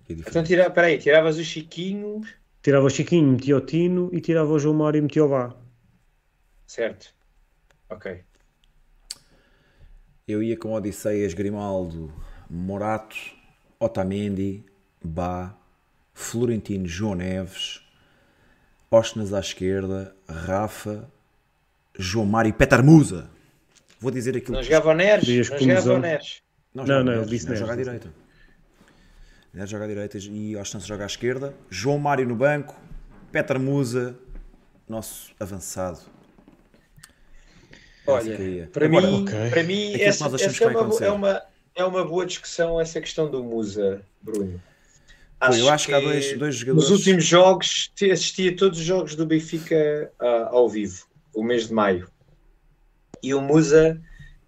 Ia diferente. Então, tira, peraí, tiravas o Chiquinho Tirava o Chiquinho, metia o Tino e tirava o João Mário e metia o Bá. Certo. Ok. Eu ia com Odisseias, Grimaldo, Morato, Otamendi, Bá, Florentino, João Neves, Osnas à esquerda, Rafa, João Mário e Petar Musa. Vou dizer aquilo. Não jogava o Neres? Não jogava o Neres? Não, não, não, ele disse Neres. Joga à direita. Neres joga à direita e Ostense joga à esquerda. João Mário no banco. Petra Musa, nosso avançado. Olha, para Agora, mim, okay. para mim essa, essa é, uma, é, uma, é uma boa discussão essa questão do Musa, Bruno. Acho eu acho que, que há dois, dois jogadores. Nos últimos jogos, assisti a todos os jogos do Benfica uh, ao vivo, o mês de maio. E o Musa,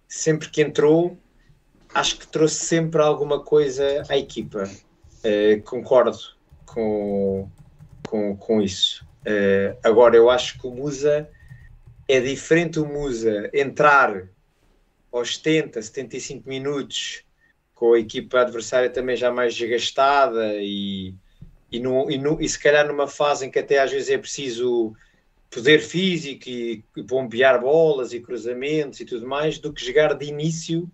sempre que entrou, acho que trouxe sempre alguma coisa à equipa. Uh, concordo com, com, com isso. Uh, agora, eu acho que o Musa é diferente o Musa entrar aos 70, 75 minutos com a equipa adversária também já mais desgastada e, e, no, e, no, e se calhar numa fase em que até às vezes é preciso poder físico e, e bombear bolas e cruzamentos e tudo mais, do que jogar de início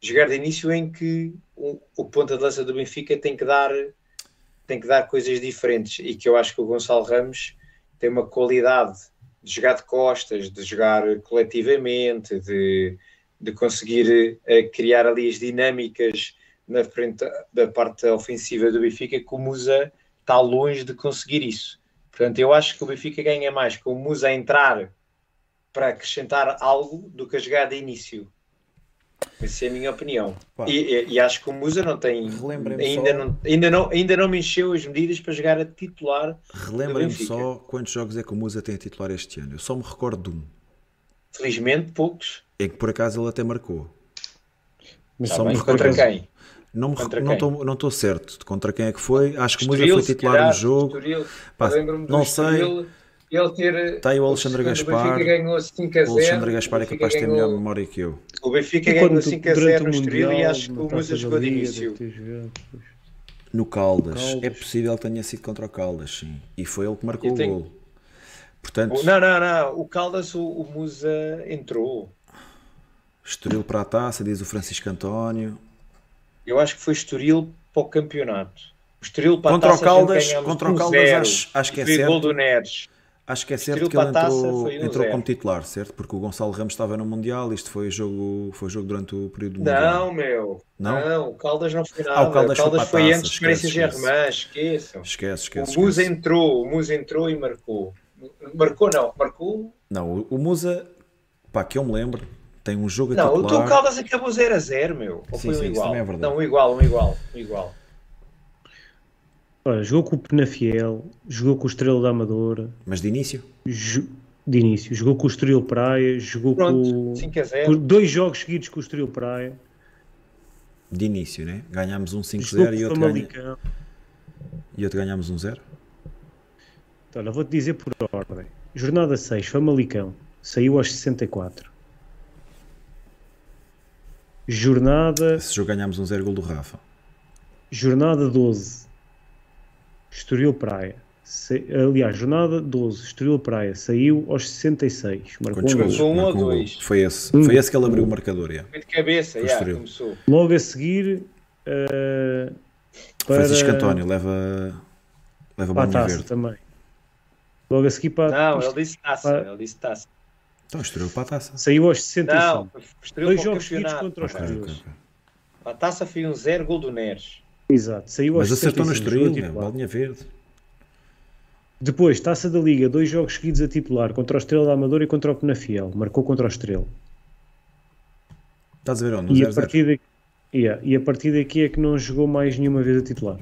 jogar de início em que o, o ponta de lança do Benfica tem que dar tem que dar coisas diferentes e que eu acho que o Gonçalo Ramos tem uma qualidade de jogar de costas, de jogar coletivamente, de, de conseguir uh, criar ali as dinâmicas na frente da parte ofensiva do Benfica que o Musa está longe de conseguir isso. Portanto, eu acho que o Benfica ganha mais com o Musa a entrar para acrescentar algo do que a jogar de início. Essa é a minha opinião. E, e, e, acho que o Musa não tem. Ainda, só... não, ainda, não, ainda não me encheu as medidas para jogar a titular. Relembrem-me só quantos jogos é que o Musa tem a titular este ano. Eu só me recordo de um. Felizmente, poucos. É que por acaso ele até marcou. Mas tá só bem, me contra quem? Não estou não não tô certo de contra quem é que foi. Acho que o Musa foi titular no jogo. Pá, não sei ele ter. Está aí o Alexandre Gaspar. O Benfica ganhou 5 a 0. O Alexandre Gaspar é capaz de ter melhor memória que eu. O Benfica ganhou 5 a 0 no Estoril e acho que o Musa jogou de início. No Caldas. Caldas. É possível que tenha sido contra o Caldas, sim. E foi ele que marcou o tenho... gol. Portanto, não, não, não. O Caldas, o, o Musa entrou. Estoril para a taça, diz o Francisco António. Eu acho que foi Estoril para o campeonato. O Estoril para contra a taça. O Caldas, contra o Caldas, acho, acho que é certo. Gol do Neres. Acho que é certo que ele entrou, entrou como titular, certo? Porque o Gonçalo Ramos estava no Mundial, isto foi jogo, foi jogo durante o período Mundial. Não, meu. Não? não, o Caldas não foi nada. Ah, o Caldas, o Caldas foi, foi antes de Paris Germain, esqueçam. Esquece, esquece. O Musa entrou, o Musa entrou e marcou. Marcou não, marcou. Não, o Musa, pá, que eu me lembro, tem um jogo Não, titular... o teu Caldas acabou 0 a 0, meu. Ou sim, foi um sim, igual? É não, um igual, um igual, um igual. Olha, jogou com o Penafiel, jogou com o Estrela da Amadora. Mas de início? Jo... de início. Jogou com o Estoril Praia, jogou Pronto, com, 5 a 0. dois jogos seguidos com o Estoril Praia. De início, né? Ganhámos um 5-0 e outro ganha... E outro ganhámos um 0. Então, vou-te dizer por ordem. Jornada 6, Famalicão. Saiu aos 64. Jornada. Esse jogo ganhámos um 0 gol do Rafa. Jornada 12. Estoril Praia. Se, aliás, jornada 12, Estoril Praia, saiu aos 66. Marcou um, gol. um ou dois. Foi esse, um. foi esse que ele abriu o marcador. Yeah. Foi de cabeça, yeah, começou. Logo a seguir. Uh, para... Francisco António leva, leva para a taça verde. também. Logo a seguir para. Não, ele disse taça. Para... Ele disse taça. Então, Estoril para a taça. Saiu aos 65. Não, Dois jogos seguidos contra os okay, okay, okay. A taça foi um zero gol do Neres. Exato, saiu Mas acertou no Estoril, bolinha verde. Depois, Taça da Liga, dois jogos seguidos a titular, contra o Estrela da Amadora e contra o Penafiel. Marcou contra o Estrela. Estás a ver onde? E, a partir daqui, yeah, e a partir daqui é que não jogou mais nenhuma vez a titular.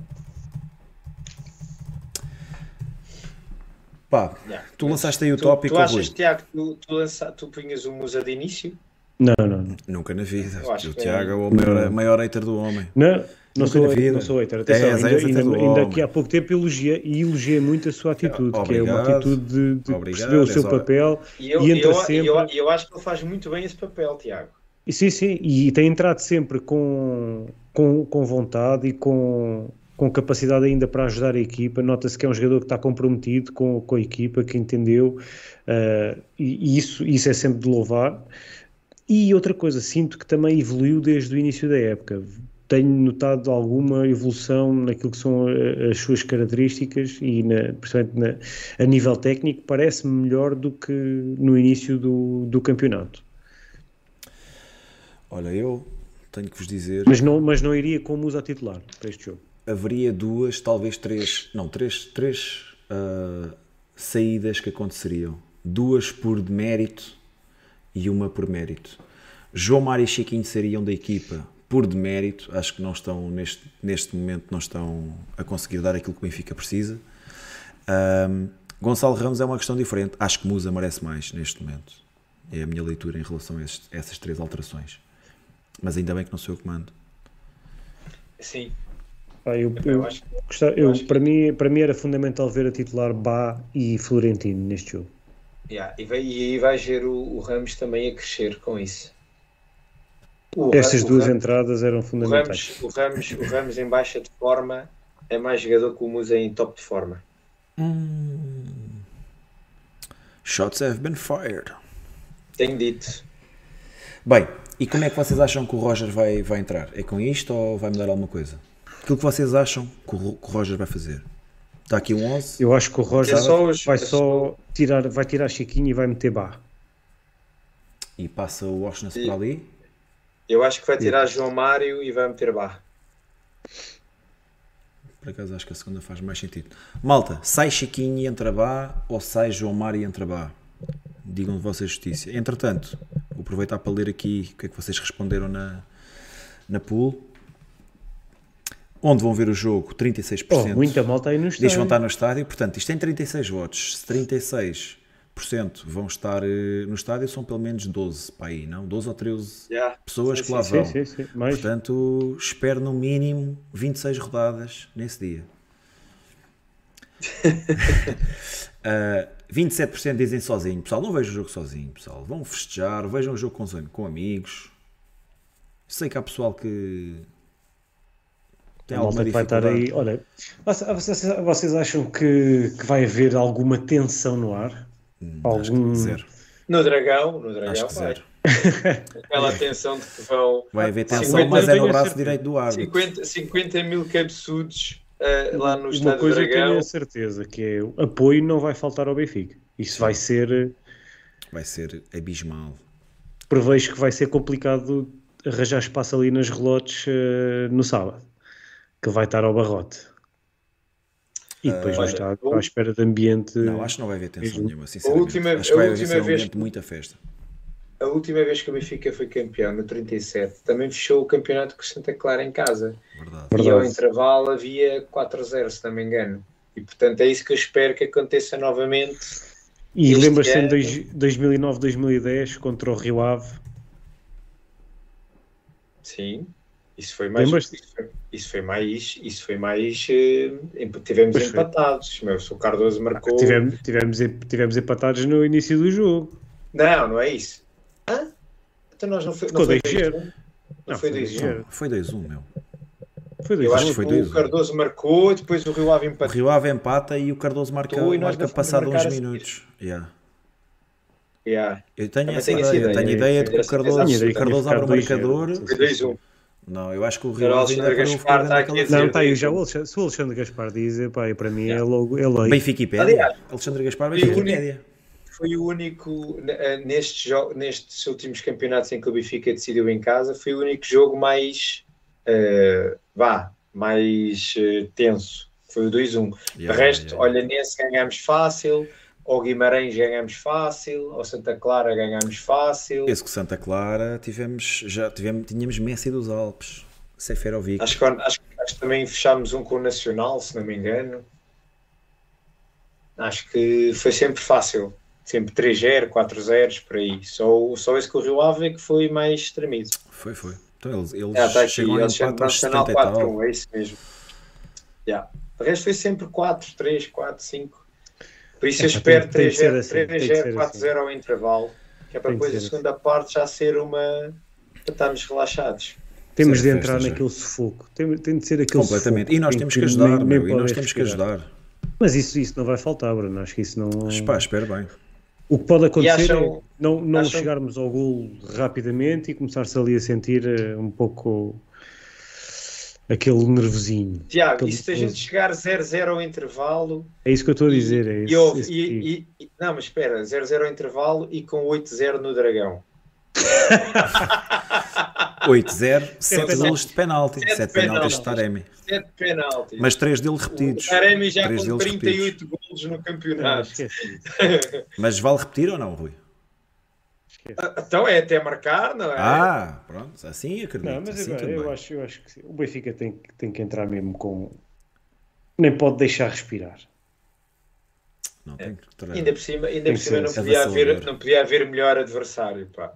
Pá, yeah. tu lançaste aí o tu, tópico. Tu achas, Tiago, tu, tu, lança, tu punhas o Musa de início? Não, não, não. Nunca na vida. O Tiago é o maior, maior hater do homem. Não, não sou, não sou hater, atenção, é, ainda, ainda, ainda, ainda aqui há pouco tempo elogiei, e elogiei muito a sua atitude, Obrigado. que é uma atitude de, de perceber o seu papel e, eu, e entra eu, sempre... Eu, eu, acho que ele faz muito bem esse papel, Tiago. E, sim, sim, e tem entrado sempre com, com, com vontade e com, com capacidade ainda para ajudar a equipa. Nota-se que é um jogador que está comprometido com, com a equipa, que entendeu, uh, e, e, isso, isso é sempre de louvar. E outra coisa, sinto que também evoluiu desde o início da época tenho notado alguma evolução naquilo que são eh, as suas características e, na, principalmente na, a nível técnico, parece-me melhor do que no início do, do campeonato. Olha, eu tenho que vos dizer. Mas não, mas não iria como usa titular para este jogo. Haveria duas, talvez três, não, três, três uh, saídas que aconteceriam. Duas por demérito e uma por mérito. João Mário e Chiquinho seriam da equipa por demérito, acho que não estão neste, neste momento não estão a conseguir dar aquilo que o Benfica precisa. Um, Gonçalo Ramos é uma questão diferente. Acho que Musa merece mais neste momento. É a minha leitura em relação a, a essas três alterações. Mas ainda bem que não sou eu que mando. Sim. Ah, eu, eu, eu, eu, eu para, mim, para mim era fundamental ver a titular Bá e Florentino neste jogo. Yeah, e, vai, e aí vais ver o, o Ramos também a crescer com isso. O, Estas duas Ramos, entradas eram fundamentais. O Ramos, o, Ramos, o Ramos em baixa de forma é mais jogador que o Musa em top de forma. Hum. Shots have been fired. Tenho dito. Bem, e como é que vocês acham que o Roger vai, vai entrar? É com isto ou vai mudar alguma coisa? Aquilo que vocês acham que o, que o Roger vai fazer? Está aqui um 11? Eu acho que o Roger é só os, vai é só tirar, vai tirar Chiquinho e vai meter Bar. E passa o Washington para ali? Eu acho que vai tirar João Mário e vai meter Barra. Por acaso acho que a segunda faz mais sentido. Malta, sai Chiquinho e entra Bá ou sai João Mário e entra Bá? Digam vocês justiça. Entretanto, vou aproveitar para ler aqui o que é que vocês responderam na, na pool. Onde vão ver o jogo? 36%. Oh, muita malta aí no estádio. Diz vão estar no estádio. Portanto, isto tem 36 votos. Se 36 vão estar uh, no estádio, são pelo menos 12 para aí, não? 12 ou 13 yeah. pessoas sim, que lá sim, vão. Sim, sim, Mas... Portanto, espero no mínimo 26 rodadas nesse dia. (laughs) uh, 27% dizem sozinho. Pessoal, não vejo o jogo sozinho, pessoal. Vão festejar, vejam o jogo com, com amigos. Sei que há pessoal que tem alguma vai estar aí. Olha, vocês, vocês acham que, que vai haver alguma tensão no ar? Hum, Algum... zero. No Dragão, no Dragão acho que vai. Zero. (laughs) Aquela tensão de que vão. Vai haver tensão, mas é no braço direito do árbitro. 50, 50 mil cabeçudos uh, lá no Uma Estádio coisa Dragão. eu tenho a certeza que é o apoio não vai faltar ao Benfica. Isso vai ser. Vai ser abismal. Prevejo que vai ser complicado arranjar espaço ali nas relotes uh, no sábado. Que vai estar ao barrote. E depois uh, está à espera de ambiente. Não, acho que não vai haver tensão nenhuma, sinceramente. A última, acho que vai haver um ambiente de muita festa. A última vez que o Benfica foi campeão, no 37, também fechou o campeonato com Santa Clara em casa. Verdade. E Verdade. ao intervalo havia 4-0, se não me engano. E portanto é isso que eu espero que aconteça novamente. E lembras-te em 2009, 2010 contra o Rio Ave? Sim, isso foi mais. Isso foi, isso foi, mais. Isso foi mais. Uh, tivemos pois empatados. Meu, o Cardoso marcou. Tivemos, tivemos, tivemos empatados no início do jogo. Não, não é isso. Hã? Então nós não foi. Ficou 2-0. Não, foi 2-1. Foi 2-1, meu. Foi dois, Eu acho que foi dois, o Cardoso marcou, depois o Rio Ave empata. O Rio Ave empata e o Cardoso marca, e marca passado uns minutos. Yeah. Yeah. Eu tenho essa ideia, ideia, tenho ideia de que o Cardoso, o Cardoso abre o marcador. Não, eu acho que o Rio Ave ainda Gaspar está aqui Não, está aí já o Alexandre, se o Alexandre Gaspar diz, pá, para mim é logo é lei. Benfica Aliás, Alexandre Gaspar, Benfica Foi o único, eh, nestes, nestes últimos campeonatos em que o Benfica decidiu em casa, foi o único jogo mais uh, vá, mais uh, tenso. Foi o 2-1. Yeah, de resto, yeah. olha, nesse ganhamos fácil, ao Guimarães ganhamos fácil, ao Santa Clara ganhamos fácil. Esse que Santa Clara tivemos, já tivemos, tínhamos Messi dos Alpes, Seferovic. Acho que, acho, acho que também fechámos um com o Nacional, se não me engano. Acho que foi sempre fácil. Sempre 3-0, 4-0, por aí. Só, só esse com o Rio Ave que foi mais tremido. Foi, foi. Então eles, eles ah, tá aqui, chegam eles a empate aos 70 4, é isso mesmo. Yeah. O resto foi sempre 4, 3, 4, 5. Por isso é, eu espero 3-0, assim, 4-0 assim. ao intervalo, que é para depois a segunda assim. parte já ser uma. para estarmos relaxados. Temos de entrar naquele sufoco. Tem, tem de ser aquele Completamente. Sufoco, e nós temos que ajudar, nem, meu, e nós temos que ajudar. Mas isso, isso não vai faltar, Bruno. Acho que isso não. Pá, espero bem. O que pode acontecer acham, é não, não acham... chegarmos ao gol rapidamente e começar-se ali a sentir uh, um pouco aquele nervosinho. Tiago, aquele... e se a gente chegar 0-0 ao intervalo. É isso que eu estou a dizer. É esse, e, esse e, e, não, mas espera, 0-0 ao intervalo e com 8-0 no Dragão. (laughs) 8-0, 7 golos de penalti. 7 penaltis de Taremi. 7 penaltis. Mas 3 dele repetidos. O Taremi já com 38 golos no campeonato. (laughs) (laughs) Mas vale repetir ou não, Rui? Então é até marcar, não é? Ah, pronto, assim acredito. Não, mas assim eu, eu, acho, eu acho que sim. o Benfica tem, tem que entrar mesmo com. Nem pode deixar respirar. Não, é. que... Ainda por cima, ainda por cima não, podia haver, não podia haver melhor adversário. Pá.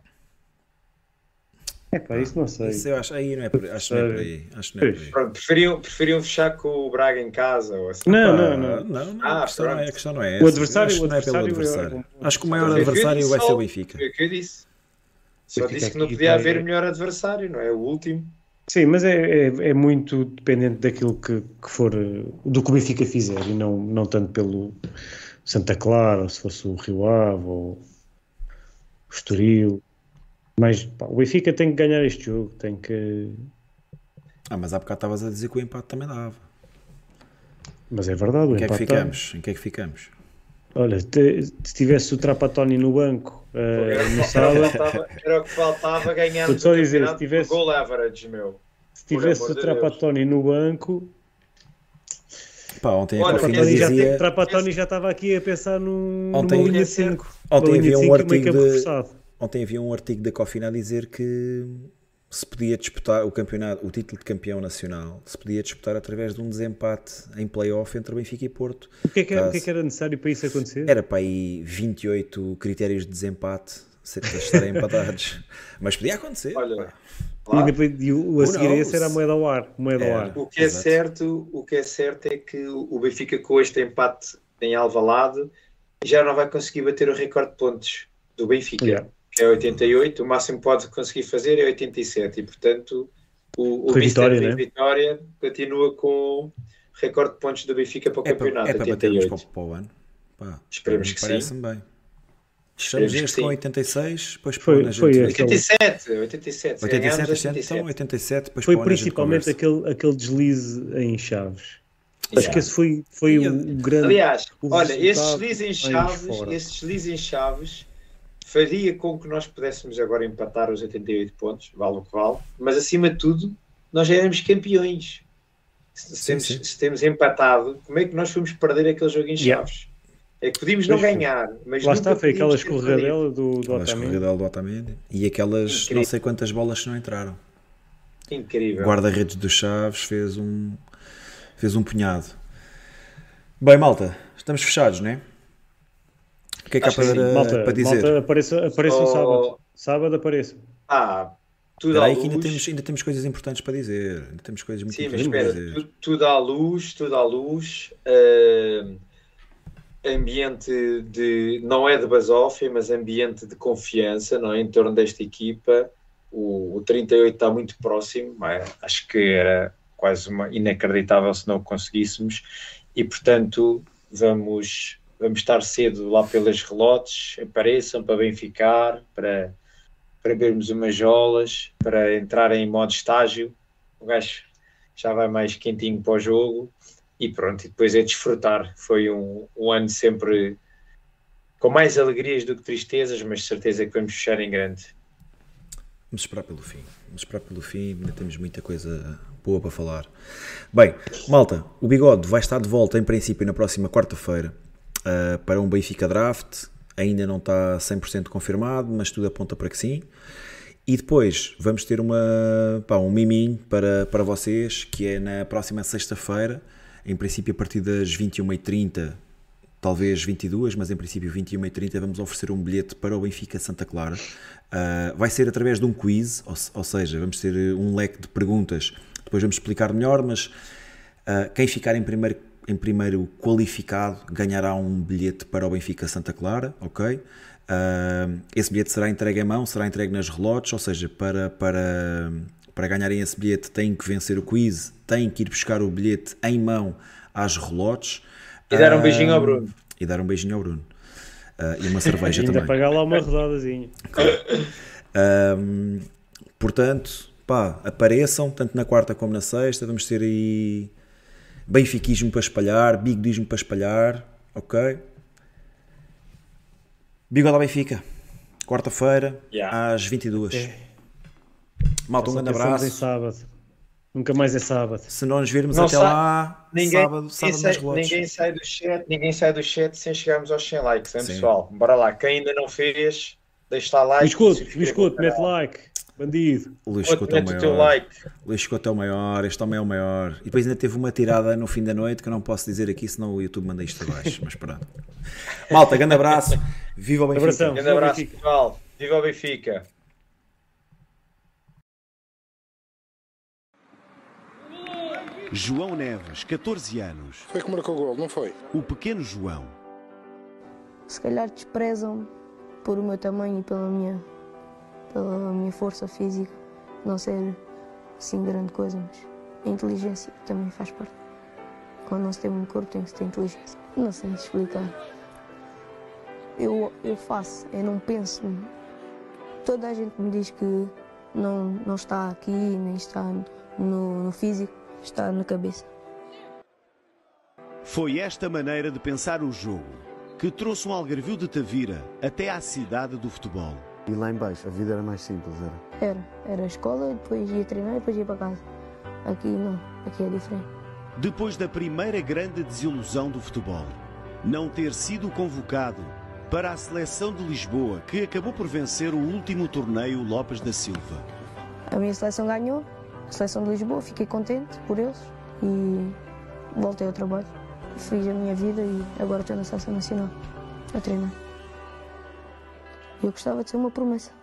É pá, isso não sei. Isso eu acho, aí não é por, acho não é por aí. Acho não é por aí. Pronto, preferiam, preferiam fechar com o Braga em casa? Ou assim. não, não, não, não, não. Ah, a, questão não é, a questão não é essa. O adversário, acho o adversário, não é pelo adversário. É, acho que o maior adversário vai ser o Benfica. Foi o que eu disse. Só disse que não podia haver melhor adversário, não é? O último. Sim, mas é, é, é, muito dependente daquilo que, que for, do que o Benfica fizer e não, não tanto pelo Santa Clara, ou se fosse o Rio Ave ou o Estoril. Mas pá, o Benfica tem que ganhar este jogo, tem que. Ah, mas há bocado estavas a dizer que o empate também dava. Mas é verdade, o em que é que ficamos? Em que é que ficamos? Olha, te, se tivesse o Trapatoni no banco uh, era, no sábado. Era o que faltava ganhar o só dizer, se tivesse, goal average, meu. Se tivesse o Trapatoni no banco. Pá, ontem Olha, a Trapatoni, dizia... já, Trapatoni já estava aqui a pensar num, ontem, numa linha 5. Ontem havia um artigo de, Ontem havia um artigo da Cofina a dizer que se podia disputar o campeonato, o título de campeão nacional, se podia disputar através de um desempate em play-off entre Benfica e Porto. O que, é que, era, o que, é que era necessário para isso acontecer? Era para aí 28 critérios de desempate estarem (laughs) empatados. Mas podia acontecer. Olha, e, depois, e o, a seguir esse era a moeda ao ar. Moeda ao ar. O que, é certo, o que é certo é que o Benfica com este empate em Alvalade já não vai conseguir bater o recorde de pontos do Benfica. Yeah que é 88, o máximo que pode conseguir fazer é 87 e portanto o, o Vitória, né? Vitória continua com recorde de pontos do Benfica para o é campeonato. Para, é para batermos para, para o ano. Pá, Esperemos que sim. bem. Fechamos este com 86, depois foi, foi 87, 87, 87, 87, então 87, depois foi principalmente aquele, aquele deslize em Chaves. Acho que esse foi, foi o, o grande. Aliás, olha, esse deslize em Chaves, esse deslize em Chaves faria com que nós pudéssemos agora empatar os 88 pontos, vale o que vale, mas acima de tudo, nós já éramos campeões. Se, sim, temos, sim. se temos empatado, como é que nós fomos perder aquele jogo em Chaves? Yeah. É que podíamos não ganhar, mas lá está, foi aquela escorregadela do, do Otamendi. escorregadela do Otamendi e aquelas Incrível. não sei quantas bolas que não entraram. Incrível. Guarda-redes do Chaves fez um fez um punhado. Bem, malta, estamos fechados, não é? Que é que há para, malta, para dizer? Malta, apareça, apareça oh. sábado. Sábado apareça. Ah, tudo Espera à luz. que ainda temos, ainda temos coisas importantes para dizer. Ainda temos coisas muito Sim, importantes mas espera, para dizer. Tudo, tudo à luz, tudo à luz. Uh, ambiente de, não é de basófia, mas ambiente de confiança não é? em torno desta equipa. O, o 38 está muito próximo, é? acho que era quase uma, inacreditável se não o conseguíssemos, e portanto vamos, vamos estar cedo lá pelas relotes, apareçam para Benficar, para, para vermos umas jolas, para entrar em modo estágio. O gajo já vai mais quentinho para o jogo e pronto, e depois é desfrutar. Foi um, um ano sempre com mais alegrias do que tristezas, mas certeza que vamos fechar em grande. Vamos esperar pelo fim. Vamos esperar pelo fim, ainda temos muita coisa boa para falar. Bem, malta, o Bigode vai estar de volta em princípio na próxima quarta-feira uh, para um Benfica Draft. Ainda não está 100% confirmado, mas tudo aponta para que sim. E depois vamos ter uma, pá, um miminho para, para vocês, que é na próxima sexta-feira em princípio a partir das 21h30, talvez 22, mas em princípio 21h30 vamos oferecer um bilhete para o Benfica Santa Clara. Uh, vai ser através de um quiz, ou, ou, seja, vamos ter um leque de perguntas, depois vamos explicar melhor, mas uh, quem ficar em primeiro, em primeiro qualificado ganhará um bilhete para o Benfica Santa Clara, ok? Uh, esse bilhete será entregue à mão, será entregue nas relotes, ou seja, para, para para ganharem esse bilhete têm que vencer o quiz, têm que ir buscar o bilhete em mão às relotes. E dar um beijinho ao Bruno. E dar um beijinho ao Bruno. Uh, e uma cerveja ainda também. pagar lá uma rodadazinha. Um, portanto, pá, apareçam, tanto na quarta como na sexta. Vamos ter aí benfiquismo para espalhar, bigodismo para espalhar, ok? Bigode Benfica, quarta-feira, yeah. às 22 é. Malta, um grande abraço. Em sábado. Nunca mais é sábado. Se não nos virmos não até lá, ninguém, sábado, sábado sai, ninguém sai do chat, ninguém sai do chat sem chegarmos aos 100 likes, hein, pessoal? Bora lá, quem ainda não fez, deixa lá like. Biscoito, biscoito, mete like. Bandido. O Luís Escoto é o maior. Like. Luís Escoto é o maior, este homem é o maior. E depois ainda teve uma tirada no fim da noite que eu não posso dizer aqui, senão o YouTube manda isto abaixo. mas pronto. (laughs) Malta, grande abraço. Viva o Benfica. Abração. Grande abraço, pessoal. Viva o Benfica. João Neves, 14 anos. Foi que marcou o gol, não foi? O pequeno João. Se calhar desprezam por o meu tamanho e pela minha, pela minha força física, não ser assim grande coisa, mas a inteligência também faz parte. Quando não se tem muito corpo, tem que ter inteligência. Não sei explicar. Eu, eu faço, eu não penso. Toda a gente me diz que não, não está aqui, nem está no, no físico está na cabeça. Foi esta maneira de pensar o jogo que trouxe um algarvio de Tavira até à cidade do futebol. E lá embaixo a vida era mais simples, era? Era. Era a escola, depois ia treinar e depois ia para casa. Aqui não, aqui é diferente. Depois da primeira grande desilusão do futebol, não ter sido convocado para a seleção de Lisboa, que acabou por vencer o último torneio Lopes da Silva. A minha seleção ganhou, seleção de Lisboa, fiquei contente por eles e voltei ao trabalho. Fiz a minha vida e agora estou na seleção nacional a treinar. Eu gostava de ser uma promessa.